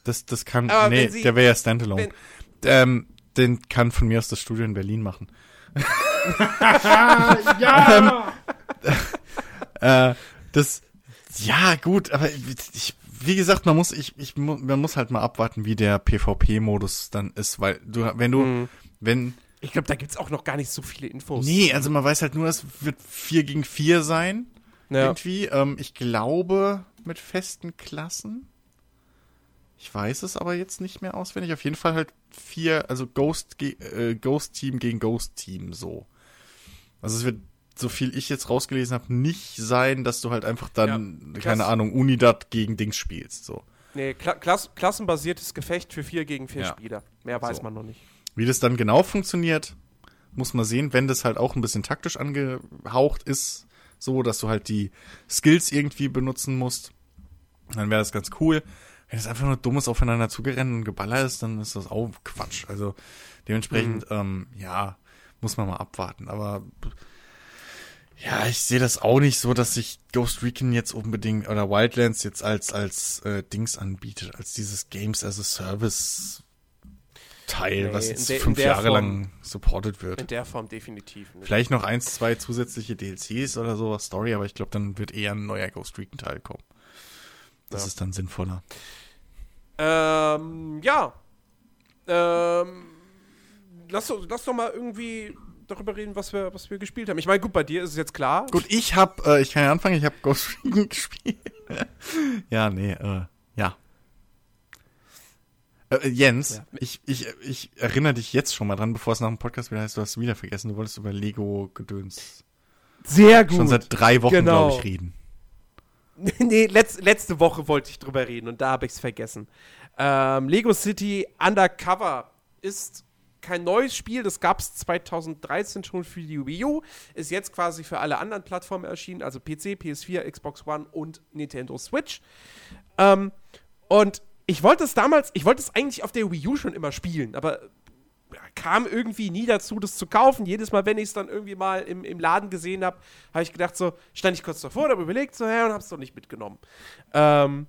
Das, das kann.
Aber
nee,
sie-
der wäre ja Standalone.
wenn-
ähm, den kann von mir aus das Studio in Berlin machen.
ja!
Äh, das, ja, gut, aber ich, wie gesagt, man muss, ich, ich, man muss halt mal abwarten, wie der PvP-Modus dann ist, weil du, wenn du,
Mhm.
wenn,
Ich glaube, da gibt es auch noch gar nicht so viele Infos.
nee, also man weiß halt nur, es wird 4 gegen 4 sein,
Ja.
irgendwie, ähm, ich glaube, mit festen Klassen. Ich weiß es aber jetzt nicht mehr auswendig. Auf jeden Fall halt vier, also Ghost, ge- äh, Ghost Team gegen Ghost Team so. Also es wird, so viel ich jetzt rausgelesen habe, nicht sein, dass du halt einfach dann,
Ja,
keine. Ahnung, Unidad gegen Dings spielst. So.
Nee, Kla Klass klassenbasiertes Gefecht für vier gegen vier
Ja.
Spieler. Mehr weiß
So.
man noch nicht.
Wie das dann genau funktioniert, muss man sehen, wenn das halt auch ein bisschen taktisch angehaucht ist, so dass du halt die Skills irgendwie benutzen musst, dann wäre das ganz cool. Wenn es einfach nur dummes aufeinander zugerennen und Geballer ist, dann ist das auch Quatsch. Also dementsprechend, ähm, ja, muss man mal abwarten. Aber ja, ich sehe das auch nicht so, dass sich Ghost Recon jetzt unbedingt oder Wildlands jetzt als als äh, Dings anbietet, als dieses Games as a Service Teil,
Nee,
was jetzt
der-
fünf Jahre
Form-
lang supported wird.
In der Form definitiv nicht.
Vielleicht noch eins, zwei zusätzliche DLCs oder sowas, Story, aber ich glaube, dann wird eher ein neuer Ghost Recon Teil kommen. Das
Ja.
ist dann sinnvoller.
Ähm, ja. Ähm, lass, doch- lass doch mal irgendwie darüber reden, was wir, was wir gespielt haben. Ich meine, gut, bei dir ist es jetzt klar.
Gut, ich hab, äh, ich kann ja anfangen, ich habe Ghost Recon gespielt. ja, nee, äh. Äh, Jens,
Ja.
ich, ich, ich erinnere dich jetzt schon mal dran, bevor es nach dem Podcast wieder heißt, du hast es wieder vergessen, du wolltest über Lego-Gedöns
Sehr gut.
schon seit drei Wochen,
Genau.
glaube ich, reden.
nee, letz, letzte Woche wollte ich drüber reden und da habe ich es vergessen. Ähm, Lego City Undercover ist kein neues Spiel, das gab es 2013 schon für die Wii U, ist jetzt quasi für alle anderen Plattformen erschienen, also PC, PS4, Xbox One und Nintendo Switch. Ähm, und ich wollte es damals, ich wollte es eigentlich auf der Wii U schon immer spielen, aber kam irgendwie nie dazu, das zu kaufen. Jedes Mal, wenn ich es dann irgendwie mal im, im Laden gesehen habe, habe ich gedacht, so, stand ich kurz davor, habe überlegt, so, hä, und habe es doch nicht mitgenommen. Ähm,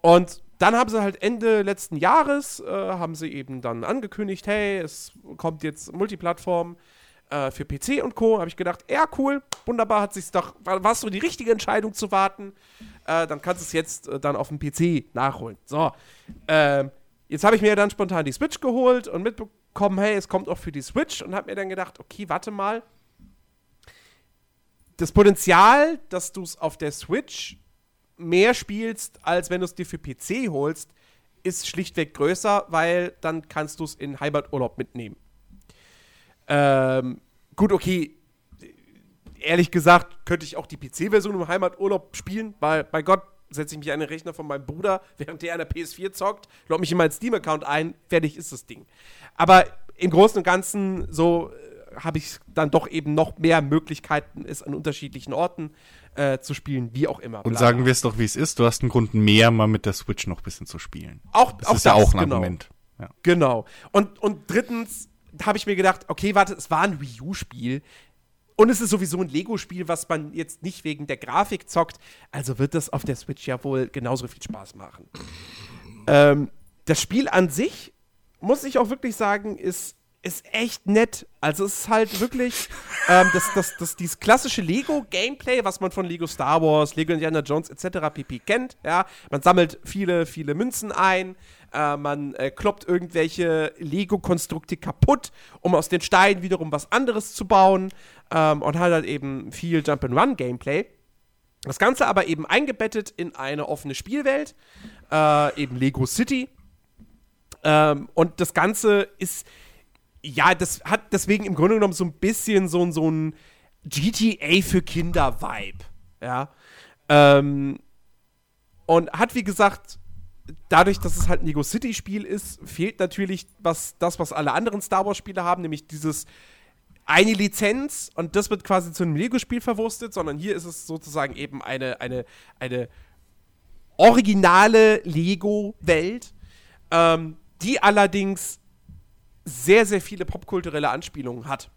und dann haben sie halt Ende letzten Jahres, äh, haben sie eben dann angekündigt, hey, es kommt jetzt Multiplattform äh, für PC und Co. Habe ich gedacht, ja, cool, wunderbar, hat sich's doch, war es so die richtige Entscheidung zu warten. Äh, dann kannst du es jetzt äh, dann auf dem PC nachholen. So, ähm, jetzt habe ich mir dann spontan die Switch geholt und mitbekommen, hey, es kommt auch für die Switch und habe mir dann gedacht, okay, warte mal. Das Potenzial, dass du es auf der Switch mehr spielst, als wenn du es dir für PC holst, ist schlichtweg größer, weil dann kannst du es in Heimaturlaub mitnehmen. Ähm, gut, okay. Ehrlich gesagt, könnte ich auch die PC-Version im Heimaturlaub spielen, weil, bei Gott, setze ich mich an den Rechner von meinem Bruder, während der an der PS4 zockt, log mich in meinen Steam-Account ein, fertig ist das Ding. Aber im Großen und Ganzen, so äh, habe ich dann doch eben noch mehr Möglichkeiten, es an unterschiedlichen Orten äh, zu spielen, wie auch immer.
Und
Bla,
sagen wir es doch, wie es ist, du hast einen Grund mehr, mal mit der Switch noch ein bisschen zu spielen.
auch,
Das
auch
ist ja auch ein
genau.
Argument. Ja.
Genau. Und, und drittens habe ich mir gedacht, okay, warte, es war ein Wii U-Spiel. Und es ist sowieso ein Lego-Spiel, was man jetzt nicht wegen der Grafik zockt. Also wird das auf der Switch ja wohl genauso viel Spaß machen. Ähm, das Spiel an sich, muss ich auch wirklich sagen, ist, ist echt nett. Also es ist halt wirklich ähm, das, das, das, dieses klassische Lego-Gameplay, was man von Lego Star Wars, Lego Indiana Jones etc. pp. kennt. Ja? Man sammelt viele, viele Münzen ein, äh, man äh, kloppt irgendwelche Lego-Konstrukte kaputt, um aus den Steinen wiederum was anderes zu bauen ähm, und hat halt eben viel Jump-and-Run-Gameplay. Das Ganze aber eben eingebettet in eine offene Spielwelt, äh, eben Lego City. Ähm, und das Ganze ist, ja, das hat deswegen im Grunde genommen so ein bisschen so, so ein GTA für Kinder-Vibe. Ja. Ähm, und hat, wie gesagt, dadurch, dass es halt ein Lego City-Spiel ist, fehlt natürlich was, das, was alle anderen Star Wars-Spiele haben, nämlich dieses eine Lizenz und das wird quasi zu einem Lego-Spiel verwurstet, sondern hier ist es sozusagen eben eine, eine, eine originale Lego-Welt, ähm, die allerdings sehr, sehr viele popkulturelle Anspielungen hat.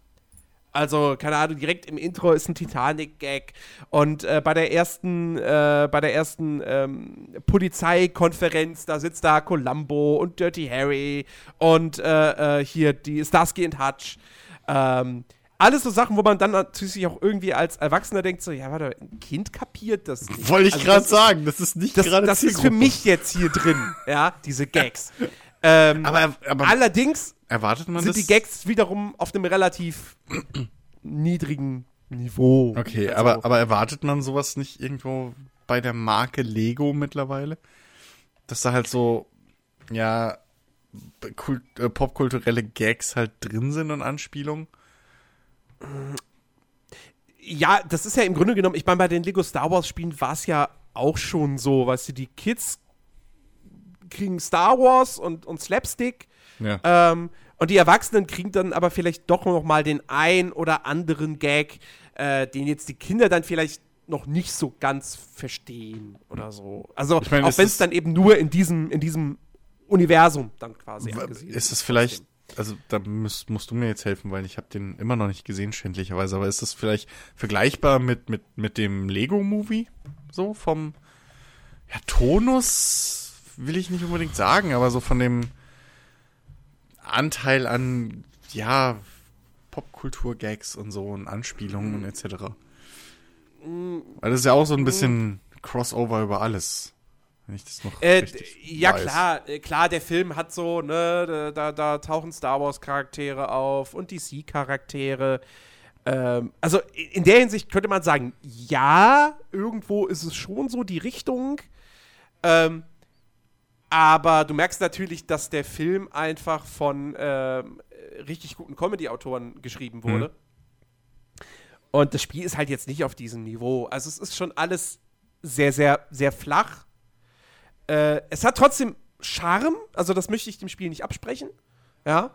Also, keine Ahnung, direkt im Intro ist ein Titanic-Gag. Und äh, bei der ersten, äh, bei der ersten ähm, Polizeikonferenz, da sitzt da Columbo und Dirty Harry und äh, äh hier die Starsky und Hutch. Ähm, alles so Sachen, wo man dann natürlich auch irgendwie als Erwachsener denkt, so, ja, warte, ein Kind kapiert das
nicht. Wollte ich also, gerade sagen, das ist nicht
gerade Das ist für mich jetzt hier drin, ja, diese Gags. ähm,
aber, aber
allerdings
erwartet man
sind
das?
die Gags wiederum auf einem relativ niedrigen Niveau.
Okay, also, aber, aber erwartet man sowas nicht irgendwo bei der Marke Lego mittlerweile? Dass da halt so, ja, kult, äh, popkulturelle Gags halt drin sind und Anspielungen?
Ja, das ist ja im Grunde genommen, ich meine, bei den Lego Star Wars Spielen war es ja auch schon so, weißt du, die Kids kriegen Star Wars und, und Slapstick.
Ja.
Ähm, und die Erwachsenen kriegen dann aber vielleicht doch noch mal den ein oder anderen Gag, äh, den jetzt die Kinder dann vielleicht noch nicht so ganz verstehen oder so. Also ich mein, auch wenn es dann eben nur in diesem, in diesem Universum dann quasi
ist. Ist es vielleicht also da musst, musst du mir jetzt helfen, weil ich habe den immer noch nicht gesehen, schändlicherweise. Aber ist das vielleicht vergleichbar mit, mit, mit dem Lego-Movie? So vom ja, Tonus will ich nicht unbedingt sagen, aber so von dem Anteil an, ja, Popkultur-Gags und so und Anspielungen etc. Weil das ist ja auch so ein bisschen Crossover über alles. Wenn ich das noch
äh, Ja, weiß. klar, äh, klar, der Film hat so, ne, da, da tauchen Star Wars-Charaktere auf und DC-Charaktere. Ähm, also in der Hinsicht könnte man sagen, ja, irgendwo ist es schon so die Richtung. Ähm, aber du merkst natürlich, dass der Film einfach von ähm, richtig guten Comedy-Autoren geschrieben wurde. Mhm. Und das Spiel ist halt jetzt nicht auf diesem Niveau. Also es ist schon alles sehr, sehr, sehr flach. Äh, es hat trotzdem Charme, also das möchte ich dem Spiel nicht absprechen. Ja.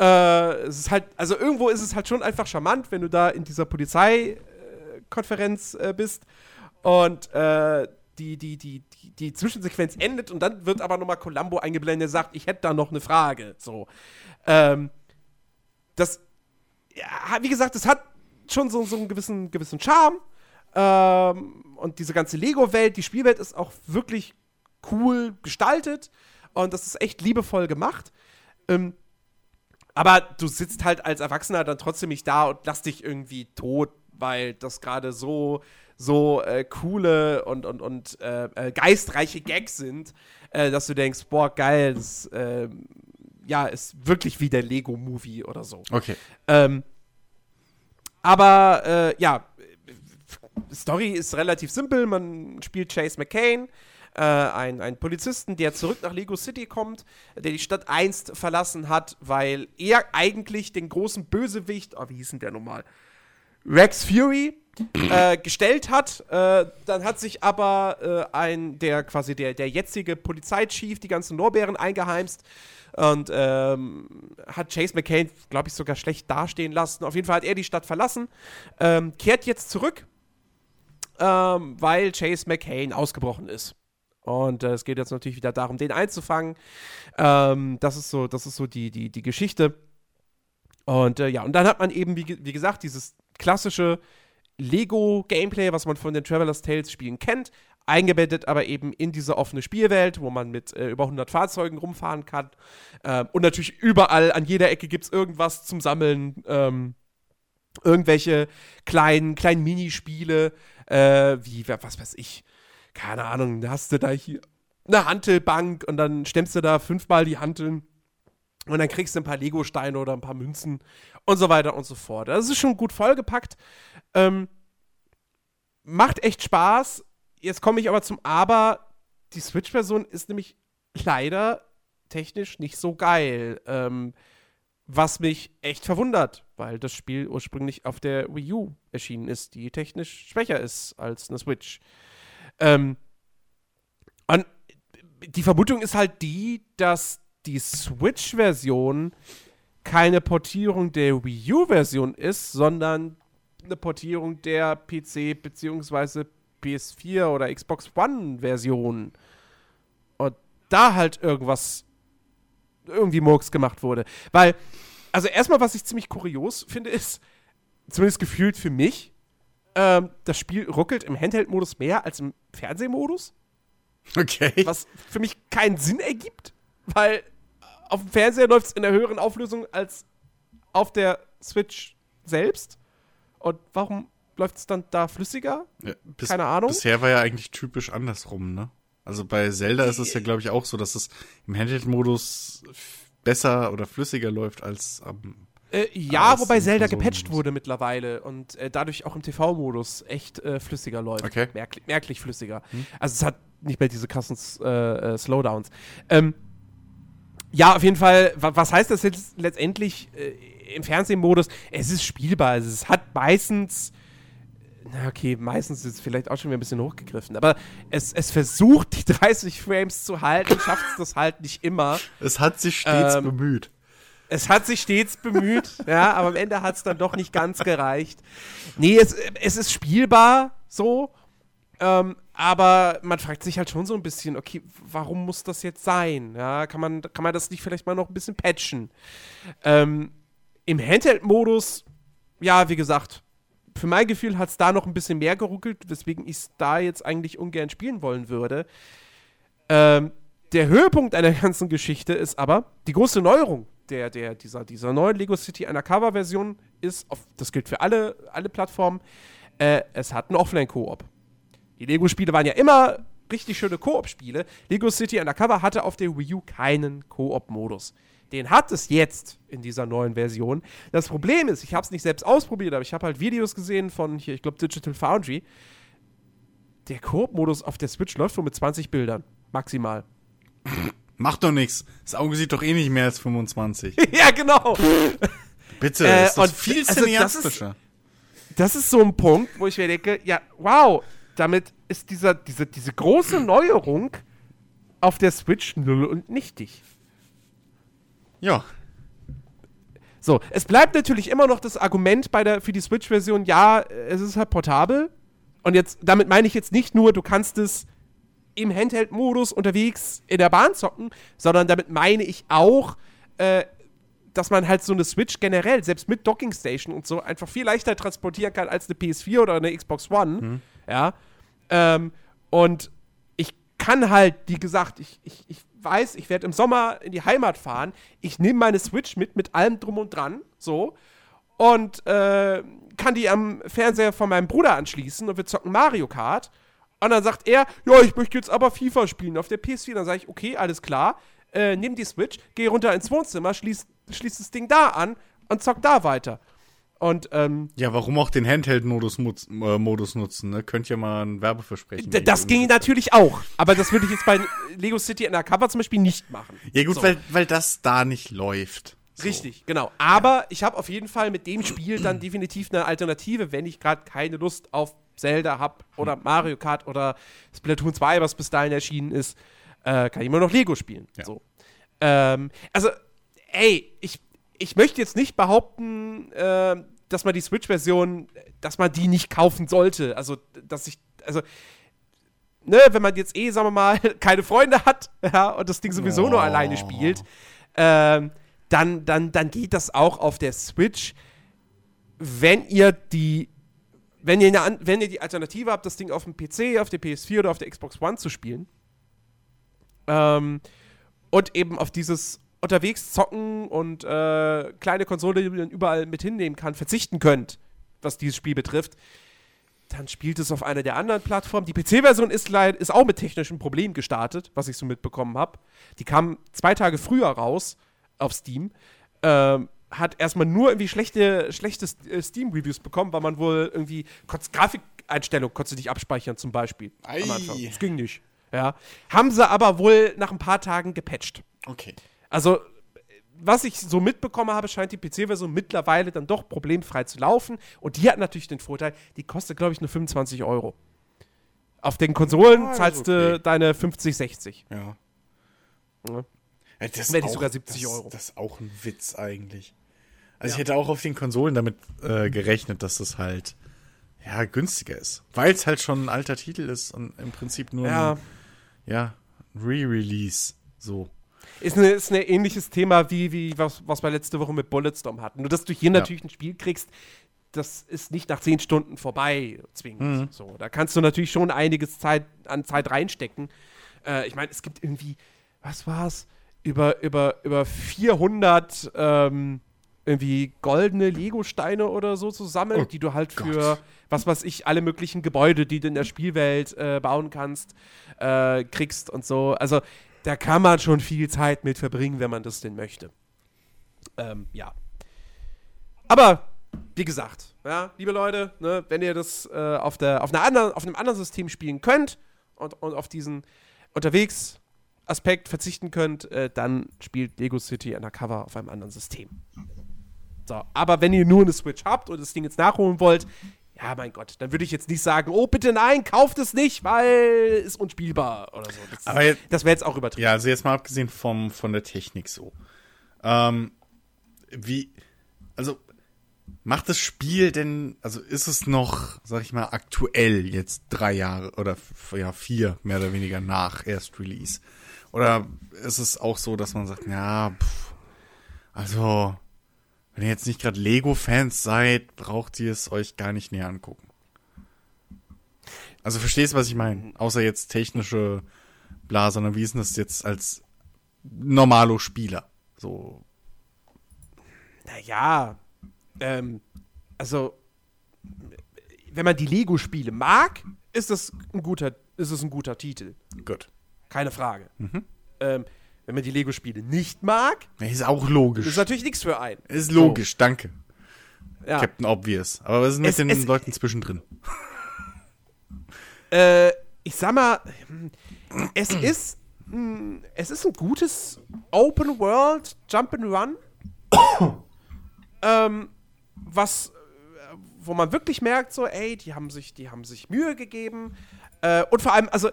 Äh, es ist halt, also irgendwo ist es halt schon einfach charmant, wenn du da in dieser Polizeikonferenz äh, bist und äh, die, die, die, die, Zwischensequenz endet und dann wird aber nochmal Columbo eingeblendet, der sagt, ich hätte da noch eine Frage. So. Ähm, das, ja, wie gesagt, es hat schon so, so einen gewissen, gewissen Charme. Ähm, und diese ganze Lego-Welt, die Spielwelt ist auch wirklich cool gestaltet und das ist echt liebevoll gemacht. Ähm, aber du sitzt halt als Erwachsener dann trotzdem nicht da und lass dich irgendwie tot, weil das gerade so, so äh, coole und, und, und äh, äh geistreiche Gags sind, äh, dass du denkst, boah, geil, das ähm, ja, ist wirklich wie der Lego-Movie oder so.
Okay.
Ähm, aber äh, ja, Story ist relativ simpel. Man spielt Chase McCain, äh, ein, ein Polizisten, der zurück nach Lego City kommt, der die Stadt einst verlassen hat, weil er eigentlich den großen Bösewicht, oh, wie hieß denn der nochmal? Rex Fury äh, gestellt hat. Äh, dann hat sich aber äh, ein, der quasi der, der jetzige Polizeichief die ganzen Lorbeeren eingeheimst und ähm, hat Chase McCain, glaube ich, sogar schlecht dastehen lassen. Auf jeden Fall hat er die Stadt verlassen, ähm, kehrt jetzt zurück, ähm, weil Chase McCain ausgebrochen ist. Und äh, es geht jetzt natürlich wieder darum, den einzufangen. Ähm, das ist so, das ist so die, die, die Geschichte. Und äh, ja, und dann hat man eben, wie, wie gesagt, dieses klassische Lego-Gameplay, was man von den Traveler's Tales-Spielen kennt, eingebettet aber eben in diese offene Spielwelt, wo man mit äh, über 100 Fahrzeugen rumfahren kann. Ähm, und natürlich überall, an jeder Ecke gibt es irgendwas zum Sammeln. Ähm, irgendwelche kleinen, kleinen Minispiele, äh, wie, was weiß ich, keine Ahnung, da hast du da hier eine Hantelbank und dann stemmst du da fünfmal die Hanteln und dann kriegst du ein paar Lego-Steine oder ein paar Münzen und so weiter und so fort. Das ist schon gut vollgepackt. Ähm, macht echt Spaß. Jetzt komme ich aber zum Aber. Die Switch-Version ist nämlich leider technisch nicht so geil. Ähm, was mich echt verwundert, weil das Spiel ursprünglich auf der Wii U erschienen ist, die technisch schwächer ist als eine Switch. Ähm, und die Vermutung ist halt die, dass die Switch-Version keine Portierung der Wii U-Version ist, sondern eine Portierung der PC- bzw. PS4 oder Xbox One-Version. Und da halt irgendwas irgendwie Murks gemacht wurde. Weil, also erstmal, was ich ziemlich kurios finde, ist, zumindest gefühlt für mich, ähm, das Spiel ruckelt im Handheld-Modus mehr als im Fernsehmodus.
Okay.
Was für mich keinen Sinn ergibt, weil auf dem Fernseher läuft es in der höheren Auflösung als auf der Switch selbst. Und warum läuft es dann da flüssiger?
Ja, bis,
Keine Ahnung.
Bisher war ja eigentlich typisch andersrum, ne? Also bei Zelda ist es ja, glaube ich, auch so, dass es im Handheld-Modus besser oder flüssiger läuft als am.
Äh, ja,
Als
wobei Zelda gepatcht wurde mittlerweile und äh, dadurch auch im TV-Modus echt äh, flüssiger läuft.
Okay.
Merklich, merklich flüssiger. Also es hat nicht mehr diese krassen äh, äh, Slowdowns. Ähm, ja, auf jeden Fall, wa was heißt das jetzt letztendlich äh, im Fernsehmodus? Es ist spielbar. Also es hat meistens, na okay, meistens ist es vielleicht auch schon wieder ein bisschen hochgegriffen, aber es, es versucht, die 30 Frames zu halten, schafft es das halt nicht immer.
Es hat sich stets
Ähm,
bemüht.
Es hat sich stets bemüht, ja, aber am Ende hat es dann doch nicht ganz gereicht. Nee, es, es ist spielbar so, ähm, aber man fragt sich halt schon so ein bisschen, okay, warum muss das jetzt sein? Ja, kann man, kann man das nicht vielleicht mal noch ein bisschen patchen? Ähm, Im Handheld-Modus, ja, wie gesagt, für mein Gefühl hat es da noch ein bisschen mehr geruckelt, weswegen ich es da jetzt eigentlich ungern spielen wollen würde. Ähm, der Höhepunkt einer ganzen Geschichte ist aber die große Neuerung der, der, dieser, dieser neuen Lego City Undercover-Version ist, auf, das gilt für alle, alle Plattformen, äh, es hat einen Offline-Koop. Die Lego-Spiele waren ja immer richtig schöne Koop-Spiele. Lego City Undercover hatte auf der Wii U keinen Koop-Modus. Den hat es jetzt in dieser neuen Version. Das Problem ist, ich habe es nicht selbst ausprobiert, aber ich habe halt Videos gesehen von hier, ich glaube Digital Foundry. Der Koop-Modus auf der Switch läuft wohl mit 20 Bildern. Maximal.
Macht doch nichts. Das Auge sieht doch eh nicht mehr als 25.
ja, genau.
Bitte,
Äh,
ist das
und
viel
also das ist-
cineastischer.
Das ist so ein Punkt, wo ich mir denke, ja, wow, damit ist dieser, diese, diese große Neuerung auf der Switch null und nichtig.
Ja.
So, es bleibt natürlich immer noch das Argument bei der, für die Switch-Version, ja, es ist halt portabel. Und jetzt, damit meine ich jetzt nicht nur, du kannst es im Handheld-Modus unterwegs in der Bahn zocken, sondern damit meine ich auch, äh, dass man halt so eine Switch generell, selbst mit Docking Station und so, einfach viel leichter transportieren kann als eine PS4 oder eine Xbox One. Ja. Ähm, und ich kann halt, wie gesagt, ich, ich, ich weiß, ich werde im Sommer in die Heimat fahren. Ich nehme meine Switch mit, mit allem drum und dran, so. Und äh, kann die am Fernseher von meinem Bruder anschließen und wir zocken Mario Kart. Und dann sagt er, ja, ich möchte jetzt aber FIFA spielen auf der PS4. Dann sage ich, okay, alles klar. Äh, nimm die Switch, geh runter ins Wohnzimmer, schließ, schließ das Ding da an und zock da weiter. Und ähm,
Ja, warum auch den Handheld-Modus äh, Modus nutzen, ne? Könnt ihr mal ein Werbeversprechen
das ging natürlich auch. Aber das würde ich jetzt bei Lego City Undercover zum Beispiel nicht machen.
Ja gut,
So.
weil, weil das da nicht läuft. So.
Richtig, genau. Aber ich habe auf jeden Fall mit dem Spiel dann definitiv eine Alternative, wenn ich gerade keine Lust auf Zelda habe oder Mario Kart oder Splatoon 2, was bis dahin erschienen ist, äh, kann ich immer noch Lego spielen.
Ja.
So. Ähm, also, ey, ich, ich möchte jetzt nicht behaupten, äh, dass man die Switch-Version, dass man die nicht kaufen sollte. Also, dass ich, also, ne, wenn man jetzt eh, sagen wir mal, keine Freunde hat, ja, und das Ding sowieso nur
Oh.
alleine spielt, ähm, dann, dann, dann geht das auch auf der Switch, wenn ihr die, wenn ihr, eine, wenn ihr die Alternative habt, das Ding auf dem PC, auf der PS4 oder auf der Xbox One zu spielen. Ähm, und eben auf dieses unterwegs zocken und äh, kleine Konsole, die man überall mit hinnehmen kann, verzichten könnt, was dieses Spiel betrifft, dann spielt es auf einer der anderen Plattformen. Die PC-Version ist, ist auch mit technischen Problemen gestartet, was ich so mitbekommen habe. Die kam zwei Tage früher raus auf Steam. Ähm, hat erstmal nur irgendwie schlechte, schlechte äh, Steam-Reviews bekommen, weil man wohl irgendwie konntest Grafikeinstellungen konntest du nicht abspeichern zum Beispiel.
Ei.
Am Anfang. Das ging nicht. Ja. Haben sie aber wohl nach ein paar Tagen gepatcht.
Okay.
Also, was ich so mitbekommen habe, scheint die PC-Version mittlerweile dann doch problemfrei zu laufen. Und die hat natürlich den Vorteil, die kostet, glaube ich, nur 25 Euro. Auf den Konsolen
Ah, das ist
zahlst du
okay.
deine 50, 60.
Ja.
Ja.
Ja, das auch-
sogar 70
das,
Euro.
Das ist auch ein Witz eigentlich. Also
Ja.
ich hätte auch auf den Konsolen damit äh, gerechnet, dass das halt ja günstiger ist. Weil es halt schon ein alter Titel ist und im Prinzip nur
Ja.
ein, ja, ein Re-Release. So.
Ist ein ist ein ähnliches Thema wie, wie was, was wir letzte Woche mit Bulletstorm hatten. Nur, dass du hier
Ja.
natürlich ein Spiel kriegst, das ist nicht nach 10 Stunden vorbei zwingend.
Mhm.
So, da kannst du natürlich schon einiges Zeit, an Zeit reinstecken. Äh, ich meine, es gibt irgendwie, was war's? Über, über, über 400 ähm, irgendwie goldene Lego-Steine oder so zu sammeln,
Oh
die du halt für,
Gott.
was weiß ich, alle möglichen Gebäude, die du in der Spielwelt äh, bauen kannst, äh, kriegst und so. Also, da kann man schon viel Zeit mit verbringen, wenn man das denn möchte. Ähm, ja. Aber, wie gesagt, ja, liebe Leute, ne, wenn ihr das äh, auf, der, auf, einer anderen, auf einem anderen System spielen könnt und, und auf diesen unterwegs Aspekt verzichten könnt, äh, dann spielt Lego City Undercover auf einem anderen System. So, aber wenn ihr nur eine Switch habt und das Ding jetzt nachholen wollt, ja, mein Gott, dann würde ich jetzt nicht sagen, oh, bitte nein, kauft es nicht, weil es unspielbar oder so. Das,
Aber jetzt-
das wäre jetzt auch übertrieben.
Ja, also jetzt mal abgesehen vom, von der Technik so. Ähm, wie, also, macht das Spiel denn, also ist es noch, sag ich mal, aktuell jetzt drei Jahre oder ja, vier mehr oder weniger nach Erst-Release? Oder ist es auch so, dass man sagt, ja, pff, also, wenn ihr jetzt nicht gerade Lego-Fans seid, braucht ihr es euch gar nicht näher angucken. Also verstehst du, was ich meine? Außer jetzt technische bla, sondern wie ist denn das jetzt als normalo Spieler? So,
Naja, ähm, also, wenn man die Lego-Spiele mag, ist das ein guter, ist es ein guter Titel.
gut.
Keine Frage.
Mhm.
Ähm, wenn man die Lego-Spiele nicht mag,
Ist auch
ist
logisch.
natürlich nichts für einen.
Ist logisch, danke.
So, ja.
Captain Obvious. Aber was ist mit
Es-
den
es-
Leuten zwischendrin?
Äh, ich sag mal, es ist, mh, es ist ein gutes Open World Jump'n'Run, ähm, was, wo man wirklich merkt, so, ey, die haben sich, die haben sich Mühe gegeben äh, und vor allem, also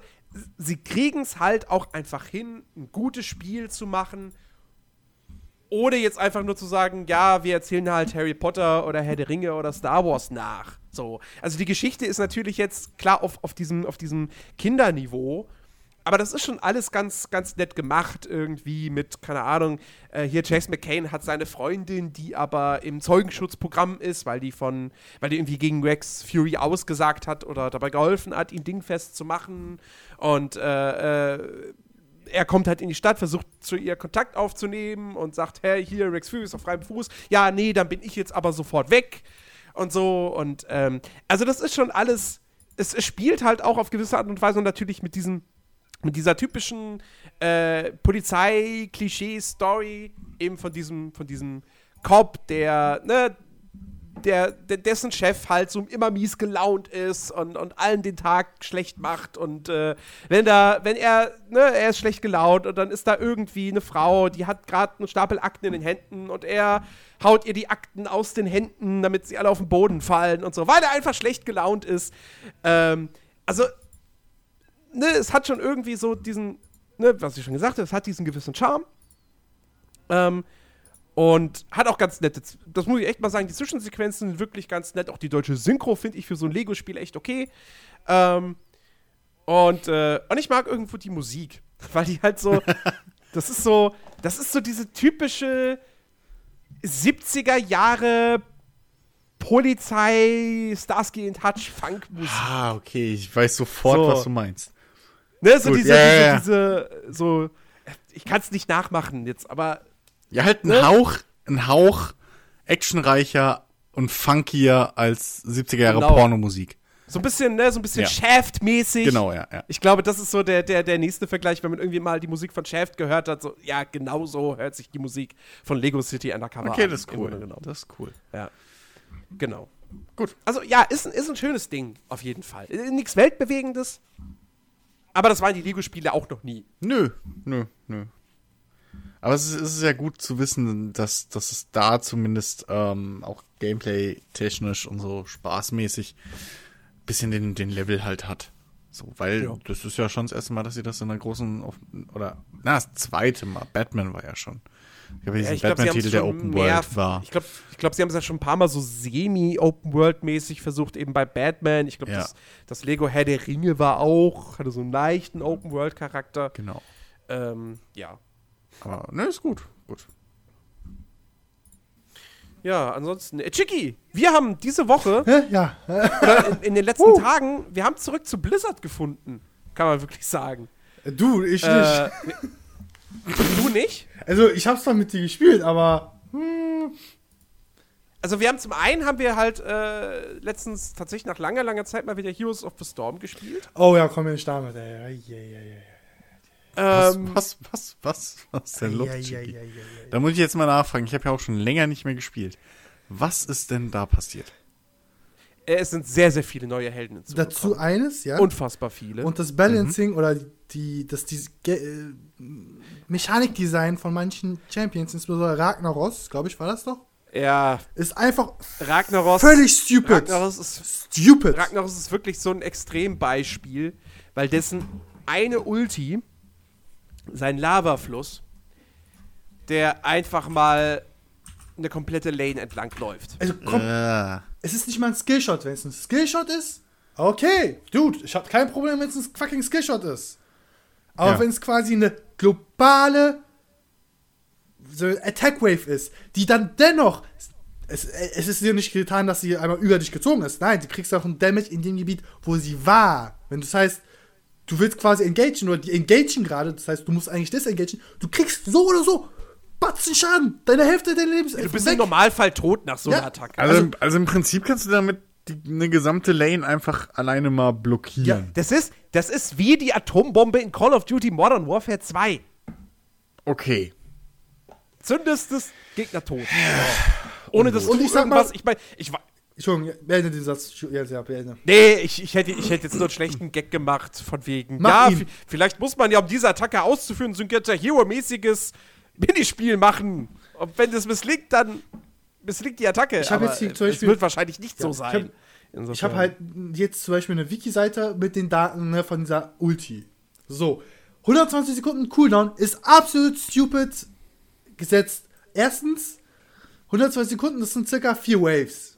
sie kriegen es halt auch einfach hin, ein gutes Spiel zu machen. Ohne jetzt einfach nur zu sagen, ja, wir erzählen halt Harry Potter oder Herr der Ringe oder Star Wars nach. So. Also die Geschichte ist natürlich jetzt klar auf, auf, diesem, auf diesem Kinderniveau. Aber das ist schon alles ganz, ganz nett gemacht, irgendwie mit, keine Ahnung, äh, hier Chase McCain hat seine Freundin, die aber im Zeugenschutzprogramm ist, weil die von, weil die irgendwie gegen Rex Fury ausgesagt hat oder dabei geholfen hat, ihn dingfest zu machen. Und äh, äh, er kommt halt in die Stadt, versucht zu ihr Kontakt aufzunehmen und sagt, hey, hier, Rex Fury ist auf freiem Fuß. Ja, nee, dann bin ich jetzt aber sofort weg. Und so. Und ähm, also das ist schon alles. Es, es spielt halt auch auf gewisse Art und Weise natürlich mit diesem mit dieser typischen äh, Polizei-Klischee-Story eben von diesem, von diesem Cop, der, ne, der, der, dessen Chef halt so immer mies gelaunt ist und, und allen den Tag schlecht macht und äh, wenn da, wenn er, ne, er ist schlecht gelaunt und dann ist da irgendwie eine Frau, die hat gerade einen Stapel Akten in den Händen und er haut ihr die Akten aus den Händen, damit sie alle auf den Boden fallen und so, weil er einfach schlecht gelaunt ist. Ähm, also ne, es hat schon irgendwie so diesen, ne, was ich schon gesagt habe, es hat diesen gewissen Charme. Ähm, und hat auch ganz nette, das muss ich echt mal sagen, die Zwischensequenzen sind wirklich ganz nett. Auch die deutsche Synchro finde ich für so ein Lego-Spiel echt okay. Ähm, und, äh, und ich mag irgendwo die Musik, weil die halt so, das ist so, das ist so diese typische 70er Jahre Polizei, Starsky in Touch, Funk-Musik.
Ah, okay, ich weiß sofort,
So.
was du meinst.
Ne, so
Gut,
diese,
ja,
diese, diese, so, ich kann es nicht nachmachen jetzt, aber
Ja, halt ein
Ne?
Hauch, ein Hauch actionreicher und funkier als 70er Jahre
Genau.
Pornomusik.
so ein bisschen, ne, so ein bisschen
Ja.
Shaft-mäßig.
Genau, ja, ja.
Ich glaube, das ist so der, der, der nächste Vergleich, wenn man irgendwie mal die Musik von Shaft gehört hat. So, ja, genau so hört sich die Musik von Lego City Undercover
Okay,
an.
das ist cool. Das ist cool.
Ja. Genau.
Gut.
Also, ja, ist, ein- ist ein schönes Ding, auf jeden Fall. Äh, Nichts Weltbewegendes. Aber das waren die Lego-Spiele auch noch nie.
Nö, nö, nö. Aber es ist, es ist ja gut zu wissen, dass, dass es da zumindest ähm, auch Gameplay-technisch und so spaßmäßig bisschen den, den Level halt hat. So, weil
Ja.
das ist ja schon das erste Mal, dass sie das in einer großen, oder, na, das zweite Mal. Batman war ja schon. Ich glaube,
Ja,
diesen
haben's
Batman-Titel, der Open
mehr-
World war.
Ich glaube, ich glaub, sie haben es ja schon ein paar Mal so semi-Open-World-mäßig versucht, eben bei Batman. Ich glaube,
Ja.
das, das Lego Herr der Ringe war auch, hatte so einen leichten Open-World-Charakter.
Genau.
Ähm, ja.
Aber, ne, ist gut. Gut.
Ja, ansonsten. Äh, Chicky, wir haben diese Woche,
Hä? Ja.
oder in, in den letzten Tagen, wir haben zurück zu Blizzard gefunden. Kann man wirklich sagen.
Du, ich nicht.
Du nicht?
Also, ich hab's zwar mit dir gespielt, aber.
Also wir haben zum einen haben wir halt äh, letztens tatsächlich nach langer, langer Zeit mal wieder Heroes of the Storm gespielt.
Oh ja, komm mir nicht damit, ey. Ei, ei, ei.
Was,
Ähm,
was, was, was, was ist denn los,
ei, ei, ei.
Da muss ich jetzt mal nachfragen. Ich habe ja auch schon länger nicht mehr gespielt. Was ist denn da passiert?
Es sind sehr, sehr viele neue Helden hinzugekommen.
Dazu eines, ja.
Unfassbar viele.
Und das Balancing oder die, das die, äh, Mechanikdesign von manchen Champions, insbesondere Ragnaros, glaube ich, war das doch,
ja,
ist einfach
Ragnaros.
völlig stupid.
Ragnaros ist,
Stupid.
Ragnaros ist wirklich so ein Extrembeispiel, weil dessen eine Ulti, sein Lavafluss, der einfach mal eine komplette Lane entlang läuft.
also komm,
Äh,
es ist nicht mal ein Skillshot. Wenn es ein Skillshot ist, okay, dude, ich habe kein Problem, wenn es ein fucking Skillshot ist. Aber
Ja.
wenn es quasi eine globale so Attack Wave ist, die dann dennoch es, es ist dir nicht getan, dass sie einmal über dich gezogen ist. Nein, du kriegst auch einen Damage in dem Gebiet, wo sie war. Wenn das heißt, du willst quasi engagen oder die engagen gerade, das heißt, du musst eigentlich disengagen, du kriegst so oder so Batzen Schaden, deine Hälfte deines Lebens.
Du bist
weg.
im Normalfall tot nach so
Ja.
einer Attacke.
also,
Also-
im- also im Prinzip kannst du damit die, eine gesamte Lane einfach alleine mal blockieren.
Ja.
Das ist, das ist wie die Atombombe in Call of Duty Modern Warfare 2.
Okay.
Zündest es, Gegner tot. Ohne dass
Und
du
ich sag mal-
ich meine, ich
Entschuldigung, beende den Satz. Ja, ja, beende.
Nee, ich, ich, hätte, ich hätte jetzt nur einen schlechten Gag gemacht, von wegen.
Mach
ja,
ihn.
vi- vielleicht muss man ja, um diese Attacke auszuführen, so ein Guitar Hero-mäßiges Minispiel machen. Und wenn das misslingt, dann misslingt die Attacke.
Ich hab
Aber
jetzt hier zum
es
Beispiel-
wird wahrscheinlich nicht
Ja,
so sein.
hab-. Ich habe halt jetzt zum Beispiel eine Wiki-Seite mit den Daten ne, von dieser Ulti. So, 120 Sekunden Cooldown ist absolut stupid gesetzt. Erstens, 120 Sekunden, das sind circa vier Waves.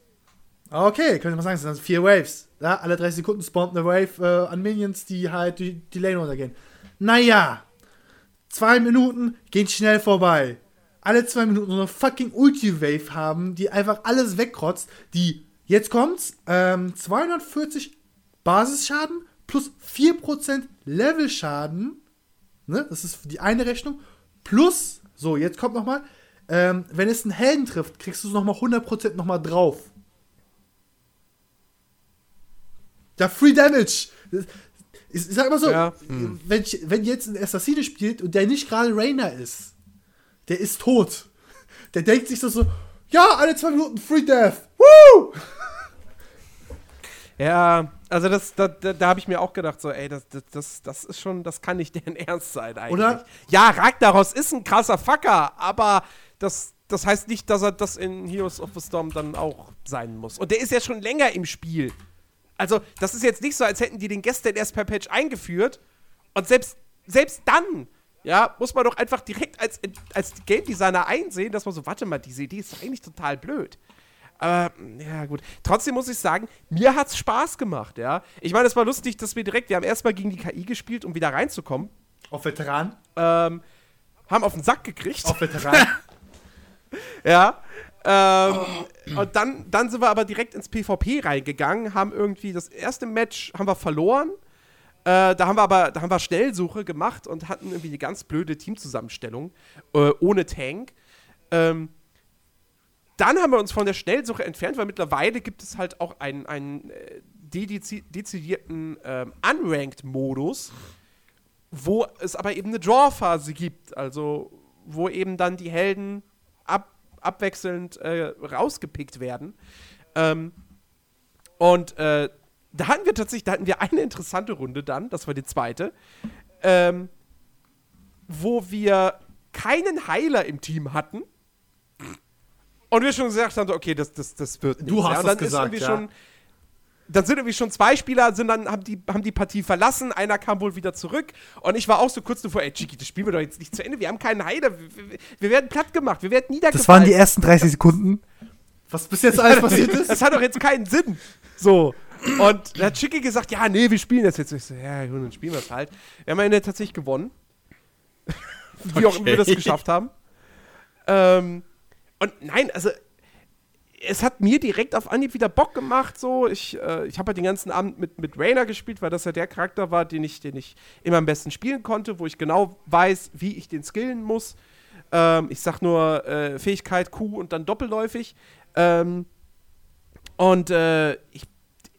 Okay, könnte man sagen, das sind vier Waves. Ja, alle 30 Sekunden spawnt eine Wave äh, an Minions, die halt die, die Lane runtergehen. Naja, zwei Minuten gehen schnell vorbei. Alle zwei Minuten so eine fucking Ulti-Wave haben, die einfach alles wegkrotzt, die, jetzt kommt's, ähm, 240 Basisschaden plus 4% Levelschaden, ne, das ist die eine Rechnung, plus, so, jetzt kommt nochmal, ähm, wenn es einen Helden trifft, kriegst du nochmal 100% nochmal drauf. Ja, Free Damage. Ich, sag mal so,
Ja.
wenn, ich, wenn jetzt ein Assassine spielt und der nicht gerade Rainer ist, der ist tot. Der denkt sich so, so ja, alle zwei Minuten Free Death. Woo!
Ja, also das, da, da, da habe ich mir auch gedacht, so, ey, das, das, das, das ist schon, das kann nicht deren Ernst sein eigentlich.
Oder?
Ja, Ragnaros ist ein krasser Fucker, aber das, das heißt nicht, dass er das in Heroes of the Storm dann auch sein muss. Und der ist ja schon länger im Spiel. Also, das ist jetzt nicht so, als hätten die den gestern erst per Patch eingeführt. Und selbst, selbst dann, ja, muss man doch einfach direkt als, als Game Designer einsehen, dass man so, warte mal, diese Idee ist doch eigentlich total blöd. Aber, ja, gut. Trotzdem muss ich sagen, mir hat's Spaß gemacht, ja. Ich meine, es war lustig, dass wir direkt, wir haben erstmal gegen die KI gespielt, um wieder reinzukommen.
Auf Veteran.
Ähm, haben auf den Sack gekriegt.
Auf Veteran.
Ja. Ähm, und dann, dann sind wir aber direkt ins PvP reingegangen, haben irgendwie das erste Match haben wir verloren. Äh, da haben wir aber, da haben wir Schnellsuche gemacht und hatten irgendwie eine ganz blöde Teamzusammenstellung äh, ohne Tank. Ähm, dann haben wir uns von der Schnellsuche entfernt, weil mittlerweile gibt es halt auch einen, einen äh, dezidierten ähm, Unranked-Modus, wo es aber eben eine Draw-Phase gibt, also wo eben dann die Helden ab, abwechselnd äh, rausgepickt werden. Ähm, und äh, da hatten wir tatsächlich, da hatten wir eine interessante Runde dann, das war die zweite, ähm, wo wir keinen Heiler im Team hatten. Und wir schon gesagt haben, okay, das, das, das wird nichts.
Du hast
ja,
das gesagt, ja.
schon, dann sind irgendwie schon zwei Spieler, sind dann, haben die, haben die Partie verlassen, einer kam wohl wieder zurück und ich war auch so kurz davor, ey, Chiki, das spielen wir doch jetzt nicht zu Ende, wir haben keinen Heiler, wir, wir, wir werden platt gemacht, wir werden niedergefallen.
Das waren die ersten 30 Sekunden.
Was bis jetzt alles passiert ist?
Das hat doch jetzt keinen Sinn. So. Und da hat Chicky gesagt, ja, nee, wir spielen das jetzt. Ich so, ja, gut, dann spielen wir es halt. Wir haben am Ende tatsächlich gewonnen. Wie auch immer wir das geschafft haben. Ähm, und nein, also es hat mir direkt auf Anhieb wieder Bock gemacht. So, ich, äh, ich habe halt den ganzen Abend mit, mit Rainer gespielt, weil das ja der Charakter war, den ich, den ich immer am besten spielen konnte, wo ich genau weiß, wie ich den skillen muss. Ähm, ich sag nur äh, Fähigkeit Q und dann doppelläufig. Ähm, und äh, ich,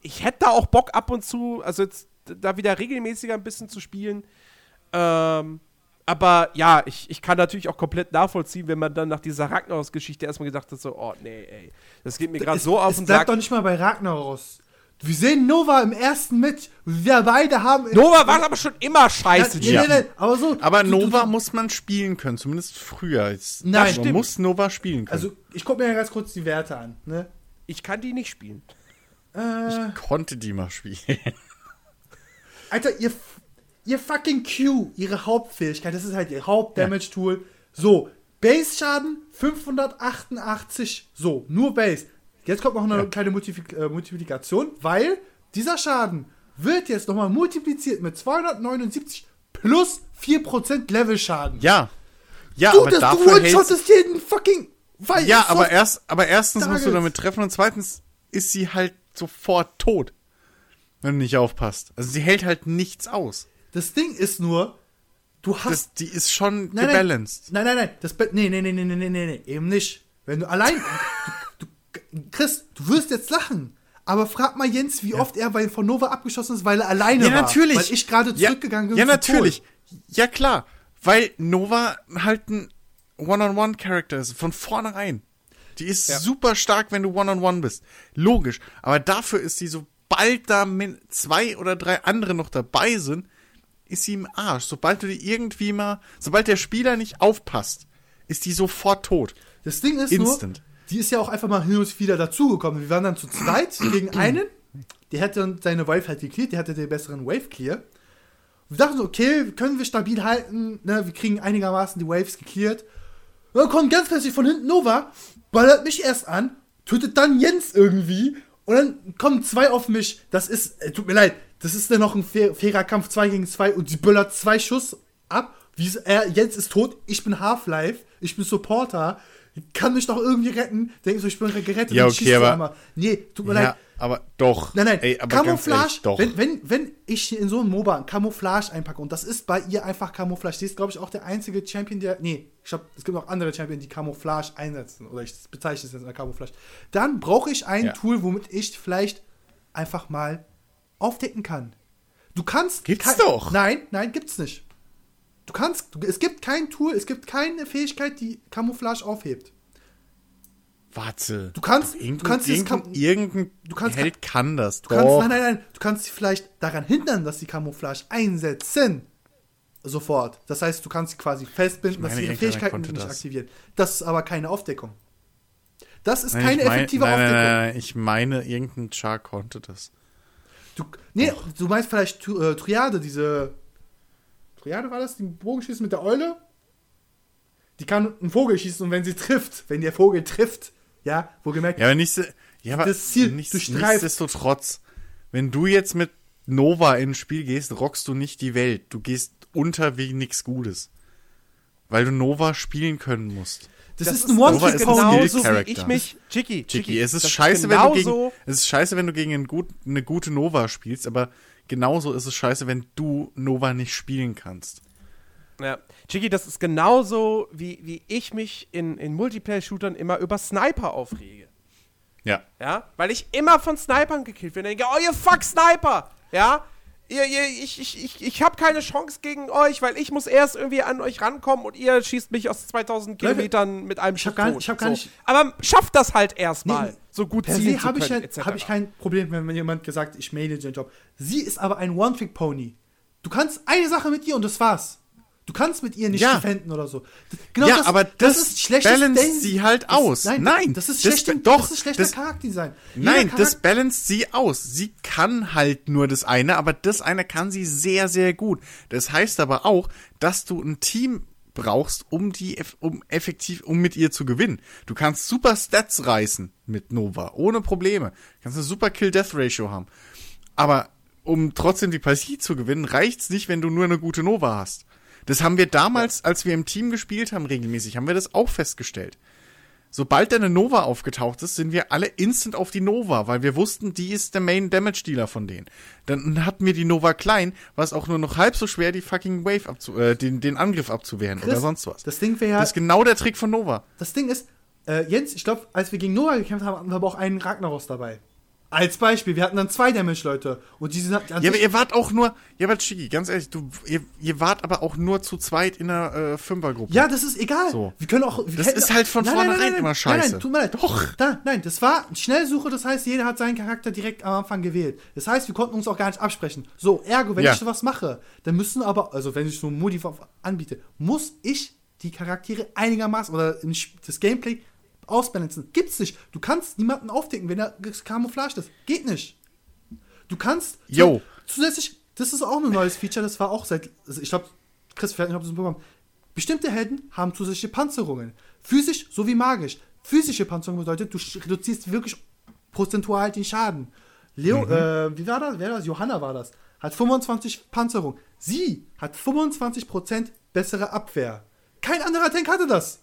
ich hätte da auch Bock ab und zu, also jetzt da wieder regelmäßiger ein bisschen zu spielen. Ähm, aber ja, ich, ich kann natürlich auch komplett nachvollziehen, wenn man dann nach dieser Ragnaros-Geschichte erstmal gedacht hat, so, oh nee, ey, das geht mir gerade so auf
es
den
bleibt
Sack.
doch nicht mal bei Ragnaros. Wir sehen Nova im ersten Match. Wir beide haben.
Nova war aber schon immer scheiße,
ja, nee, nee, nee, aber so.
Aber
du- du-
Nova muss man spielen können, zumindest früher. Jetzt,
Nein.
man
Stimmt.
muss Nova spielen können.
Also, ich gucke mir ja ganz kurz die Werte an. Ne?
Ich kann die nicht spielen.
Äh,
konnte die mal spielen.
Alter, ihr, ihr fucking Q, ihre Hauptfähigkeit, das ist halt ihr Haupt-Damage-Tool. So, Base-Schaden 588, so, nur Base. Jetzt kommt noch eine kleine Multiplik äh, Multiplikation, weil dieser Schaden wird jetzt nochmal multipliziert mit 279 plus 4% Level-Schaden.
Ja. Ja,
du,
aber
das, du
dafür hältst,
one-shottest jeden fucking... Weil
Ja, aber erst, aber erstens musst du damit treffen und zweitens ist sie halt sofort tot. Wenn du nicht aufpasst. Also sie hält halt nichts aus.
Das Ding ist nur, du hast.
Das, die ist schon
nein,
gebalanced.
Nein, nein, nein. nein das, nee, nee, nee, nee, nee, nee, nee, eben nicht. Wenn du allein. du, du, Chris, du wirst jetzt lachen. Aber frag mal Jens, wie ja. oft er bei von Nova abgeschossen ist, weil er alleine
ja,
war.
Ja, natürlich.
Weil ich gerade zurückgegangen ja, bin.
Ja, natürlich. Pol. Ja, klar. Weil Nova halt ein One-on-One-Charakter ist. Von vornherein. Die ist ja. super stark, wenn du One-on-One -on -one bist. Logisch. Aber dafür ist sie, sobald da zwei oder drei andere noch dabei sind, ist sie im Arsch. Sobald du die irgendwie mal, sobald der Spieler nicht aufpasst, ist die sofort tot.
Das Ding ist
Instant.
nur, die ist ja auch einfach mal hin und wieder dazugekommen. Wir waren dann zu zweit gegen einen. Der hätte dann seine Wave halt gecleart, der hatte den besseren Wave Clear. Wir dachten so, okay, können wir stabil halten, ne, wir kriegen einigermaßen die Waves gecleart. Und dann kommt ganz plötzlich von hinten Nova, ballert mich erst an, tötet dann Jens irgendwie und dann kommen zwei auf mich. Das ist, äh, tut mir leid, das ist dann noch ein fair, fairer Kampf 2 gegen 2 und sie böllert zwei Schuss ab. Wie, ist- er, Jens ist tot, ich bin Half-Life, ich bin Supporter, kann mich doch irgendwie retten. Denkst du, ich bin gerettet
Ja, okay, aber-
einmal. Nee, tut mir
Ja,
leid.
aber doch.
Nein, nein,
Ey, aber
Camouflage,
ehrlich, doch.
Wenn, wenn, wenn ich in so einem MOBA ein Camouflage einpacke und das ist bei ihr einfach Camouflage, sie ist, glaube ich, auch der einzige Champion, der, nee, ich glaube, es gibt auch andere Champion, die Camouflage einsetzen, oder ich bezeichne es jetzt als Camouflage, dann brauche ich ein
Ja.
Tool, womit ich vielleicht einfach mal aufdecken kann. Du kannst...
Gibt's
kein-
doch.
Nein, nein, gibt's nicht. Du kannst, du, es gibt kein Tool, es gibt keine Fähigkeit, die Camouflage aufhebt.
Warte.
Du kannst-
irgendein,
du kannst
irgendein,
du kannst-
Held kann das.
Du kannst,
Doch.
nein, nein, nein, du kannst sie vielleicht daran hindern, dass sie Camouflage einsetzen. Sofort. Das heißt, du kannst sie quasi festbinden,
meine,
dass sie ihre Fähigkeiten nicht
das.
aktivieren. Das ist aber keine Aufdeckung. Das ist
Nein,
keine
mein-
effektive
nein,
Aufdeckung.
Nein, nein, nein, ich meine, irgendein Char konnte das.
Du, nee, du meinst vielleicht äh, Triade, diese. Triade war das? Die Bogenschießen mit der Eule? Die kann einen Vogel schießen und wenn sie trifft, wenn der Vogel trifft, ja, wohlgemerkt,
Ja, aber nicht so, ja, aber
Das Ziel
nicht,
durchstreift.
nichtsdestotrotz, wenn du jetzt mit Nova ins Spiel gehst, rockst du nicht die Welt. Du gehst unter wie nix Gutes. Weil du Nova spielen können musst.
Das,
Das
ist ein one trick
genauso wie ich mich. Chicky,
Chicky, es ist scheiße, wenn du gegen,
genauso-
es ist scheiße, wenn du gegen ein gut, eine gute Nova spielst, aber genauso ist es scheiße, wenn du Nova nicht spielen kannst.
Ja. Chicky, das ist genauso, wie, wie ich mich in, in Multiplayer-Shootern immer über Sniper aufrege.
Ja.
Ja? Weil ich immer von Snipern gekillt werde. Und denke, oh, ihr fuck Sniper! Ja? Ihr, ihr, ich, ich, ich, ich habe keine Chance gegen euch, weil ich muss erst irgendwie an euch rankommen und ihr schießt mich aus 2000
Leute,
Kilometern mit einem
ich gar-
tot.
ich hab gar
so.
nicht-
Aber schafft das halt erstmal,
Nee,
so gut
Per
zielen zu
habe ich,
können,
ja,
etc.
hab ich kein Problem, wenn mir jemand gesagt, ich manage den Job. Sie ist aber ein One-Trick-Pony. Du kannst eine Sache mit ihr und das war's. Du kannst mit ihr nicht
Ja.
defenden oder so. Genau
Ja, aber das balanced
Denken.
sie halt
Das-
aus.
Nein,
Nein,
das ist
das-
schlecht,
doch,
das ist schlechter
das-
Charakterdesign. Jeder
Nein, das
Charakter-
balanced sie aus. Sie kann halt nur das eine, aber das eine kann sie sehr, sehr gut. Das heißt aber auch, dass du ein Team brauchst, um die, um effektiv, um mit ihr zu gewinnen. Du kannst super Stats reißen mit Nova, ohne Probleme. Du kannst eine super Kill-Death-Ratio haben. Aber um trotzdem die Partie zu gewinnen, reicht's nicht, wenn du nur eine gute Nova hast. Das haben wir damals, als wir im Team gespielt haben, regelmäßig, haben wir das auch festgestellt. Sobald da eine Nova aufgetaucht ist, sind wir alle instant auf die Nova, weil wir wussten, die ist der Main Damage Dealer von denen. Dann hatten wir die Nova klein, war es auch nur noch halb so schwer, die fucking Wave abzu äh, den, den Angriff abzuwehren oder
Chris,
sonst was.
Das Ding wäre ja,
Das ist genau der Trick von Nova.
das Ding ist, äh, Jens, ich glaube, als wir gegen Nova gekämpft haben, hatten wir aber auch einen Ragnaros dabei. Als Beispiel, wir hatten dann zwei Damage-Leute. Und die sind an
Ja, aber ihr wart auch nur, ja, aber Chigi, ganz ehrlich, du, ihr, ihr wart aber auch nur zu zweit in einer äh, Fünfergruppe.
Ja, das ist egal.
So.
Wir können auch. Wir
Das ist halt von vornherein immer
Nein,
scheiße.
nein, tut mir leid. Doch. Da, nein, das war Schnellsuche, das heißt, jeder hat seinen Charakter direkt am Anfang gewählt. Das heißt, wir konnten uns auch gar nicht absprechen. So, ergo, wenn
Ja.
ich was mache, dann müssen aber, also wenn ich so ein Modi anbiete, muss ich die Charaktere einigermaßen oder das Gameplay ausbalancen. Gibt's nicht. Du kannst niemanden aufdecken, wenn er camouflaged ist. Geht nicht. Du kannst
Yo.
zusätzlich, das ist auch ein neues Feature, das war auch seit, also ich glaube, Chris, vielleicht ob du es bekommen. Bestimmte Helden haben zusätzliche Panzerungen. Physisch sowie magisch. Physische Panzerung bedeutet, du reduzierst wirklich prozentual den Schaden. Leo, äh, wie war das? Wer war das? Johanna war das. Hat 25 Panzerung. Sie hat 25% bessere Abwehr. Kein anderer Tank hatte das.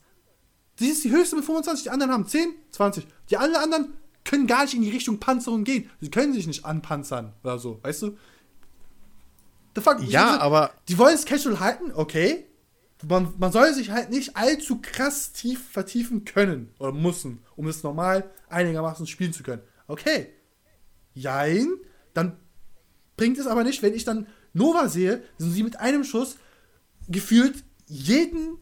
Die ist die höchste mit 25, die anderen haben 10, 20. Die alle anderen können gar nicht in die Richtung Panzerung gehen. Sie können sich nicht anpanzern oder so, weißt du? The fuck?
Ja,
Ich-
aber-
Die wollen es casual halten, okay. Man, man soll sich halt nicht allzu krass tief vertiefen können oder müssen, um es normal einigermaßen spielen zu können. Okay. Jein, dann bringt es aber nicht, wenn ich dann Nova sehe, sind sie mit einem Schuss gefühlt jeden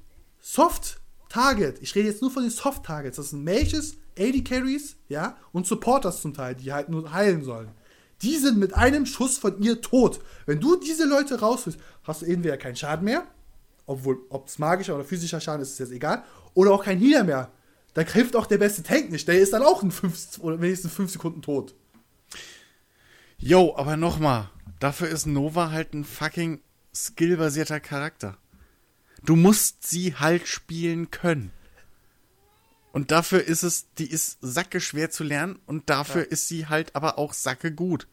Soft-Target, ich rede jetzt nur von den Soft-Targets, das sind Mages, AD Carries, ja, und Supporters zum Teil, die halt nur heilen sollen. Die sind mit einem Schuss von ihr tot. Wenn du diese Leute rausholst, hast du entweder keinen Schaden mehr, obwohl, ob es magischer oder physischer Schaden ist, ist jetzt egal, oder auch kein Healer mehr. Da hilft auch der beste Tank nicht, der ist dann auch in 5 oder wenigstens 5 Sekunden tot.
Yo, aber nochmal, dafür ist Nova halt ein fucking skillbasierter Charakter. Du musst sie halt spielen können. Und dafür ist es, die ist sacke schwer zu lernen und dafür ist sie halt aber auch sacke gut.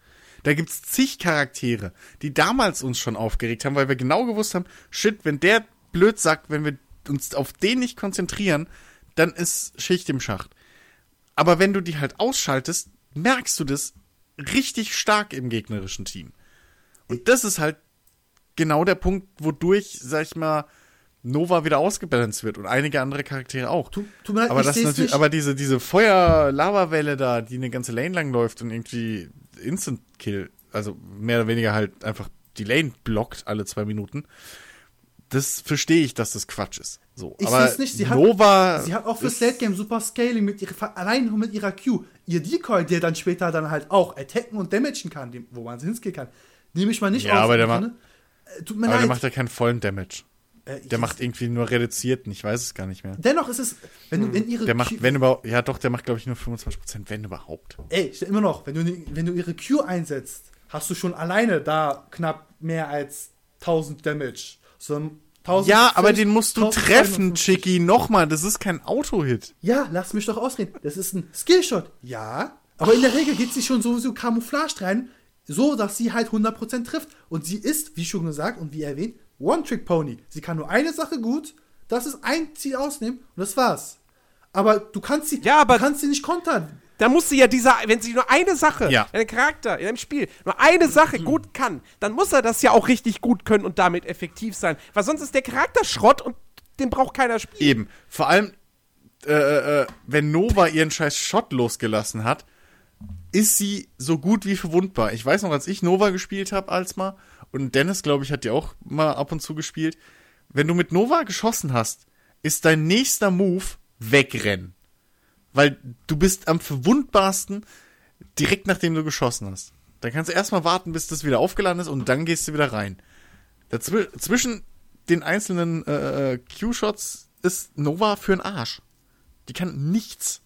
Da gibt's zig Charaktere, die damals uns schon aufgeregt haben, weil wir genau gewusst haben, shit, wenn der blöd sagt, wenn wir uns auf den nicht konzentrieren, dann ist Schicht im Schacht. Aber wenn du die halt ausschaltest, merkst du das richtig stark im gegnerischen Team. Und das ist halt genau der Punkt, wodurch, sag ich mal, Nova wieder ausgebalanced wird und einige andere Charaktere auch.
Tu- tut mir leid,
aber das natürlich,
nicht.
aber diese, diese Feuer-Lava-Welle da, die eine ganze Lane lang läuft und irgendwie Instant-Kill, also mehr oder weniger halt einfach die Lane blockt alle zwei Minuten, das verstehe ich, dass das Quatsch ist. So,
Ich
aber
seh's nicht, sie hat-
Nova.
Sie hat auch fürs Late Game super Scaling mit ihrer, allein nur mit ihrer Q. Ihr Decoy, der dann später dann halt auch attacken und damagen kann, dem- wo man hinskillen kann, nehme ich mal nicht
Ja,
aus.
aber der macht-
Äh, Tut mir
Aber
leid.
der macht ja keinen vollen Damage.
Äh,
Der macht irgendwie nur reduzierten, ich weiß es gar nicht mehr.
Dennoch ist es, wenn, du wenn ihre
Hm. Der macht,
Q,
wenn überhaupt, ja doch, der macht glaube ich nur 25%, wenn überhaupt.
Ey, immer noch, wenn du, wenn du ihre Q einsetzt, hast du schon alleine da knapp mehr als 1000 Damage. So ein 1000
Ja, aber den musst du
1250.
treffen, Chicky, nochmal, das ist kein Auto-Hit.
Ja, lass mich doch ausreden. Das ist ein Skillshot. Ja. Aber in der Regel geht sie schon sowieso camouflaged rein, so dass sie halt 100% trifft. Und sie ist, wie schon gesagt und wie erwähnt, One-Trick-Pony. Sie kann nur eine Sache gut, das ist ein Ziel ausnehmen und das war's. Aber du kannst sie,
Ja, aber-
du kannst sie nicht kontern.
Da muss sie ja dieser, wenn sie nur eine Sache,
Ja.
einen Charakter in einem Spiel, nur eine Sache gut kann, dann muss er das ja auch richtig gut können und damit effektiv sein. Weil sonst ist der Charakter Schrott und den braucht keiner spielen.
Eben. Vor allem, äh, äh, wenn Nova ihren scheiß Shot losgelassen hat, ist sie so gut wie verwundbar. Ich weiß noch, als ich Nova gespielt habe als mal, und Dennis, glaube ich, hat die auch mal ab und zu gespielt, wenn du mit Nova geschossen hast, ist dein nächster Move wegrennen. Weil du bist am verwundbarsten direkt nachdem du geschossen hast. Dann kannst du erstmal warten, bis das wieder aufgeladen ist und dann gehst du wieder rein. Dazwi zwischen den einzelnen äh, Q-Shots ist Nova für ein Arsch. Die kann nichts.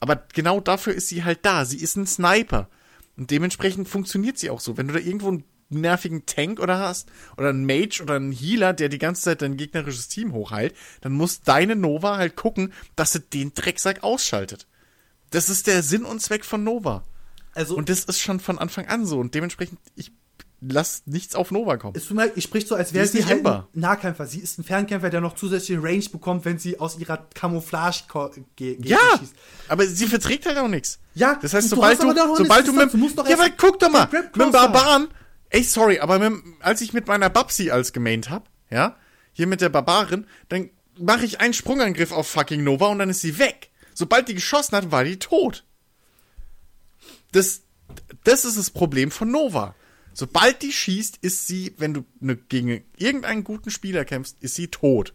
Aber genau dafür ist sie halt da. Sie ist ein Sniper. Und dementsprechend funktioniert sie auch so. Wenn du da irgendwo einen nervigen Tank oder hast, oder einen Mage oder einen Healer, der die ganze Zeit dein gegnerisches Team hochheilt, dann muss deine Nova halt gucken, dass sie den Drecksack ausschaltet. Das ist der Sinn und Zweck von Nova.
Also,
Und das ist schon von Anfang an so. Und dementsprechend, ich lass nichts auf Nova kommen.
es tut mir leid, ich spricht so, als wäre
ist
sie
nicht
halt ein. Nahkämpfer. Sie ist ein Fernkämpfer, der noch zusätzliche Range bekommt, wenn sie aus ihrer Camouflage ko- ge Gegner
Ja,
schießt.
aber sie verträgt halt auch nichts.
Ja,
das heißt, sobald du, sobald du mit, ja, aber guck doch mal, mit. Barbaren, ey, sorry, aber mit, als ich mit meiner Babsi als gemaint hab, ja, hier mit der Barbarin, dann mache ich einen Sprungangriff auf fucking Nova und dann ist sie weg. Sobald die geschossen hat, war die tot. Das, das ist das Problem von Nova. Sobald die schießt, ist sie, wenn du ne, gegen irgendeinen guten Spieler kämpfst, ist sie tot.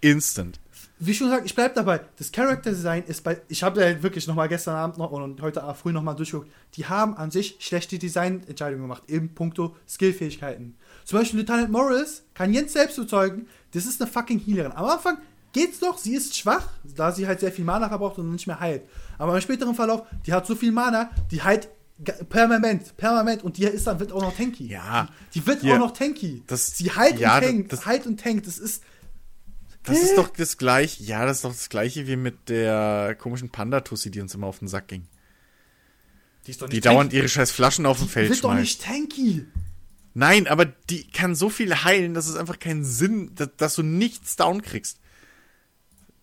Instant.
Wie schon gesagt, ich bleib dabei. Das Character Design ist bei. Ich habe ja wirklich noch mal gestern Abend noch und heute früh noch mal durchgeguckt. Die haben an sich schlechte Designentscheidungen gemacht, in puncto Skillfähigkeiten. Zum Beispiel Lieutenant Morris kann Jens selbst bezeugen, das ist eine fucking Healerin. Am Anfang geht's doch, sie ist schwach, da sie halt sehr viel Mana verbraucht und nicht mehr heilt. Aber im späteren Verlauf, die hat so viel Mana, die heilt permanent, permanent und die ist dann wird auch noch tanky.
Ja.
Die, die wird
Hier.
auch noch tanky.
Das-
sie heilt
ja,
und tankt,
das-
heilt und tankt. Das ist
Das ist doch das gleiche, ja, das ist doch das gleiche wie mit der komischen Panda-Tussi, die uns immer auf den Sack ging.
die ist doch
Die
nicht
dauernd
tanky.
ihre scheiß Flaschen auf dem
Die
Feld
wird doch
schmeißt.
nicht tanky.
Nein, aber die kann so viel heilen, dass es einfach keinen Sinn, dass, dass du nichts down kriegst.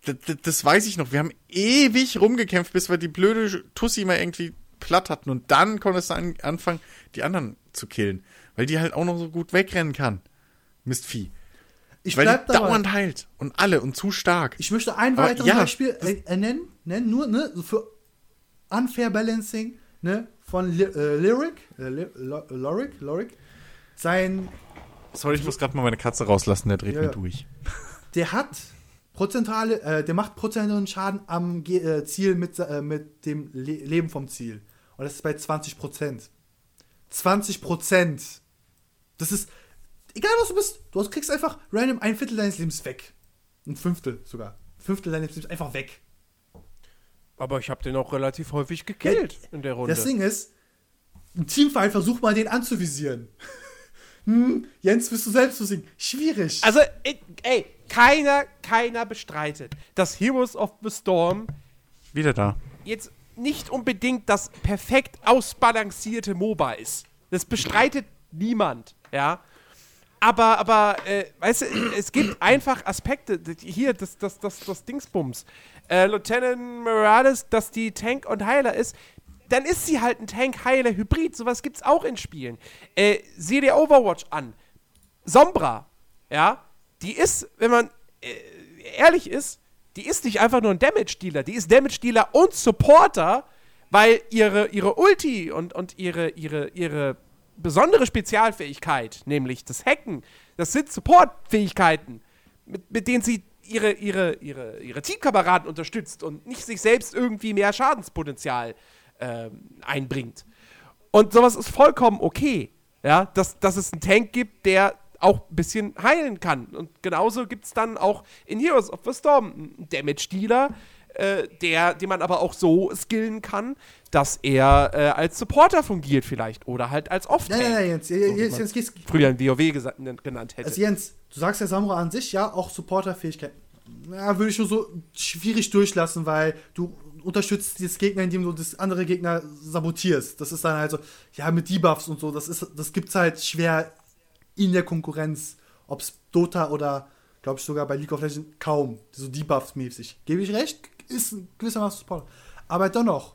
Das, das, das weiß ich noch. Wir haben ewig rumgekämpft, bis wir die blöde Tussi mal irgendwie platt hatten. Und dann konntest du an, anfangen, die anderen zu killen. Weil die halt auch noch so gut wegrennen kann. Mistvieh.
Ich
Weil
bleib
die
dabei.
dauernd heilt. Und alle und zu stark.
Ich möchte ein
Aber
weiteres
ja,
Beispiel äh, äh, nennen, nennen, nur ne, so für Unfair Balancing ne, von Li äh, Lyric, äh, Lorik, Lorik, sein,
Sorry, ich muss gerade mal meine Katze rauslassen, der dreht
Ja,
mir durch.
der hat prozentuale, äh, der macht prozentualen Schaden am Ge äh, Ziel mit, äh, mit dem Le Leben vom Ziel. Und das ist bei 20 Prozent. 20 Prozent. Das ist, egal was du bist, du kriegst einfach random ein Viertel deines Lebens weg. Ein Fünftel sogar. Ein Fünftel deines Lebens einfach weg.
Aber ich habe den auch relativ häufig gekillt in der Runde.
Das Ding ist, im Teamfight versuch mal den anzuvisieren. hm, Jens, bist du selbst zu singen? Schwierig.
Also, ey, ey, keiner, keiner bestreitet, dass Heroes of the Storm
Wieder da.
jetzt nicht unbedingt das perfekt ausbalancierte MOBA ist. Das bestreitet niemand, ja. Aber, aber, äh, weißt du, es gibt einfach Aspekte, hier, das, das, das, das Dingsbums. Äh, Lieutenant Morales, dass die Tank und Heiler ist, dann ist sie halt ein Tank-Heiler-Hybrid. Sowas gibt's auch in Spielen. Äh, sieh dir Overwatch an. Sombra, ja, die ist, wenn man äh, ehrlich ist, die ist nicht einfach nur ein Damage-Dealer, die ist Damage-Dealer und Supporter, weil ihre, ihre Ulti und, und ihre, ihre, ihre besondere Spezialfähigkeit, nämlich das Hacken, das sind Support-Fähigkeiten, mit, mit denen sie ihre, ihre, ihre, ihre Teamkameraden unterstützt und nicht sich selbst irgendwie mehr Schadenspotenzial ähm, einbringt. Und sowas ist vollkommen okay. Ja, dass, dass es einen Tank gibt, der auch ein bisschen heilen kann. Und genauso gibt es dann auch in Heroes of the Storm einen Damage-Dealer, äh, der, den man aber auch so skillen kann, dass er äh, als Supporter fungiert vielleicht oder halt als Off-Tank.
nein, nein, nein, Jens,
so,
Jens, Jens, Jens,
früher in WoW genannt hätte.
also Jens, du sagst ja Samurai an sich, ja, auch Supporterfähigkeit. Ja, würde ich schon so schwierig durchlassen, weil du unterstützt das Gegner, indem du das andere Gegner sabotierst. Das ist dann halt so, ja, mit Debuffs und so, das ist, das gibt's halt schwer in der Konkurrenz. Ob's Dota oder, glaube ich, sogar bei League of Legends kaum. So Debuffs-mäßig. Gebe ich recht? Ist ein gewissermaßen Supporter. Aber dennoch,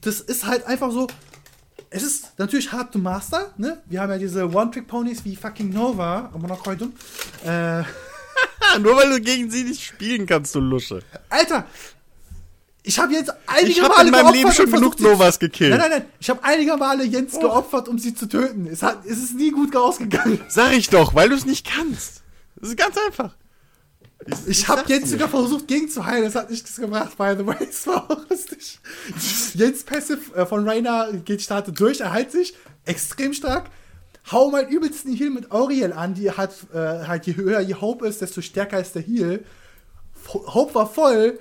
das ist halt einfach so. Es ist natürlich hard to master, ne? Wir haben ja diese One-Trick-Ponys wie fucking Nova, aber noch heute. Äh,
Nur weil du gegen sie nicht spielen kannst, du Lusche.
Alter! Ich habe jetzt einige
Ich hab
Male
in meinem Leben schon genug Novas gekillt.
Nein, nein, nein. Ich habe einige Male Jens geopfert, um sie zu töten. Es, hat, es ist nie gut ausgegangen.
Sag ich doch, weil du es nicht kannst. Das ist ganz einfach.
Ich habe
sag's
Jens sogar versucht gegenzuheilen. Das hat nichts gebracht, by the way. Es war auch lustig. Jens Passive äh, von Rainer geht startet durch, er heilt sich. Extrem stark. hau meinen übelsten Heal mit Auriel an, die hat äh, halt je höher die Hope ist, desto stärker ist der Heal. Hope war voll,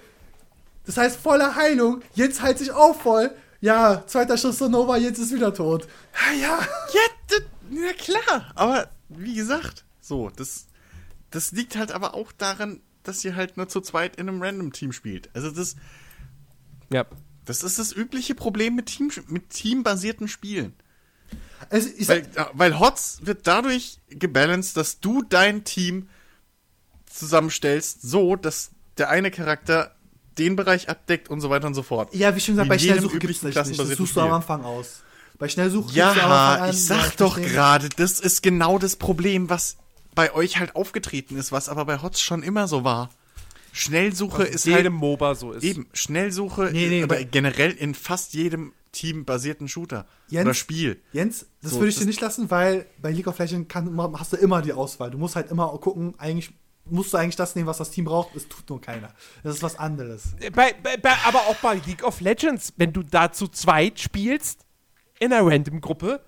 das heißt voller Heilung, jetzt heilt sich auch voll. Ja, zweiter Schuss zur Nova, jetzt ist wieder tot. Ja, ja.
Ja, das, na klar. Aber wie gesagt, so, das, das liegt halt aber auch daran, dass ihr halt nur zu zweit in einem Random-Team spielt. Also das,
Ja.
das ist das übliche Problem mit, Team, mit teambasierten Spielen.
Also,
Weil, weil HOTS wird dadurch gebalanced, dass du dein Team zusammenstellst, so, dass der eine Charakter den Bereich abdeckt und so weiter und so fort.
Ja, wie schon gesagt,
Wie
bei Schnellsuche gibt es nicht. Das suchst du am. Anfang aus. Bei Schnellsuche
Ja,
an,
ich sag doch gerade, das ist genau das Problem, was bei euch halt aufgetreten ist, was aber bei HOTS schon immer so war. Schnellsuche ist
jedem
halt
MOBA so ist.
eben Schnellsuche
Nee, nee, bei-
generell in fast jedem teambasierten Shooter
Jens?
oder Spiel.
Jens, das
So,
würde ich dir
das-
nicht lassen, weil bei League of Legends kann, hast du immer die Auswahl. Du musst halt immer gucken, eigentlich musst du eigentlich das nehmen, was das Team braucht. Es tut nur keiner. Das ist was anderes.
Bei, bei, bei, aber auch bei League of Legends, wenn du da zu zweit spielst, in einer Random-Gruppe,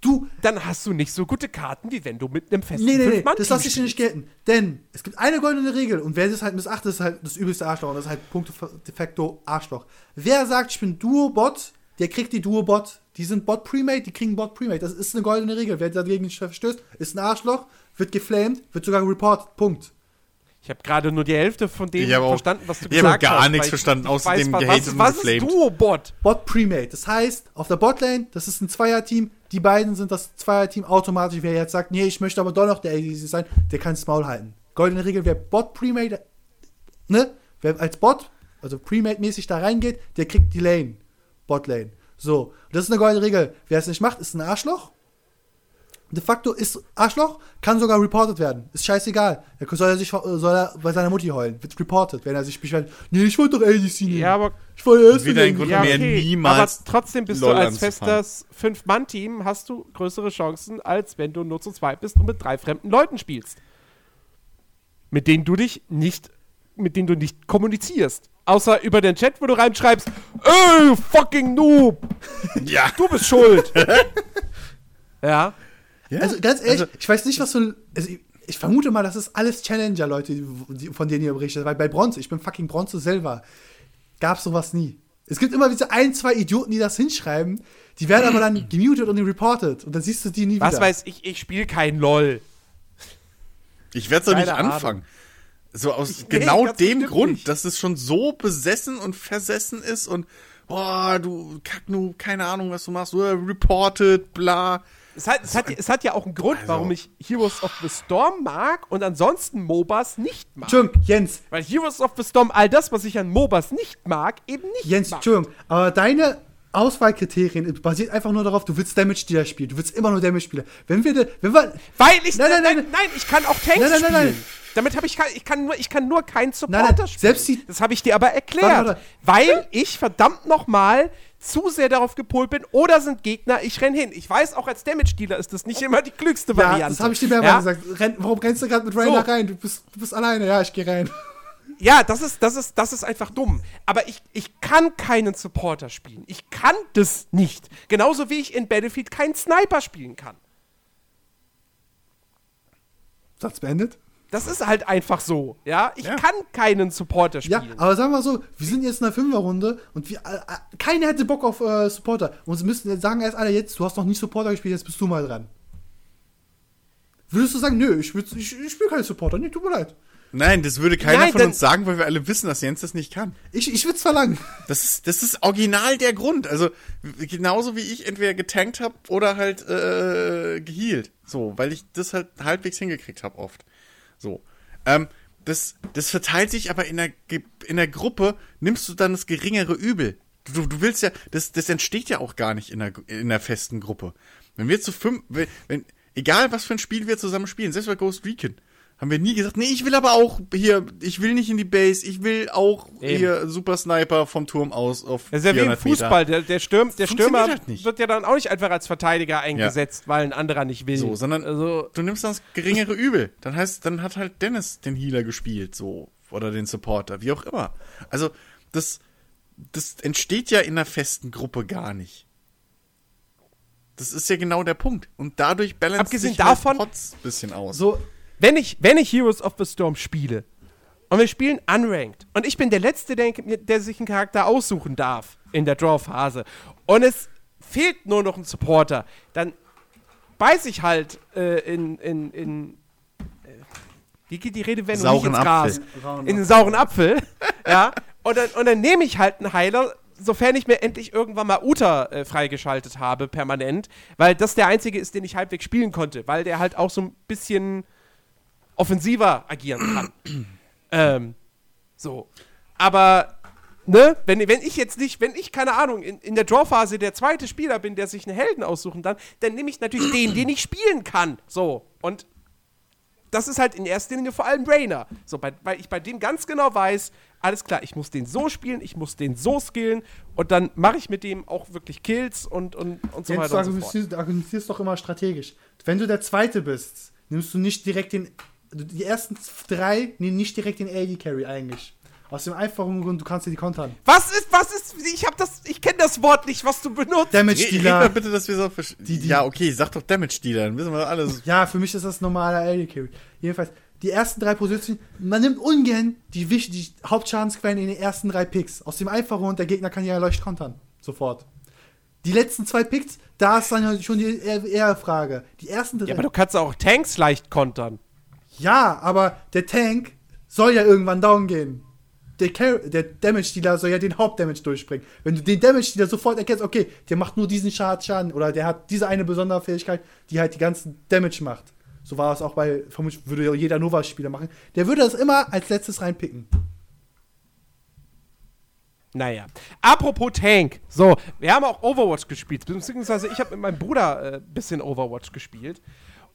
Du,
dann hast du nicht so gute Karten, wie wenn du mit einem festen
nee, nee, nee, das lasse ich dir nicht gelten. Denn es gibt eine goldene Regel und wer das halt missachtet, ist halt das übelste Arschloch. Und das ist halt Punkte de facto Arschloch. Wer sagt, ich bin Duo-Bot, der kriegt die Duo-Bot. Die sind Bot-Premade, die kriegen Bot-Premade. Das ist eine goldene Regel. Wer dagegen nicht verstößt, ist ein Arschloch, wird geflamed, wird sogar reported. Punkt.
Ich habe gerade nur die Hälfte von dem
Ich
verstanden, was du
ich hab auch
gesagt
gar
hast.
nichts verstanden,
ich
außer dem
was,
gehatet
was,
und
was ist. Duo-Bot?
Bot Premade. Das heißt, auf der Botlane, das ist ein Zweierteam, die beiden sind das Zweierteam automatisch. Wer jetzt sagt, nee, ich möchte aber doch noch der ADC sein, der kann das Maul halten. Goldene Regel, wer Bot Premade, ne, wer als Bot, also Premade-mäßig da reingeht, der kriegt die Lane. Botlane. So, das ist eine goldene Regel. Wer es nicht macht, ist ein Arschloch. De facto ist Arschloch, kann sogar reported werden. Ist scheißegal. Er soll er sich soll er bei seiner Mutti heulen. Wird reported, wenn er sich beschwert. Nee, ich wollte doch ADC nehmen.
Ja, aber
ich wollte erst
Wieder
nehmen.
Grund
ja,
mehr
okay,
niemals
aber trotzdem bist
LOL
du als festes Fünf-Mann-Team, hast du größere Chancen, als wenn du nur zu zweit bist und mit drei fremden Leuten spielst. Mit denen du dich nicht, mit denen du nicht kommunizierst. Außer über den Chat, wo du reinschreibst, ey, fucking Noob,
Ja.
du bist schuld. ja.
Ja.
Also ganz ehrlich,
Also-
ich weiß nicht, was für. Also ich, ich vermute mal, das ist alles Challenger-Leute, von denen ihr berichtet. Weil bei Bronze, ich bin fucking Bronze selber, gab sowas nie. Es gibt immer diese ein, zwei Idioten, die das hinschreiben, die werden aber dann gemutet und reported. Und dann siehst du die nie
Was
wieder.
weiß ich, ich spiele kein LOL.
Ich werde es doch nicht
Keine Ahnung.
anfangen. So aus
Nee,
genau
ganz
dem Grund,
nicht.
dass es schon so besessen und versessen ist und boah, du Kacknu, keine Ahnung, was du machst, oder reported, bla.
Es hat, es, hat, es hat ja auch einen Grund,
Also-
warum ich Heroes of the Storm mag und ansonsten MOBAs nicht mag.
Entschuldigung, Jens,
Weil Heroes of the Storm all das, was ich an MOBAs nicht mag, eben nicht
Jens,
mag.
Entschuldigung, aber deine Auswahlkriterien basiert einfach nur darauf, du willst Damage-Dealer spielen. Du willst immer nur Damage-Spieler. Wenn wir, de- wenn wir,
Weil ich
Nein, nein,
nein,
nein.
nein, ich kann auch Tanks
Nein, nein, nein,
spielen.
nein.
Damit habe ich ich kann nur ich kann nur keinen Supporter
Nein, nein,
spielen.
selbst die-
das habe ich dir aber erklärt,
Warte, warte.
weil ich verdammt noch mal zu sehr darauf gepolt bin oder sind Gegner, ich renn hin. Ich weiß auch als Damage Dealer ist das nicht immer die klügste
ja,
Variante.
das habe ich dir mehrmals
Ja?
gesagt. Renn, warum rennst du gerade mit Rainer
So.
rein? Du bist, du bist alleine. Ja, ich gehe rein.
Ja, das ist, das ist, das ist einfach dumm. Aber ich, ich kann keinen Supporter spielen. Ich kann das nicht. Genauso wie ich in Battlefield keinen Sniper spielen kann.
Satz beendet.
Das ist halt einfach so. Ja, ich
Ja.
kann keinen Supporter
Ja,
spielen.
aber sagen wir mal so, wir sind jetzt in einer Fünferrunde und wir, äh, äh, keiner hätte Bock auf äh, Supporter. Und sie müssen jetzt sagen erst alle jetzt, du hast noch nie Supporter gespielt, jetzt bist du mal dran. Würdest du sagen, nö, ich, ich, ich spiele keinen Supporter, nee, tut mir leid.
Nein, das würde keiner
Nein,
von uns sagen, weil wir alle wissen, dass Jens das nicht kann.
Ich, ich würde es verlangen.
Das ist, das ist original der Grund. Also genauso wie ich entweder getankt habe oder halt äh, gehealt. So, weil ich das halt halbwegs hingekriegt habe oft. So. Ähm, das, das verteilt sich aber in der, in der Gruppe, nimmst du dann das geringere Übel. Du, du willst ja, das, das entsteht ja auch gar nicht in der, in der festen Gruppe. Wenn wir zu fünf, wenn, wenn, egal was für ein Spiel wir zusammen spielen, selbst bei Ghost Recon, haben wir nie gesagt, nee, ich will aber auch hier, ich will nicht in die Base, ich will auch
Eben.
hier Super Sniper vom Turm aus auf
Das ist ja wie im
400 Meter.
Fußball. Der, der, Stürm, der Stürmer
halt
wird ja dann auch nicht einfach als Verteidiger eingesetzt, weil ein anderer nicht will.
So, sondern
also,
du nimmst das geringere Übel. Dann heißt, dann hat halt Dennis den Healer gespielt, so. Oder den Supporter, wie auch immer. Also, das, das entsteht ja in einer festen Gruppe gar nicht. Das ist ja genau der Punkt. Und dadurch balanciert sich halt
davon-
Pots ein bisschen aus.
So,
Wenn ich, wenn ich Heroes of the Storm spiele und wir spielen unranked und ich bin der Letzte, der, der sich einen Charakter aussuchen darf in der Draw-Phase und es fehlt nur noch ein Supporter, dann beiß ich halt äh, in, in, in äh, wie geht die Redewendung
Sauren
nicht ins Gras?
Apfel.
In den sauren Apfel, ja, und dann, und dann nehme ich halt einen Heiler, sofern ich mir endlich irgendwann mal Uta äh, freigeschaltet habe, permanent, weil das der einzige ist, den ich halbwegs spielen konnte, weil der halt auch so ein bisschen offensiver agieren kann. ähm, so. Aber, ne, wenn, wenn ich jetzt nicht, wenn ich, keine Ahnung, in, in der Draw-Phase der zweite Spieler bin, der sich einen Helden aussuchen kann, dann nehme ich natürlich den, den ich spielen kann. So. Und das ist halt in erster Linie vor allem Brainer. So, bei, weil ich bei dem ganz genau weiß, alles klar, ich muss den so spielen, ich muss den so skillen und dann mache ich mit dem auch wirklich Kills und, und, und so
Jens,
weiter
du
und so fort.
argumentierst, du argumentierst doch immer strategisch. Wenn du der Zweite bist, nimmst du nicht direkt den. Die ersten drei nehmen nicht direkt den AD Carry eigentlich. Aus dem einfachen Grund, du kannst dir die kontern.
Was ist, was ist, ich hab das, ich kenne das Wort nicht, was du benutzt.
Damage
Red, red mal
Dealer.
bitte, dass wir so versch-
Die- die-
Ja, okay, sag doch Damage Dealer, dann wissen wir alles.
Ja, für mich ist das normaler AD Carry. Jedenfalls, die ersten drei Positionen, man nimmt ungern die, die Hauptschadensquellen in den ersten drei Picks. Aus dem einfachen Grund, der Gegner kann ja leicht kontern. Sofort. Die letzten zwei Picks, da ist dann ja schon die eher, eher Frage. Die ersten drei.
Ja, aber du kannst auch Tanks leicht kontern.
Ja, aber der Tank soll ja irgendwann down gehen. Der, Car der Damage Dealer soll ja den Hauptdamage durchbringen. Wenn du den Damage Dealer sofort erkennst, okay, der macht nur diesen Schad Schaden oder der hat diese eine besondere Fähigkeit, die halt die ganzen Damage macht. So war es auch bei, vermutlich würde jeder Nova-Spieler machen. Der würde das immer als letztes reinpicken.
Naja. Apropos Tank. So, wir haben auch Overwatch gespielt. Beziehungsweise ich habe mit meinem Bruder ein äh, bisschen Overwatch gespielt.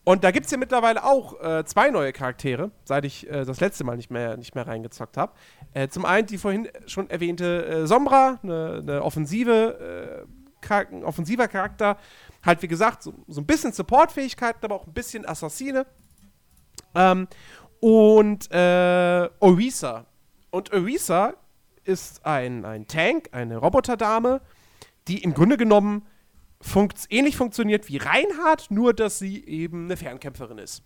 Und da gibt es ja mittlerweile auch äh, zwei neue Charaktere, seit ich äh, das letzte Mal nicht mehr, nicht mehr reingezockt habe. Äh, zum einen die vorhin schon erwähnte äh, Sombra, eine, eine offensive, äh, Char- ein offensiver Charakter. Halt, wie gesagt, so, so ein bisschen Supportfähigkeiten, aber auch ein bisschen Assassine. Ähm, und äh, Orisa. Und Orisa ist ein, ein Tank, eine Roboterdame, die im Grunde genommen funkt, ähnlich funktioniert wie Reinhardt, nur dass sie eben eine Fernkämpferin ist.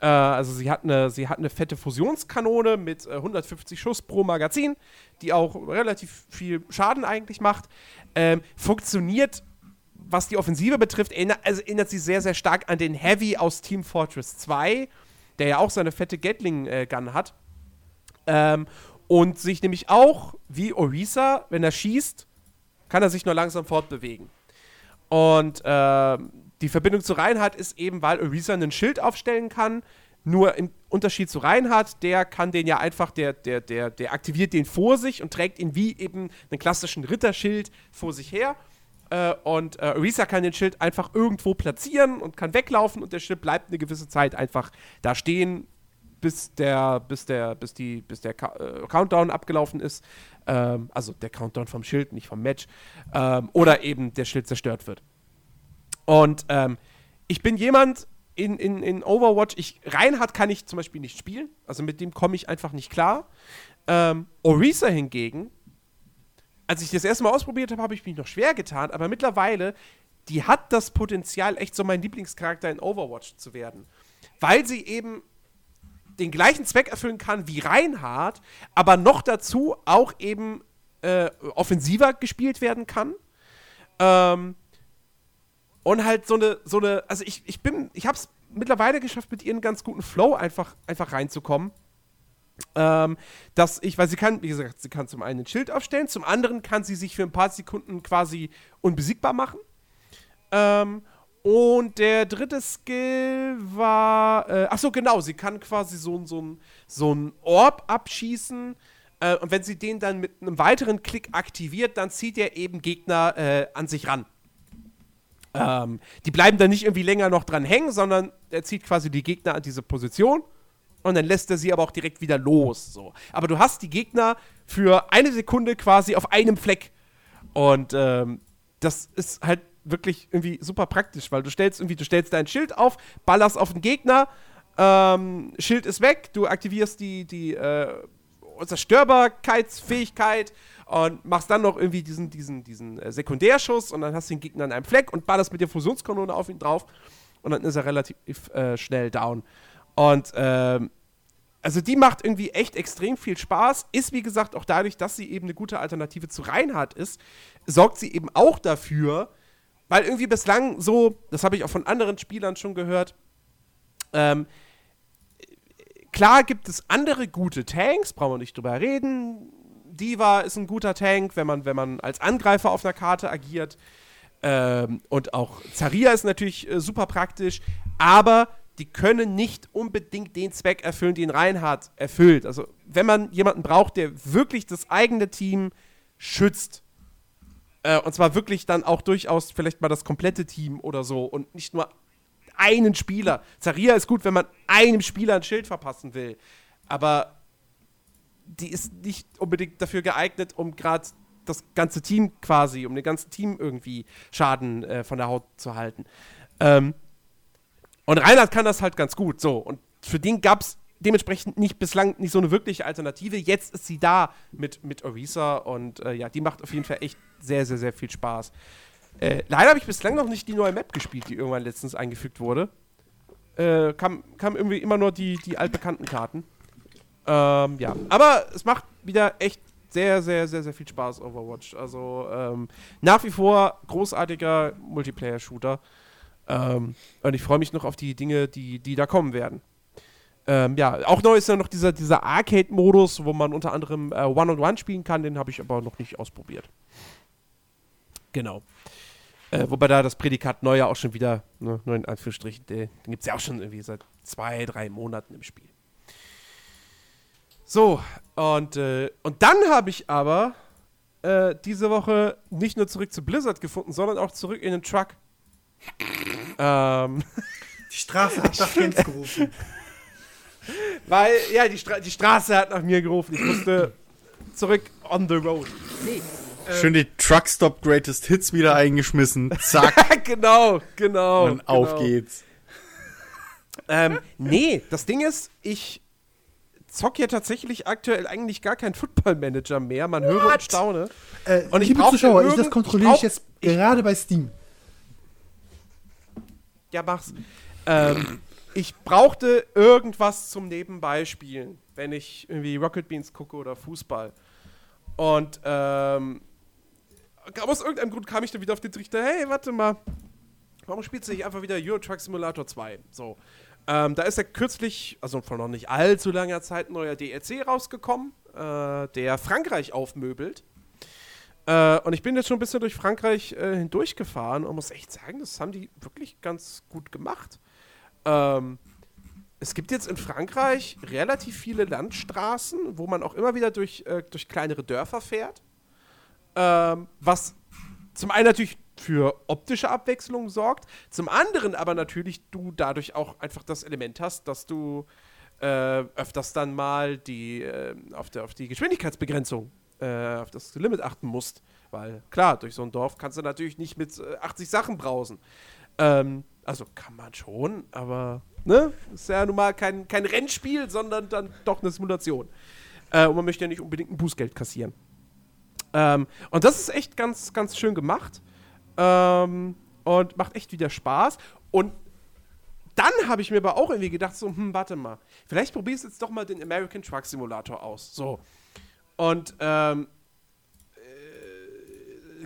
Äh, also sie hat, eine, sie hat eine fette Fusionskanone mit äh, 150 Schuss pro Magazin, die auch relativ viel Schaden eigentlich macht. Ähm, funktioniert, was die Offensive betrifft, erinnert, also erinnert sie sehr, sehr stark an den Heavy aus Team Fortress 2, der ja auch seine fette Gatling-Gun hat. Ähm, und sich nämlich auch, wie Orisa, wenn er schießt, kann er sich nur langsam fortbewegen. Und ähm, die Verbindung zu Reinhardt ist eben, weil Orisa einen Schild aufstellen kann. Nur im Unterschied zu Reinhardt, der kann den ja einfach, der, der, der, der aktiviert den vor sich und trägt ihn wie eben einen klassischen Ritterschild vor sich her. Äh, und äh, Orisa kann den Schild einfach irgendwo platzieren und kann weglaufen und der Schild bleibt eine gewisse Zeit einfach da stehen, bis der, bis der, bis die, bis der äh, Countdown abgelaufen ist. Ähm, also der Countdown vom Schild, nicht vom Match. Ähm, oder eben der Schild zerstört wird. Und ähm, ich bin jemand in, in, in Overwatch, ich, Reinhardt kann ich zum Beispiel nicht spielen. Also mit dem komme ich einfach nicht klar. Ähm, Orisa hingegen, als ich das erste Mal ausprobiert habe, habe ich mich noch schwer getan, aber mittlerweile, die hat das Potenzial, echt so mein Lieblingscharakter in Overwatch zu werden. Weil sie eben den gleichen Zweck erfüllen kann wie Reinhardt, aber noch dazu auch eben äh, offensiver gespielt werden kann. Ähm, und halt so eine, so eine, also ich, ich bin, ich hab's mittlerweile geschafft, mit ihr einen ganz guten Flow einfach, einfach reinzukommen. Ähm, dass ich, weil sie kann, wie gesagt, sie kann zum einen ein Schild aufstellen, zum anderen kann sie sich für ein paar Sekunden quasi unbesiegbar machen. Ähm, und der dritte Skill war, äh, ach so, genau, sie kann quasi so, so, ein- so ein Orb abschießen. Äh, und wenn sie den dann mit einem weiteren Klick aktiviert, dann zieht er eben Gegner äh, an sich ran. Ähm, die bleiben dann nicht irgendwie länger noch dran hängen, sondern er zieht quasi die Gegner an diese Position und dann lässt er sie aber auch direkt wieder los. So. Aber du hast die Gegner für eine Sekunde quasi auf einem Fleck. Und ähm, das ist halt wirklich irgendwie super praktisch, weil du stellst irgendwie, du stellst dein Schild auf, ballerst auf den Gegner, ähm, Schild ist weg, du aktivierst die, die äh, Zerstörbarkeitsfähigkeit und machst dann noch irgendwie diesen, diesen, diesen äh, Sekundärschuss und dann hast du den Gegner an einem Fleck und ballerst mit der Fusionskanone auf ihn drauf und dann ist er relativ äh, schnell down. Und ähm, also die macht irgendwie echt extrem viel Spaß. Ist wie gesagt auch dadurch, dass sie eben eine gute Alternative zu Reinhardt ist, sorgt sie eben auch dafür, weil irgendwie bislang so, das habe ich auch von anderen Spielern schon gehört, ähm, klar gibt es andere gute Tanks, brauchen wir nicht drüber reden. Diva ist ein guter Tank, wenn man, wenn man als Angreifer auf einer Karte agiert. Ähm, und auch Zaria ist natürlich äh, super praktisch, aber die können nicht unbedingt den Zweck erfüllen, den Reinhardt erfüllt. Also, wenn man jemanden braucht, der wirklich das eigene Team schützt, äh, und zwar wirklich dann auch durchaus vielleicht mal das komplette Team oder so und nicht nur einen Spieler. Zaria ist gut, wenn man einem Spieler ein Schild verpassen will, aber die ist nicht unbedingt dafür geeignet, um gerade das ganze Team quasi, um den ganzen Team irgendwie Schaden äh, von der Haut zu halten. Ähm, und Reinhard kann das halt ganz gut, so. Und für den gab es dementsprechend nicht bislang nicht so eine wirkliche Alternative. Jetzt ist sie da mit, mit Orisa und äh, ja, die macht auf jeden Fall echt sehr, sehr, sehr viel Spaß. Äh, leider habe ich bislang noch nicht die neue Map gespielt, die irgendwann letztens eingefügt wurde. Äh, kam, kam irgendwie immer nur die, die altbekannten Karten. Ähm, ja, aber es macht wieder echt sehr, sehr, sehr, sehr viel Spaß, Overwatch. Also ähm, nach wie vor großartiger Multiplayer-Shooter. Ähm, und ich freue mich noch auf die Dinge, die, die da kommen werden. Ähm, ja, auch neu ist ja noch dieser, dieser Arcade-Modus, wo man unter anderem äh, One-on-One -on -One spielen kann. Den habe ich aber noch nicht ausprobiert. Genau. Äh, wobei da das Prädikat neu ja auch schon wieder, ne, nur in Anführungsstrichen, den, den gibt es ja auch schon irgendwie seit zwei, drei Monaten im Spiel. So, und, äh, und dann habe ich aber äh, diese Woche nicht nur zurück zu Blizzard gefunden, sondern auch zurück in den Truck. ähm.
Die Straße hat nach Jens gerufen.
Weil, ja, die, Stra die Straße hat nach mir gerufen. Ich musste zurück on the road. Nee.
Schön die Truckstop Greatest Hits wieder eingeschmissen. Zack.
genau, genau.
Und
genau.
auf geht's.
Ähm, nee, das Ding ist, ich zock ja tatsächlich aktuell eigentlich gar keinen Football-Manager mehr. Man höre und staune.
Äh,
Und ich
liebe Zuschauer, ich, das kontrolliere
ich
ich jetzt gerade bei Steam.
Ja, mach's. Ähm, ich brauchte irgendwas zum Nebenbei spielen, wenn ich irgendwie Rocket Beans gucke oder Fußball. Und ähm, aus irgendeinem Grund kam ich dann wieder auf den Trichter, hey, warte mal, warum spielst du nicht einfach wieder Euro Truck Simulator 2? So. Ähm, da ist ja kürzlich, also vor noch nicht allzu langer Zeit, ein neuer DLC rausgekommen, äh, der Frankreich aufmöbelt. Äh, und ich bin jetzt schon ein bisschen durch Frankreich äh, hindurchgefahren und muss echt sagen, das haben die wirklich ganz gut gemacht. Ähm, es gibt jetzt in Frankreich relativ viele Landstraßen, wo man auch immer wieder durch, äh, durch kleinere Dörfer fährt. Ähm, was zum einen natürlich für optische Abwechslung sorgt, zum anderen aber natürlich du dadurch auch einfach das Element hast, dass du äh, öfters dann mal die, äh, auf, der, auf die Geschwindigkeitsbegrenzung, äh, auf das Limit achten musst. Weil klar, durch so ein Dorf kannst du natürlich nicht mit äh, 80 Sachen brausen. Ähm, also kann man schon, aber ne, ist ja nun mal kein, kein Rennspiel, sondern dann doch eine Simulation. Äh, und man möchte ja nicht unbedingt ein Bußgeld kassieren. Ähm, und das ist echt ganz, ganz schön gemacht. Ähm, und macht echt wieder Spaß. Und dann habe ich mir aber auch irgendwie gedacht, so, hm, warte mal, vielleicht probierst du jetzt doch mal den American Truck Simulator aus. So. Und ähm, äh,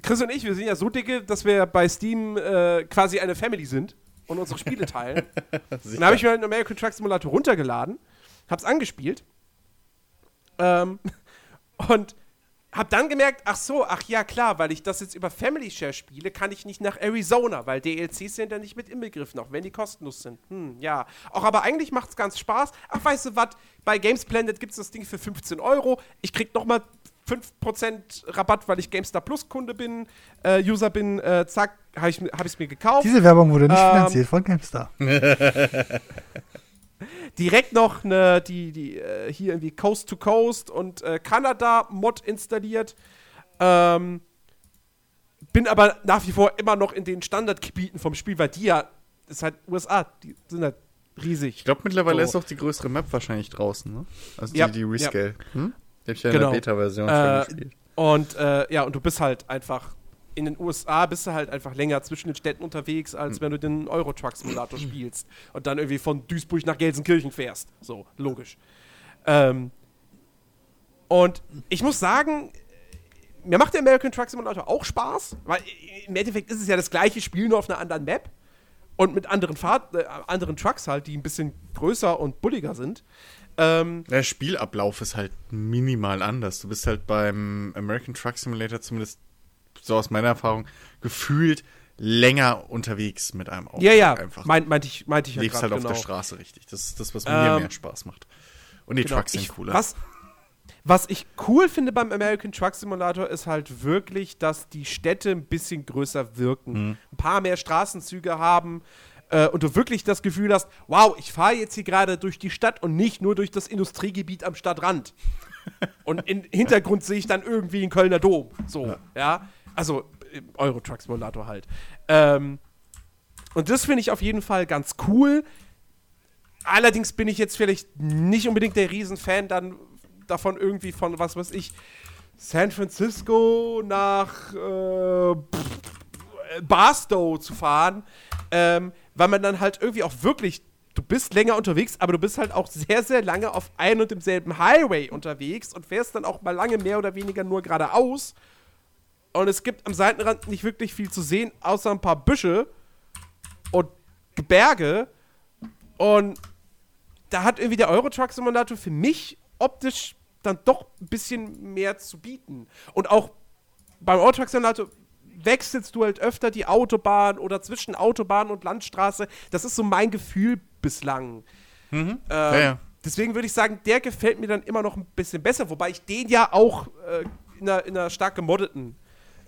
Chris und ich, wir sind ja so dicke, dass wir bei Steam äh, quasi eine Family sind und unsere Spiele teilen. Dann habe ich mir einen American Truck Simulator runtergeladen, hab's angespielt ähm, und hab dann gemerkt, ach so, ach ja klar, weil ich das jetzt über Family Share spiele, kann ich nicht nach Arizona, weil DLCs sind ja nicht mit inbegriffen, auch wenn die kostenlos sind. Hm, ja. Auch aber eigentlich macht's ganz Spaß. Ach, weißt du was, bei Games Planet gibt's das Ding für 15 Euro. Ich krieg nochmal 5% Rabatt, weil ich GameStar Plus Kunde bin, äh, User bin, äh, zack, habe ich hab ich's mir gekauft.
Diese Werbung wurde nicht
Ähm,
finanziert von GameStar.
direkt noch eine, die, die äh, hier irgendwie Coast to Coast und äh, Kanada Mod installiert. Ähm, bin aber nach wie vor immer noch in den Standardgebieten vom Spiel, weil die ja, das ist halt USA, die sind halt riesig.
Ich glaube, mittlerweile
So.
ist auch die größere Map wahrscheinlich draußen, ne? Also die,
Ja,
die Rescale. Hm? Hab ich ja
Genau.
in der Beta-Version
Äh,
schon gespielt.
Und äh, ja, und du bist halt einfach in den USA bist du halt einfach länger zwischen den Städten unterwegs, als wenn du den Euro Truck Simulator spielst und dann irgendwie von Duisburg nach Gelsenkirchen fährst. So, logisch. Ähm, und ich muss sagen, mir macht der American Truck Simulator auch Spaß, weil im Endeffekt ist es ja das gleiche Spiel, nur auf einer anderen Map und mit anderen, Fahrt, äh, anderen Trucks halt, die ein bisschen größer und bulliger sind. Ähm,
Der Spielablauf ist halt minimal anders. Du bist halt beim American Truck Simulator zumindest so aus meiner Erfahrung gefühlt länger unterwegs mit einem Auto.
ja, ja,
einfach.
meint, meinte ich, meinte ich
Du
ja
lebst halt auf
genau.
der Straße richtig. Das ist das, was mir
Ähm,
mehr Spaß macht. Und die
Genau.
Trucks sind
ich,
cooler.
Was, was ich cool finde beim American Truck Simulator ist halt wirklich, dass die Städte ein bisschen größer wirken.
Mhm.
Ein paar mehr Straßenzüge haben äh, und du wirklich das Gefühl hast, wow, ich fahre jetzt hier gerade durch die Stadt und nicht nur durch das Industriegebiet am Stadtrand. und im Hintergrund sehe ich dann irgendwie den Kölner Dom. So, ja. Also im Euro Truck Simulator halt. Ähm, und das finde ich auf jeden Fall ganz cool. Allerdings bin ich jetzt vielleicht nicht unbedingt der Riesenfan dann davon irgendwie von, was weiß ich, San Francisco nach äh, Barstow zu fahren, ähm, weil man dann halt irgendwie auch wirklich, du bist länger unterwegs, aber du bist halt auch sehr, sehr lange auf ein und demselben Highway unterwegs und fährst dann auch mal lange mehr oder weniger nur geradeaus. Und es gibt am Seitenrand nicht wirklich viel zu sehen, außer ein paar Büsche und Berge. Und da hat irgendwie der Euro Truck Simulator für mich optisch dann doch ein bisschen mehr zu bieten. Und auch beim Euro Truck Simulator wechselst du halt öfter die Autobahn oder zwischen Autobahn und Landstraße. Das ist so mein Gefühl bislang. Ähm,
ja, ja.
Deswegen würde ich sagen, der gefällt mir dann immer noch ein bisschen besser, wobei ich den ja auch äh, in, einer, in einer stark gemoddeten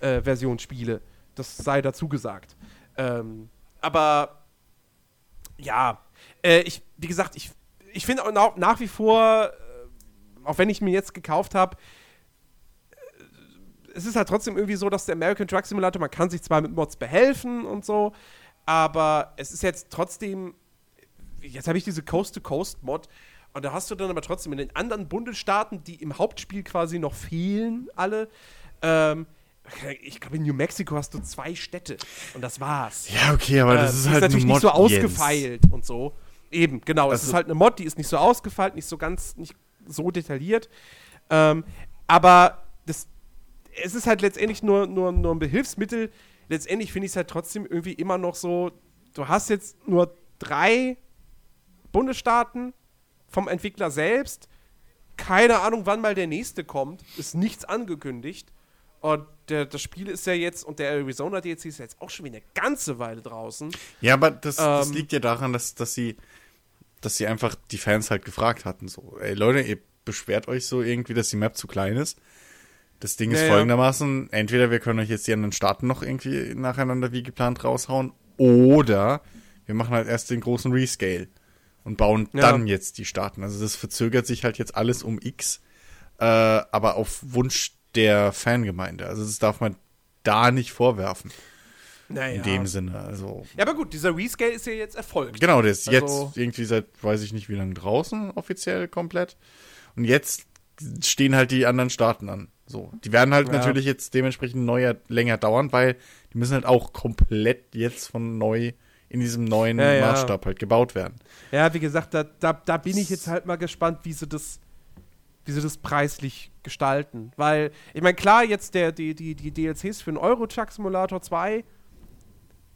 äh, Version spiele. Das sei dazu gesagt. Ähm, aber ja, äh, ich, wie gesagt, ich, ich finde auch nach, nach wie vor, äh, auch wenn ich mir jetzt gekauft habe, es ist halt trotzdem irgendwie so, dass der American Truck Simulator, man kann sich zwar mit Mods behelfen und so, aber es ist jetzt trotzdem, jetzt habe ich diese Coast-to-Coast-Mod und da hast du dann aber trotzdem in den anderen Bundesstaaten, die im Hauptspiel quasi noch fehlen, alle, ähm, ich glaube, in New Mexico hast du zwei Städte und das war's.
ja, okay, aber das
Äh,
ist halt
natürlich
eine
nicht so
Mod, Jens.
ausgefeilt und so. Eben, genau. es
Also-
ist halt eine Mod, die ist nicht so ausgefeilt, nicht so ganz, nicht so detailliert. Ähm, aber das, es ist halt letztendlich nur, nur, nur ein Behilfsmittel. Letztendlich finde ich es halt trotzdem irgendwie immer noch so, du hast jetzt nur drei Bundesstaaten vom Entwickler selbst. Keine Ahnung, wann mal der nächste kommt. Ist nichts angekündigt. Und der, das Spiel ist ja jetzt, und der Arizona DLC ist ja jetzt auch schon wieder eine ganze Weile draußen.
Ja, aber das, das
Ähm,
liegt ja daran, dass, dass sie, dass sie einfach die Fans halt gefragt hatten, so, ey Leute, ihr beschwert euch so irgendwie, dass die Map zu klein ist. Das Ding ist
Ja, ja.
folgendermaßen, entweder wir können euch jetzt die anderen Staaten noch irgendwie nacheinander wie geplant raushauen, oder wir machen halt erst den großen Rescale und bauen
Ja.
dann jetzt die Staaten. Also das verzögert sich halt jetzt alles um X, äh, aber auf Wunsch der Fangemeinde. Also das darf man da nicht vorwerfen,
Naja.
in dem Sinne. Also
Ja, aber gut, dieser Rescale ist ja jetzt erfolgt.
Genau, der ist
Also-
jetzt irgendwie seit, weiß ich nicht wie lange draußen, offiziell komplett. Und jetzt stehen halt die anderen Staaten an. So, die werden halt
Ja.
natürlich jetzt dementsprechend neuer, länger dauern, weil die müssen halt auch komplett jetzt von neu in diesem neuen
Ja.
Maßstab halt gebaut werden.
Ja, wie gesagt, da, da, da bin ich jetzt halt mal gespannt, wie sie das, wie sie das preislich gestalten. Weil, ich meine, klar, jetzt der, die, die, die DLCs für den Euro Truck Simulator 2,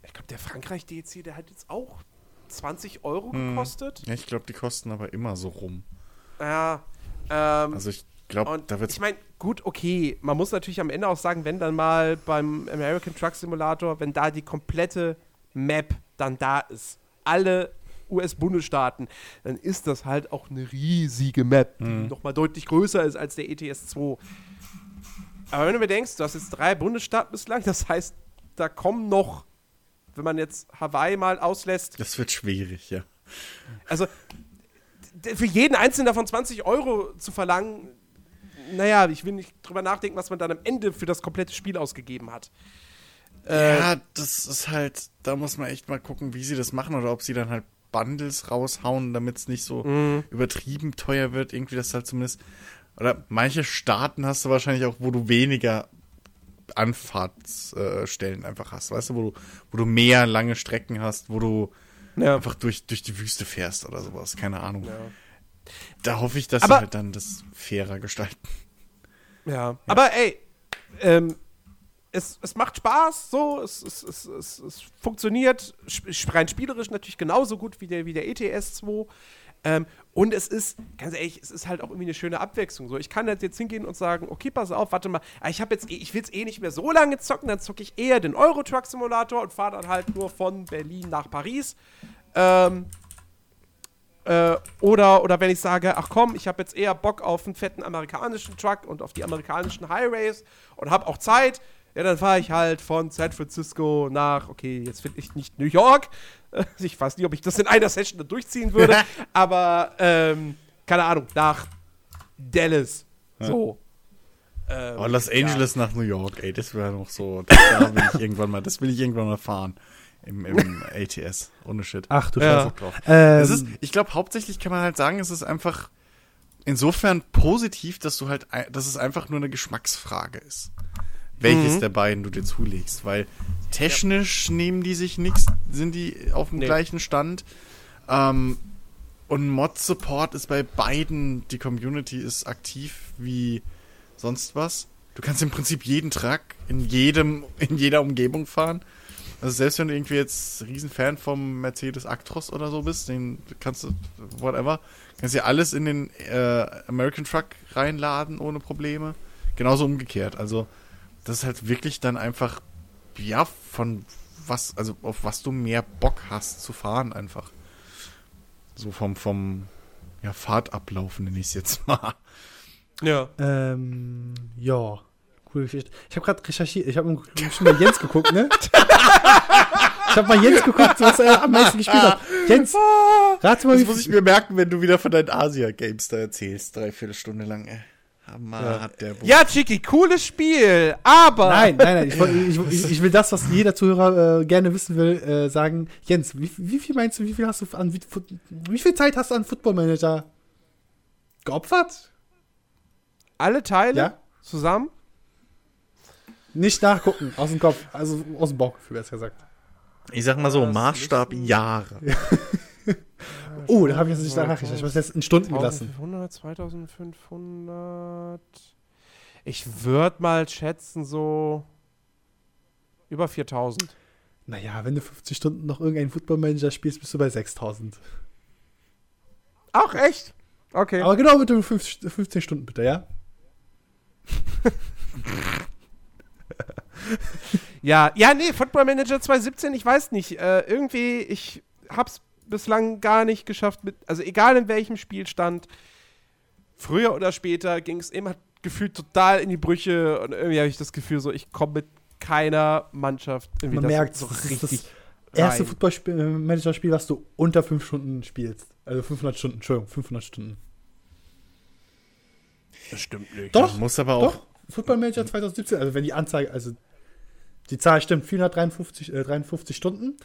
ich glaube, der Frankreich-DLC, der hat jetzt auch 20 Euro
Hm.
gekostet.
Ja, ich glaube, die kosten aber immer so rum.
Ja. Ähm,
Also ich glaube, da wird
ich meine, gut, okay, man muss natürlich am Ende auch sagen, wenn dann mal beim American Truck Simulator, wenn da die komplette Map dann da ist, alle US-Bundesstaaten, dann ist das halt auch eine riesige Map, die nochmal deutlich größer ist als der ETS 2. Aber wenn du mir denkst, du hast jetzt drei Bundesstaaten bislang, das heißt, da kommen noch, wenn man jetzt Hawaii mal auslässt,
das wird schwierig, ja.
also für jeden einzelnen davon 20 Euro zu verlangen, naja, ich will nicht drüber nachdenken, was man dann am Ende für das komplette Spiel ausgegeben hat. Äh,
ja, das ist halt, da muss man echt mal gucken, wie sie das machen oder ob sie dann halt Bundles raushauen, damit es nicht so
Mhm.
übertrieben teuer wird. Irgendwie, das halt zumindest Oder manche Staaten hast du wahrscheinlich auch, wo du weniger Anfahrtsstellen einfach hast, weißt du, wo du, wo du mehr lange Strecken hast, wo du
Ja.
einfach durch, durch die Wüste fährst oder sowas, keine Ahnung.
Ja.
Da hoffe ich, dass
Aber-
sie halt dann das fairer gestalten.
Ja. Aber ey, ähm, es, es macht Spaß, so, es, es, es, es, es funktioniert rein spielerisch natürlich genauso gut wie der, wie der ETS 2. Ähm, und es ist, ganz ehrlich, es ist halt auch irgendwie eine schöne Abwechslung. So, ich kann halt jetzt hingehen und sagen, okay, pass auf, warte mal, ah, ich habe jetzt, ich will es eh nicht mehr so lange zocken, dann zocke ich eher den Euro Truck Simulator und fahre dann halt nur von Berlin nach Paris. Ähm, äh, oder, oder wenn ich sage, ach komm, ich habe jetzt eher Bock auf einen fetten amerikanischen Truck und auf die amerikanischen Highways und habe auch Zeit, ja, dann fahre ich halt von San Francisco nach, okay, jetzt finde ich nicht New York. Ich weiß nicht, ob ich das in einer Session durchziehen würde, aber ähm, keine Ahnung, nach Dallas. So. Ähm,
Oh, Los Angeles nach New York, ey, das wäre noch so. Das, da will ich irgendwann mal, das will ich irgendwann mal fahren. Im, im ATS. Ohne Shit.
Ach du
Ja.
Scheiße. Ähm,
Es ist, ich glaube, hauptsächlich kann man halt sagen, es ist einfach insofern positiv, dass du halt, dass es einfach nur eine Geschmacksfrage ist. Welches
Mhm.
der beiden du dir zulegst, weil technisch nehmen die sich nichts, sind die auf dem
Nee.
gleichen Stand. Ähm, und Mod-Support ist bei beiden, die Community ist aktiv wie sonst was. Du kannst im Prinzip jeden Truck in jedem, in jeder Umgebung fahren. Also selbst wenn du irgendwie jetzt Riesenfan vom Mercedes Actros oder so bist, den kannst du, whatever, kannst du ja alles in den äh, American Truck reinladen ohne Probleme. Genauso umgekehrt. Also das ist halt wirklich dann einfach, ja, von was, also auf was du mehr Bock hast zu fahren einfach. So vom, vom, ja, Fahrtablauf nenne ich es jetzt mal.
ja.
Ähm, ja. Coole Geschichte. Ich habe gerade recherchiert. Ich habe schon mal Jens geguckt, ne? Ich habe mal Jens geguckt, was er am meisten gespielt hat. Jens, rate mal,
Das
wie
muss ich mir merken, wenn du wieder von deinen Asia-Games da erzählst, dreiviertel Stunde lang, ey. Hammer
Ja.
hat der Buch.
Ja, Chiki, cooles Spiel, aber.
Nein, nein, nein. Ich, ich, ich, ich will das, was jeder Zuhörer äh, gerne wissen will, äh, sagen. Jens, wie, wie viel meinst du, wie viel hast du an wie, wie viel Zeit hast du an Football Manager geopfert?
Alle Teile
Ja.
zusammen?
Nicht nachgucken, aus dem Kopf, also aus dem Bauchgefühl, besser gesagt.
Ich sag mal so,
Das
Maßstab Jahre.
Oh, da habe ich jetzt nicht nachgerechnet. Ich habe es jetzt in Stunden gelassen.
1500, 2500. Ich würde mal schätzen, so über 4000.
Naja, wenn du 50 Stunden noch irgendeinen Football Manager spielst, bist du bei 6000.
Ach, echt? Okay.
Aber genau mit den 15 15 Stunden bitte, ja?
Ja, ja, nee, Football Manager 2017, ich weiß nicht. Äh, irgendwie, ich hab's bislang gar nicht geschafft, mit, also egal in welchem Spielstand, früher oder später ging es immer gefühlt total in die Brüche und irgendwie habe ich das Gefühl, so, ich komme mit keiner Mannschaft irgendwie
Man
das
merkt,
so richtig.
das erste
rein.
Football Manager Spiel, was du unter 5 Stunden spielst. Also 500 Stunden, Entschuldigung, 500 Stunden.
Das stimmt nicht.
Doch,
Muss aber auch.
doch. Football Manager 2017, also wenn die Anzeige, also die Zahl stimmt, 453 äh, 53 Stunden.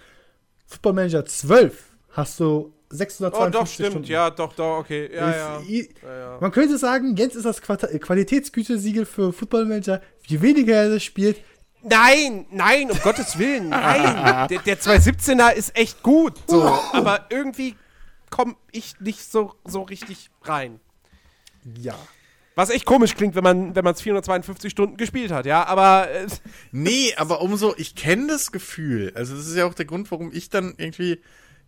Football Manager 12 hast du
Oh,
652
doch, stimmt,
Stunden.
ja, doch, doch, okay. Ja, ja.
Ist i-
ja, ja.
Man könnte sagen, Jens ist das Qualitätsgütesiegel für Football Manager. Je weniger er das spielt,
Nein, nein, um Gottes Willen, nein. Der, der 217er ist echt gut, so. aber irgendwie komme ich nicht so, so richtig rein.
ja.
Was echt komisch klingt, wenn man wenn man es 452 Stunden gespielt hat, ja, aber äh,
Nee, aber umso, ich kenne das Gefühl. Also das ist ja auch der Grund, warum ich dann irgendwie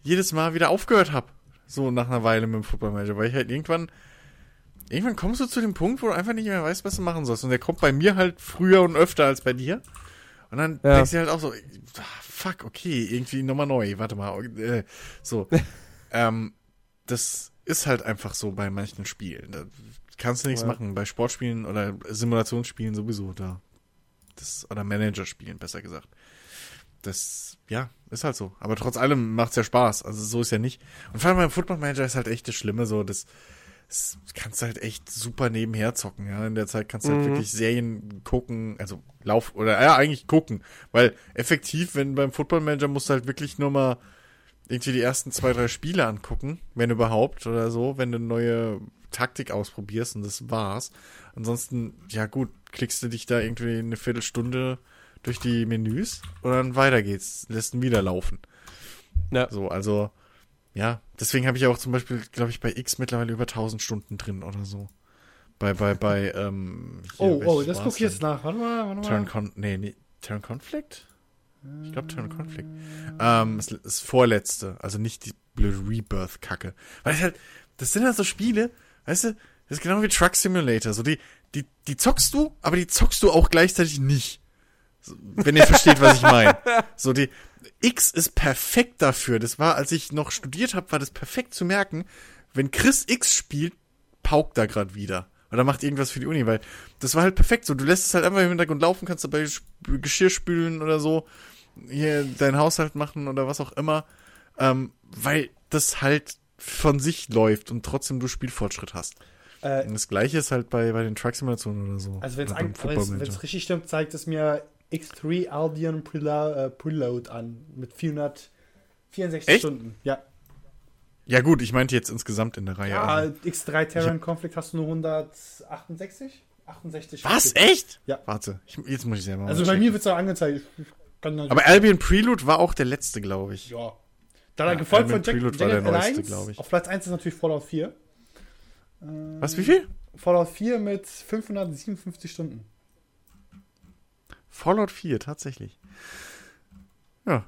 jedes Mal wieder aufgehört habe. So nach einer Weile mit dem Football Manager, weil ich halt irgendwann irgendwann kommst du zu dem Punkt, wo du einfach nicht mehr weißt, was du machen sollst und der kommt bei mir halt früher und öfter als bei dir. Und dann
Ja.
denkst du halt auch so, ah, fuck, okay, irgendwie nochmal neu, warte mal, äh, so. ähm, das ist halt einfach so bei manchen Spielen. Da kannst du nichts
Ja.
machen. Bei Sportspielen oder Simulationsspielen sowieso da. Das, oder Managerspielen, besser gesagt. Das, ja, ist halt so. Aber trotz allem macht's ja Spaß. Also so ist ja nicht. Und vor allem beim Football Manager ist halt echt das Schlimme so, das, das kannst du halt echt super nebenher zocken, ja. In der Zeit kannst du halt
Mhm.
wirklich Serien gucken, also Lauf, oder ja, eigentlich gucken. Weil effektiv, wenn beim Football Manager musst du halt wirklich nur mal irgendwie die ersten zwei, drei Spiele angucken, wenn überhaupt oder so, wenn du eine neue Taktik ausprobierst und das war's. Ansonsten, ja gut, klickst du dich da irgendwie eine Viertelstunde durch die Menüs und dann weiter geht's, lässt ihn wieder laufen.
Ja.
So, also, ja, deswegen habe ich auch zum Beispiel, glaube ich, bei X mittlerweile über 1000 Stunden drin oder so. Bei, bei, bei, ähm, hier,
Oh, oh, das guck ich jetzt nach. Warte mal, warte
Turn
mal.
Con, nee, nee, Turn Conflict? Ich glaube Turn Conflict. Ähm, das, das vorletzte, also nicht die blöde Rebirth-Kacke. Weil es halt, das sind halt so Spiele, weißt du, das ist genau wie Truck Simulator, so die, die, die zockst du, aber die zockst du auch gleichzeitig nicht. Wenn ihr versteht, was ich meine. So die, X ist perfekt dafür. Das war, als ich noch studiert habe, war das perfekt zu merken, wenn Chris X spielt, paukt da gerade wieder. Oder macht irgendwas für die Uni, weil das war halt perfekt so. Du lässt es halt einfach im Hintergrund laufen, kannst dabei Geschirr spülen oder so, hier deinen Haushalt machen oder was auch immer, ähm, weil das halt von sich läuft und trotzdem du Spielfortschritt hast.
Äh,
Und das gleiche ist halt bei, bei den Truck-Simulationen oder so.
also wenn es richtig stimmt, zeigt es mir X3 Albion Prelo äh, Preload an mit 464
Echt?
Stunden. Ja.
Ja gut, ich meinte jetzt insgesamt in der Reihe.
Ja,
aber-
X3 Terran Conflict hast du nur 168? 68?
Was?
Stück.
Echt?
Ja.
Warte, ich, jetzt muss ich selber mal
Also bei
checken.
mir wird es auch angezeigt.
Aber Albion Prelude war auch der letzte, glaube ich.
ja. Dann
Ja,
gefolgt von
Albion
Jack,
Prelude war
Jack
der neueste,
Alliance.
glaub ich.
Auf Platz 1 ist natürlich Fallout 4.
Was, wie viel?
Fallout 4 mit 557 Stunden.
Fallout 4, tatsächlich. Ja.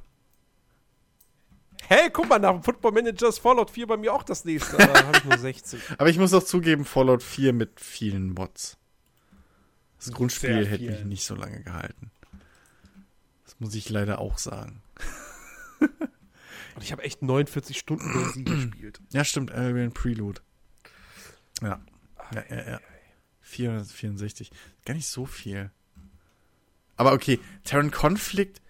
Hey, guck mal, nach dem Football Manager ist Fallout 4 bei mir auch das nächste. Aber habe ich nur 60.
Aber ich muss auch zugeben, Fallout 4 mit vielen Mods. Das Grundspiel hätte mich nicht so lange gehalten. Das muss ich leider auch sagen.
Und ich habe echt 49 Stunden sie gespielt.
Ja, stimmt, Albion Prelude. Ja. Ja, ja, ja. 464. Gar nicht so viel. Aber okay, Terran Conflict.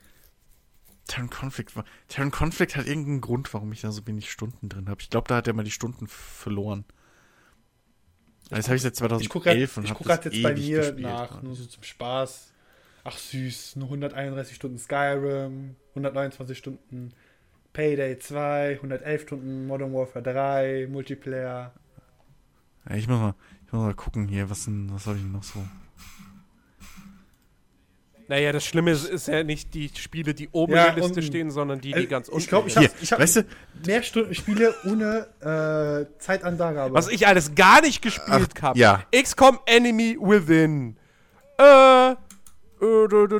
Terran Conflict war. Terran Conflict hat irgendeinen Grund, warum ich da so wenig Stunden drin habe. Ich glaube, da hat er mal die Stunden verloren. Also das habe ich seit
Ich gucke
2011 und
ich
habe
guck
das
grad jetzt bei mir
gespielt.
nach, nur so zum Spaß. Ach süß, nur 131 Stunden Skyrim, 129 Stunden Payday 2, 111 Stunden Modern Warfare 3, Multiplayer.
Ja, ich muss mal, ich muss mal gucken hier, was denn, was habe ich denn noch so?
Naja, das Schlimme ist, ist ja nicht die Spiele, die oben
Ja,
in der Liste stehen, sondern die,
Äh,
die ganz
ich
unten
glaub, ich
stehen.
hab-
weißt du,
Mehr Stunden Spiele ohne äh, Zeitangabe.
Was ich alles gar nicht gespielt habe.
ja.
XCOM Enemy Within. Äh, äh,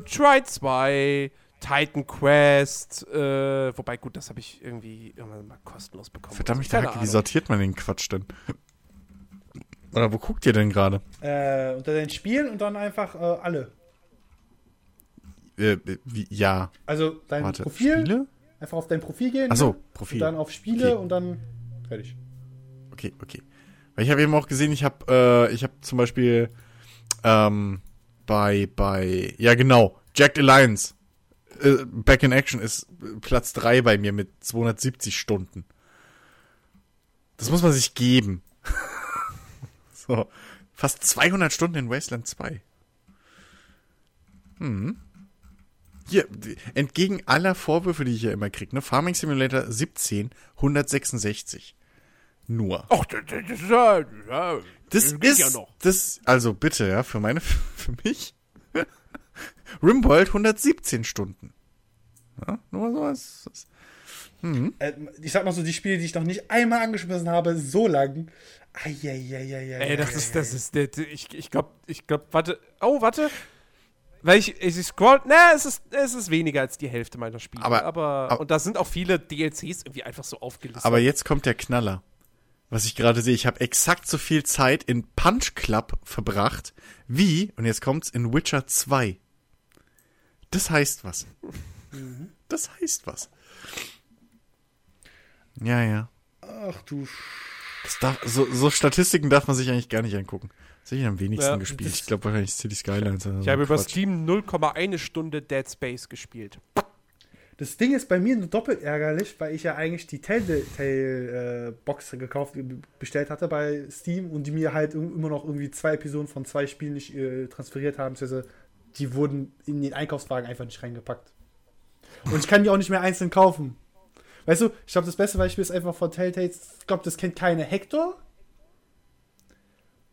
Try 2. Titan Quest. Äh, wobei, gut, das habe ich irgendwie irgendwann mal kostenlos bekommen.
verdammt,
Also,
Hacke,
keine
wie sortiert man den Quatsch denn? Oder wo guckt ihr denn gerade?
äh, unter den Spielen und dann einfach äh, alle.
Äh, wie, ja,
Also dein
warte,
Profil,
Spiele?
einfach auf dein Profil gehen.
Achso? Profil.
Und dann auf Spiele
Okay.
und dann fertig.
Okay, okay. Weil ich habe eben auch gesehen, ich habe äh, ich habe zum Beispiel ähm, bei bei ja genau Jacked Alliance äh, Back in Action ist äh, Platz 3 bei mir mit 270 Stunden. Das muss man sich geben. so fast 200 Stunden in Wasteland 2. Hm. Hier, entgegen aller Vorwürfe, die ich ja immer kriege, ne? Farming Simulator 17, 166. Nur.
Ach, das, das, das, ja, ja,
Das
geht
ist,
ja noch.
das, also bitte, ja, für meine, für mich. Rimworld 117 Stunden. Ja, nur sowas. Das-
Äh, ich sag mal so, die Spiele, die ich noch nicht einmal angeschmissen habe, so lang. Eieieiei.
Ey, das ist, das ist, der- ich, ich glaube, ich glaube, warte, oh, warte. Weil ich, ich scroll, na, es ist, es ist weniger als die Hälfte meiner Spiele.
Aber-
aber,
aber-
und da sind auch viele DLCs irgendwie einfach so aufgelistet.
Aber jetzt kommt der Knaller. Was ich gerade sehe, ich habe exakt so viel Zeit in Punch Club verbracht, wie, und jetzt kommt's, in Witcher 2. Das heißt was. Das heißt was. Ja, ja.
Ach du
darf, so, so Statistiken darf man sich eigentlich gar nicht angucken. Das habe ich am wenigsten
Ja,
gespielt. Ich glaube wahrscheinlich City Skylines.
Ich
so
habe über. Steam 0,1 Stunde Dead Space gespielt.
Das Ding ist bei mir nur doppelt ärgerlich, weil ich ja eigentlich die Telltale-Box gekauft, bestellt hatte bei Steam und die mir halt im- immer noch irgendwie zwei Episoden von zwei Spielen nicht äh, transferiert haben. Die wurden in den Einkaufswagen einfach nicht reingepackt. Und ich kann die auch nicht mehr einzeln kaufen. Weißt du, ich glaube, das beste Beispiel ist einfach von Telltale. Ich glaube, das kennt keine Hector.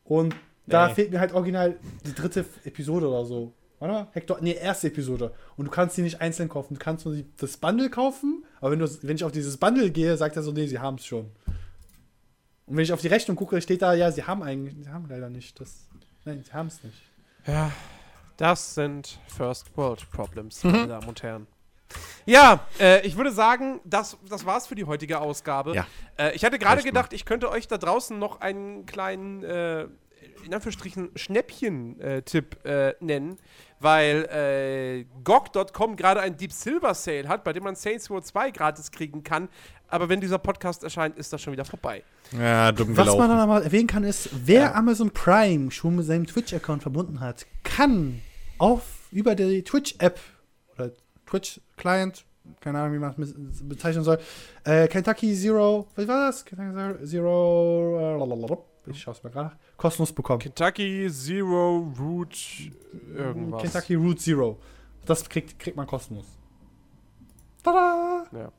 Und da
Nee.
fehlt mir halt original die dritte Episode oder so. Warte mal, Hector, nee, erste Episode. Und du kannst die nicht einzeln kaufen. Du kannst nur die, das Bundle kaufen, aber wenn, du, wenn ich auf dieses Bundle gehe, sagt er so, nee, sie haben es schon. Und wenn ich auf die Rechnung gucke, steht da, ja, sie haben eigentlich, sie haben leider nicht. Das, nein, sie haben es nicht.
Ja, das sind First World Problems, meine Damen und Herren. Ja, äh, ich würde sagen, das, das war's für die heutige Ausgabe.
Ja.
Äh, ich hatte gerade gedacht, ich könnte euch da draußen noch einen kleinen, äh, in Anführungsstrichen, Schnäppchen-Tipp äh, nennen, weil äh, GOG.com gerade einen Deep Silver Sale hat, bei dem man Saints Row 2 gratis kriegen kann. Aber wenn dieser Podcast erscheint, ist das schon wieder vorbei.
Ja, dumm
Was man dann
gelaufen.
nochmal erwähnen kann, ist, wer
Ja.
Amazon Prime schon mit seinem Twitch-Account verbunden hat, kann auf über die Twitch-App oder Twitch-Client, keine Ahnung, wie man es bezeichnen soll, äh, Kentucky Zero, was war das? Kentucky Zero, äh, ich schaue es mir gerade nach, kostenlos bekommen.
Kentucky Zero Root irgendwas.
Kentucky Route Zero. Das kriegt, kriegt man kostenlos. Tada!
Ja.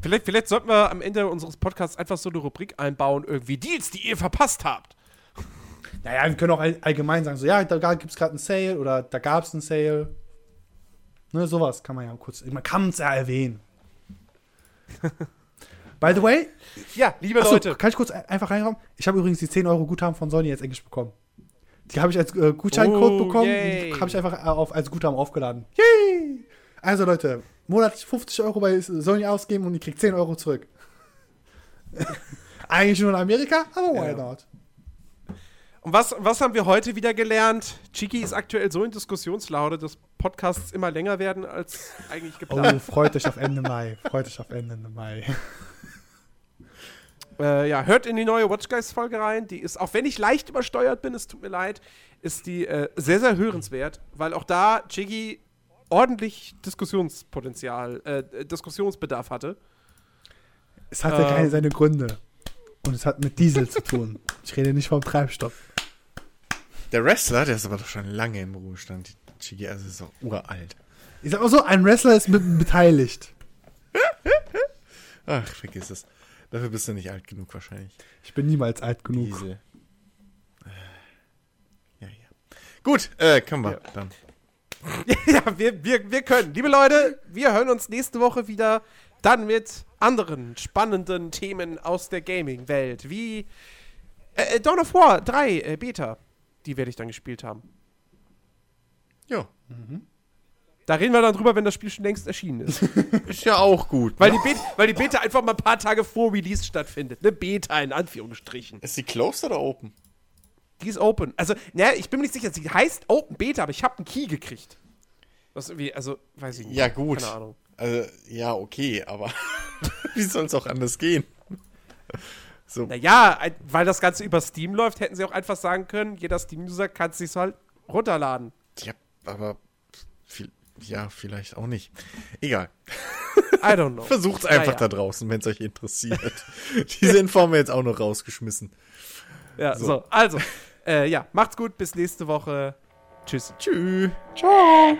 Vielleicht, vielleicht sollten wir am Ende unseres Podcasts einfach so eine Rubrik einbauen, irgendwie Deals, die ihr verpasst habt.
Naja, wir können auch all, allgemein sagen, so, ja, da gibt es gerade einen Sale oder da gab es einen Sale. Ne, sowas kann man ja kurz, man kann es ja erwähnen. By the way,
Ja, liebe
achso,
Leute.
kann ich kurz ein- einfach reinkommen? Ich habe übrigens die 10 Euro Guthaben von Sony jetzt endlich bekommen. Die habe ich als äh, Gutscheincode
Oh,
bekommen.
yay.
Die habe ich einfach äh, auf, als Guthaben aufgeladen. Yay! Also Leute, monatlich 50 Euro bei Sony ausgeben und ihr kriegt 10 Euro zurück. Eigentlich nur in Amerika, aber why
Ja.
not?
Und was, was haben wir heute wieder gelernt? Chiki ist aktuell so in Diskussionslaune, dass Podcasts immer länger werden als eigentlich
Oh,
geplant.
freut euch auf Ende Mai. Freut euch auf Ende Mai.
Äh, ja, hört in die neue Watch Guys Folge rein. Die ist, auch wenn ich leicht übersteuert bin, es tut mir leid, ist die äh, sehr, sehr hörenswert, weil auch da Chigi ordentlich Diskussionspotenzial, äh, Diskussionsbedarf hatte.
Es hatte
Ähm.
keine seine Gründe. Und es hat mit Diesel zu tun. Ich rede nicht vom Treibstoff.
Der Wrestler, der ist aber doch schon lange im Ruhestand. Chigi, also ist auch uralt.
Ich sag mal so, ein Wrestler ist mit beteiligt.
Ach, vergiss es. Dafür bist du nicht alt genug wahrscheinlich.
Ich bin niemals alt genug.
Diesel. Äh, Ja, ja. Gut, äh, können wir
Ja.
dann.
ja, wir, wir, wir können. Liebe Leute, wir hören uns nächste Woche wieder dann mit anderen spannenden Themen aus der Gaming-Welt, wie äh, äh, Dawn of War 3 äh, Beta. Die werde ich dann gespielt haben.
Ja,
Da reden wir dann drüber, wenn das Spiel schon längst erschienen ist.
ist ja auch gut.
weil, die Beta, weil die Beta einfach mal ein paar Tage vor Release stattfindet. Eine Beta in Anführungsstrichen.
Ist die closed oder open?
Die ist open. Also, naja, ich bin mir nicht sicher, sie heißt Open Beta, aber ich habe einen Key gekriegt. Was irgendwie, also, weiß ich nicht.
Ja, gut.
Keine Ahnung.
Also, ja, okay, aber wie soll es auch anders gehen? So,
Naja, weil das Ganze über Steam läuft, hätten sie auch einfach sagen können, jeder Steam-User kann es sich halt runterladen.
ja, aber viel, ja, vielleicht auch nicht. Egal.
I don't know.
Versucht's einfach
Naja.
da draußen, wenn es euch interessiert. Diese Info haben wir jetzt auch noch rausgeschmissen.
Ja, so.
So.
Also, äh, ja, macht's gut, bis nächste Woche. Tschüss.
Tschüss.
Ciao.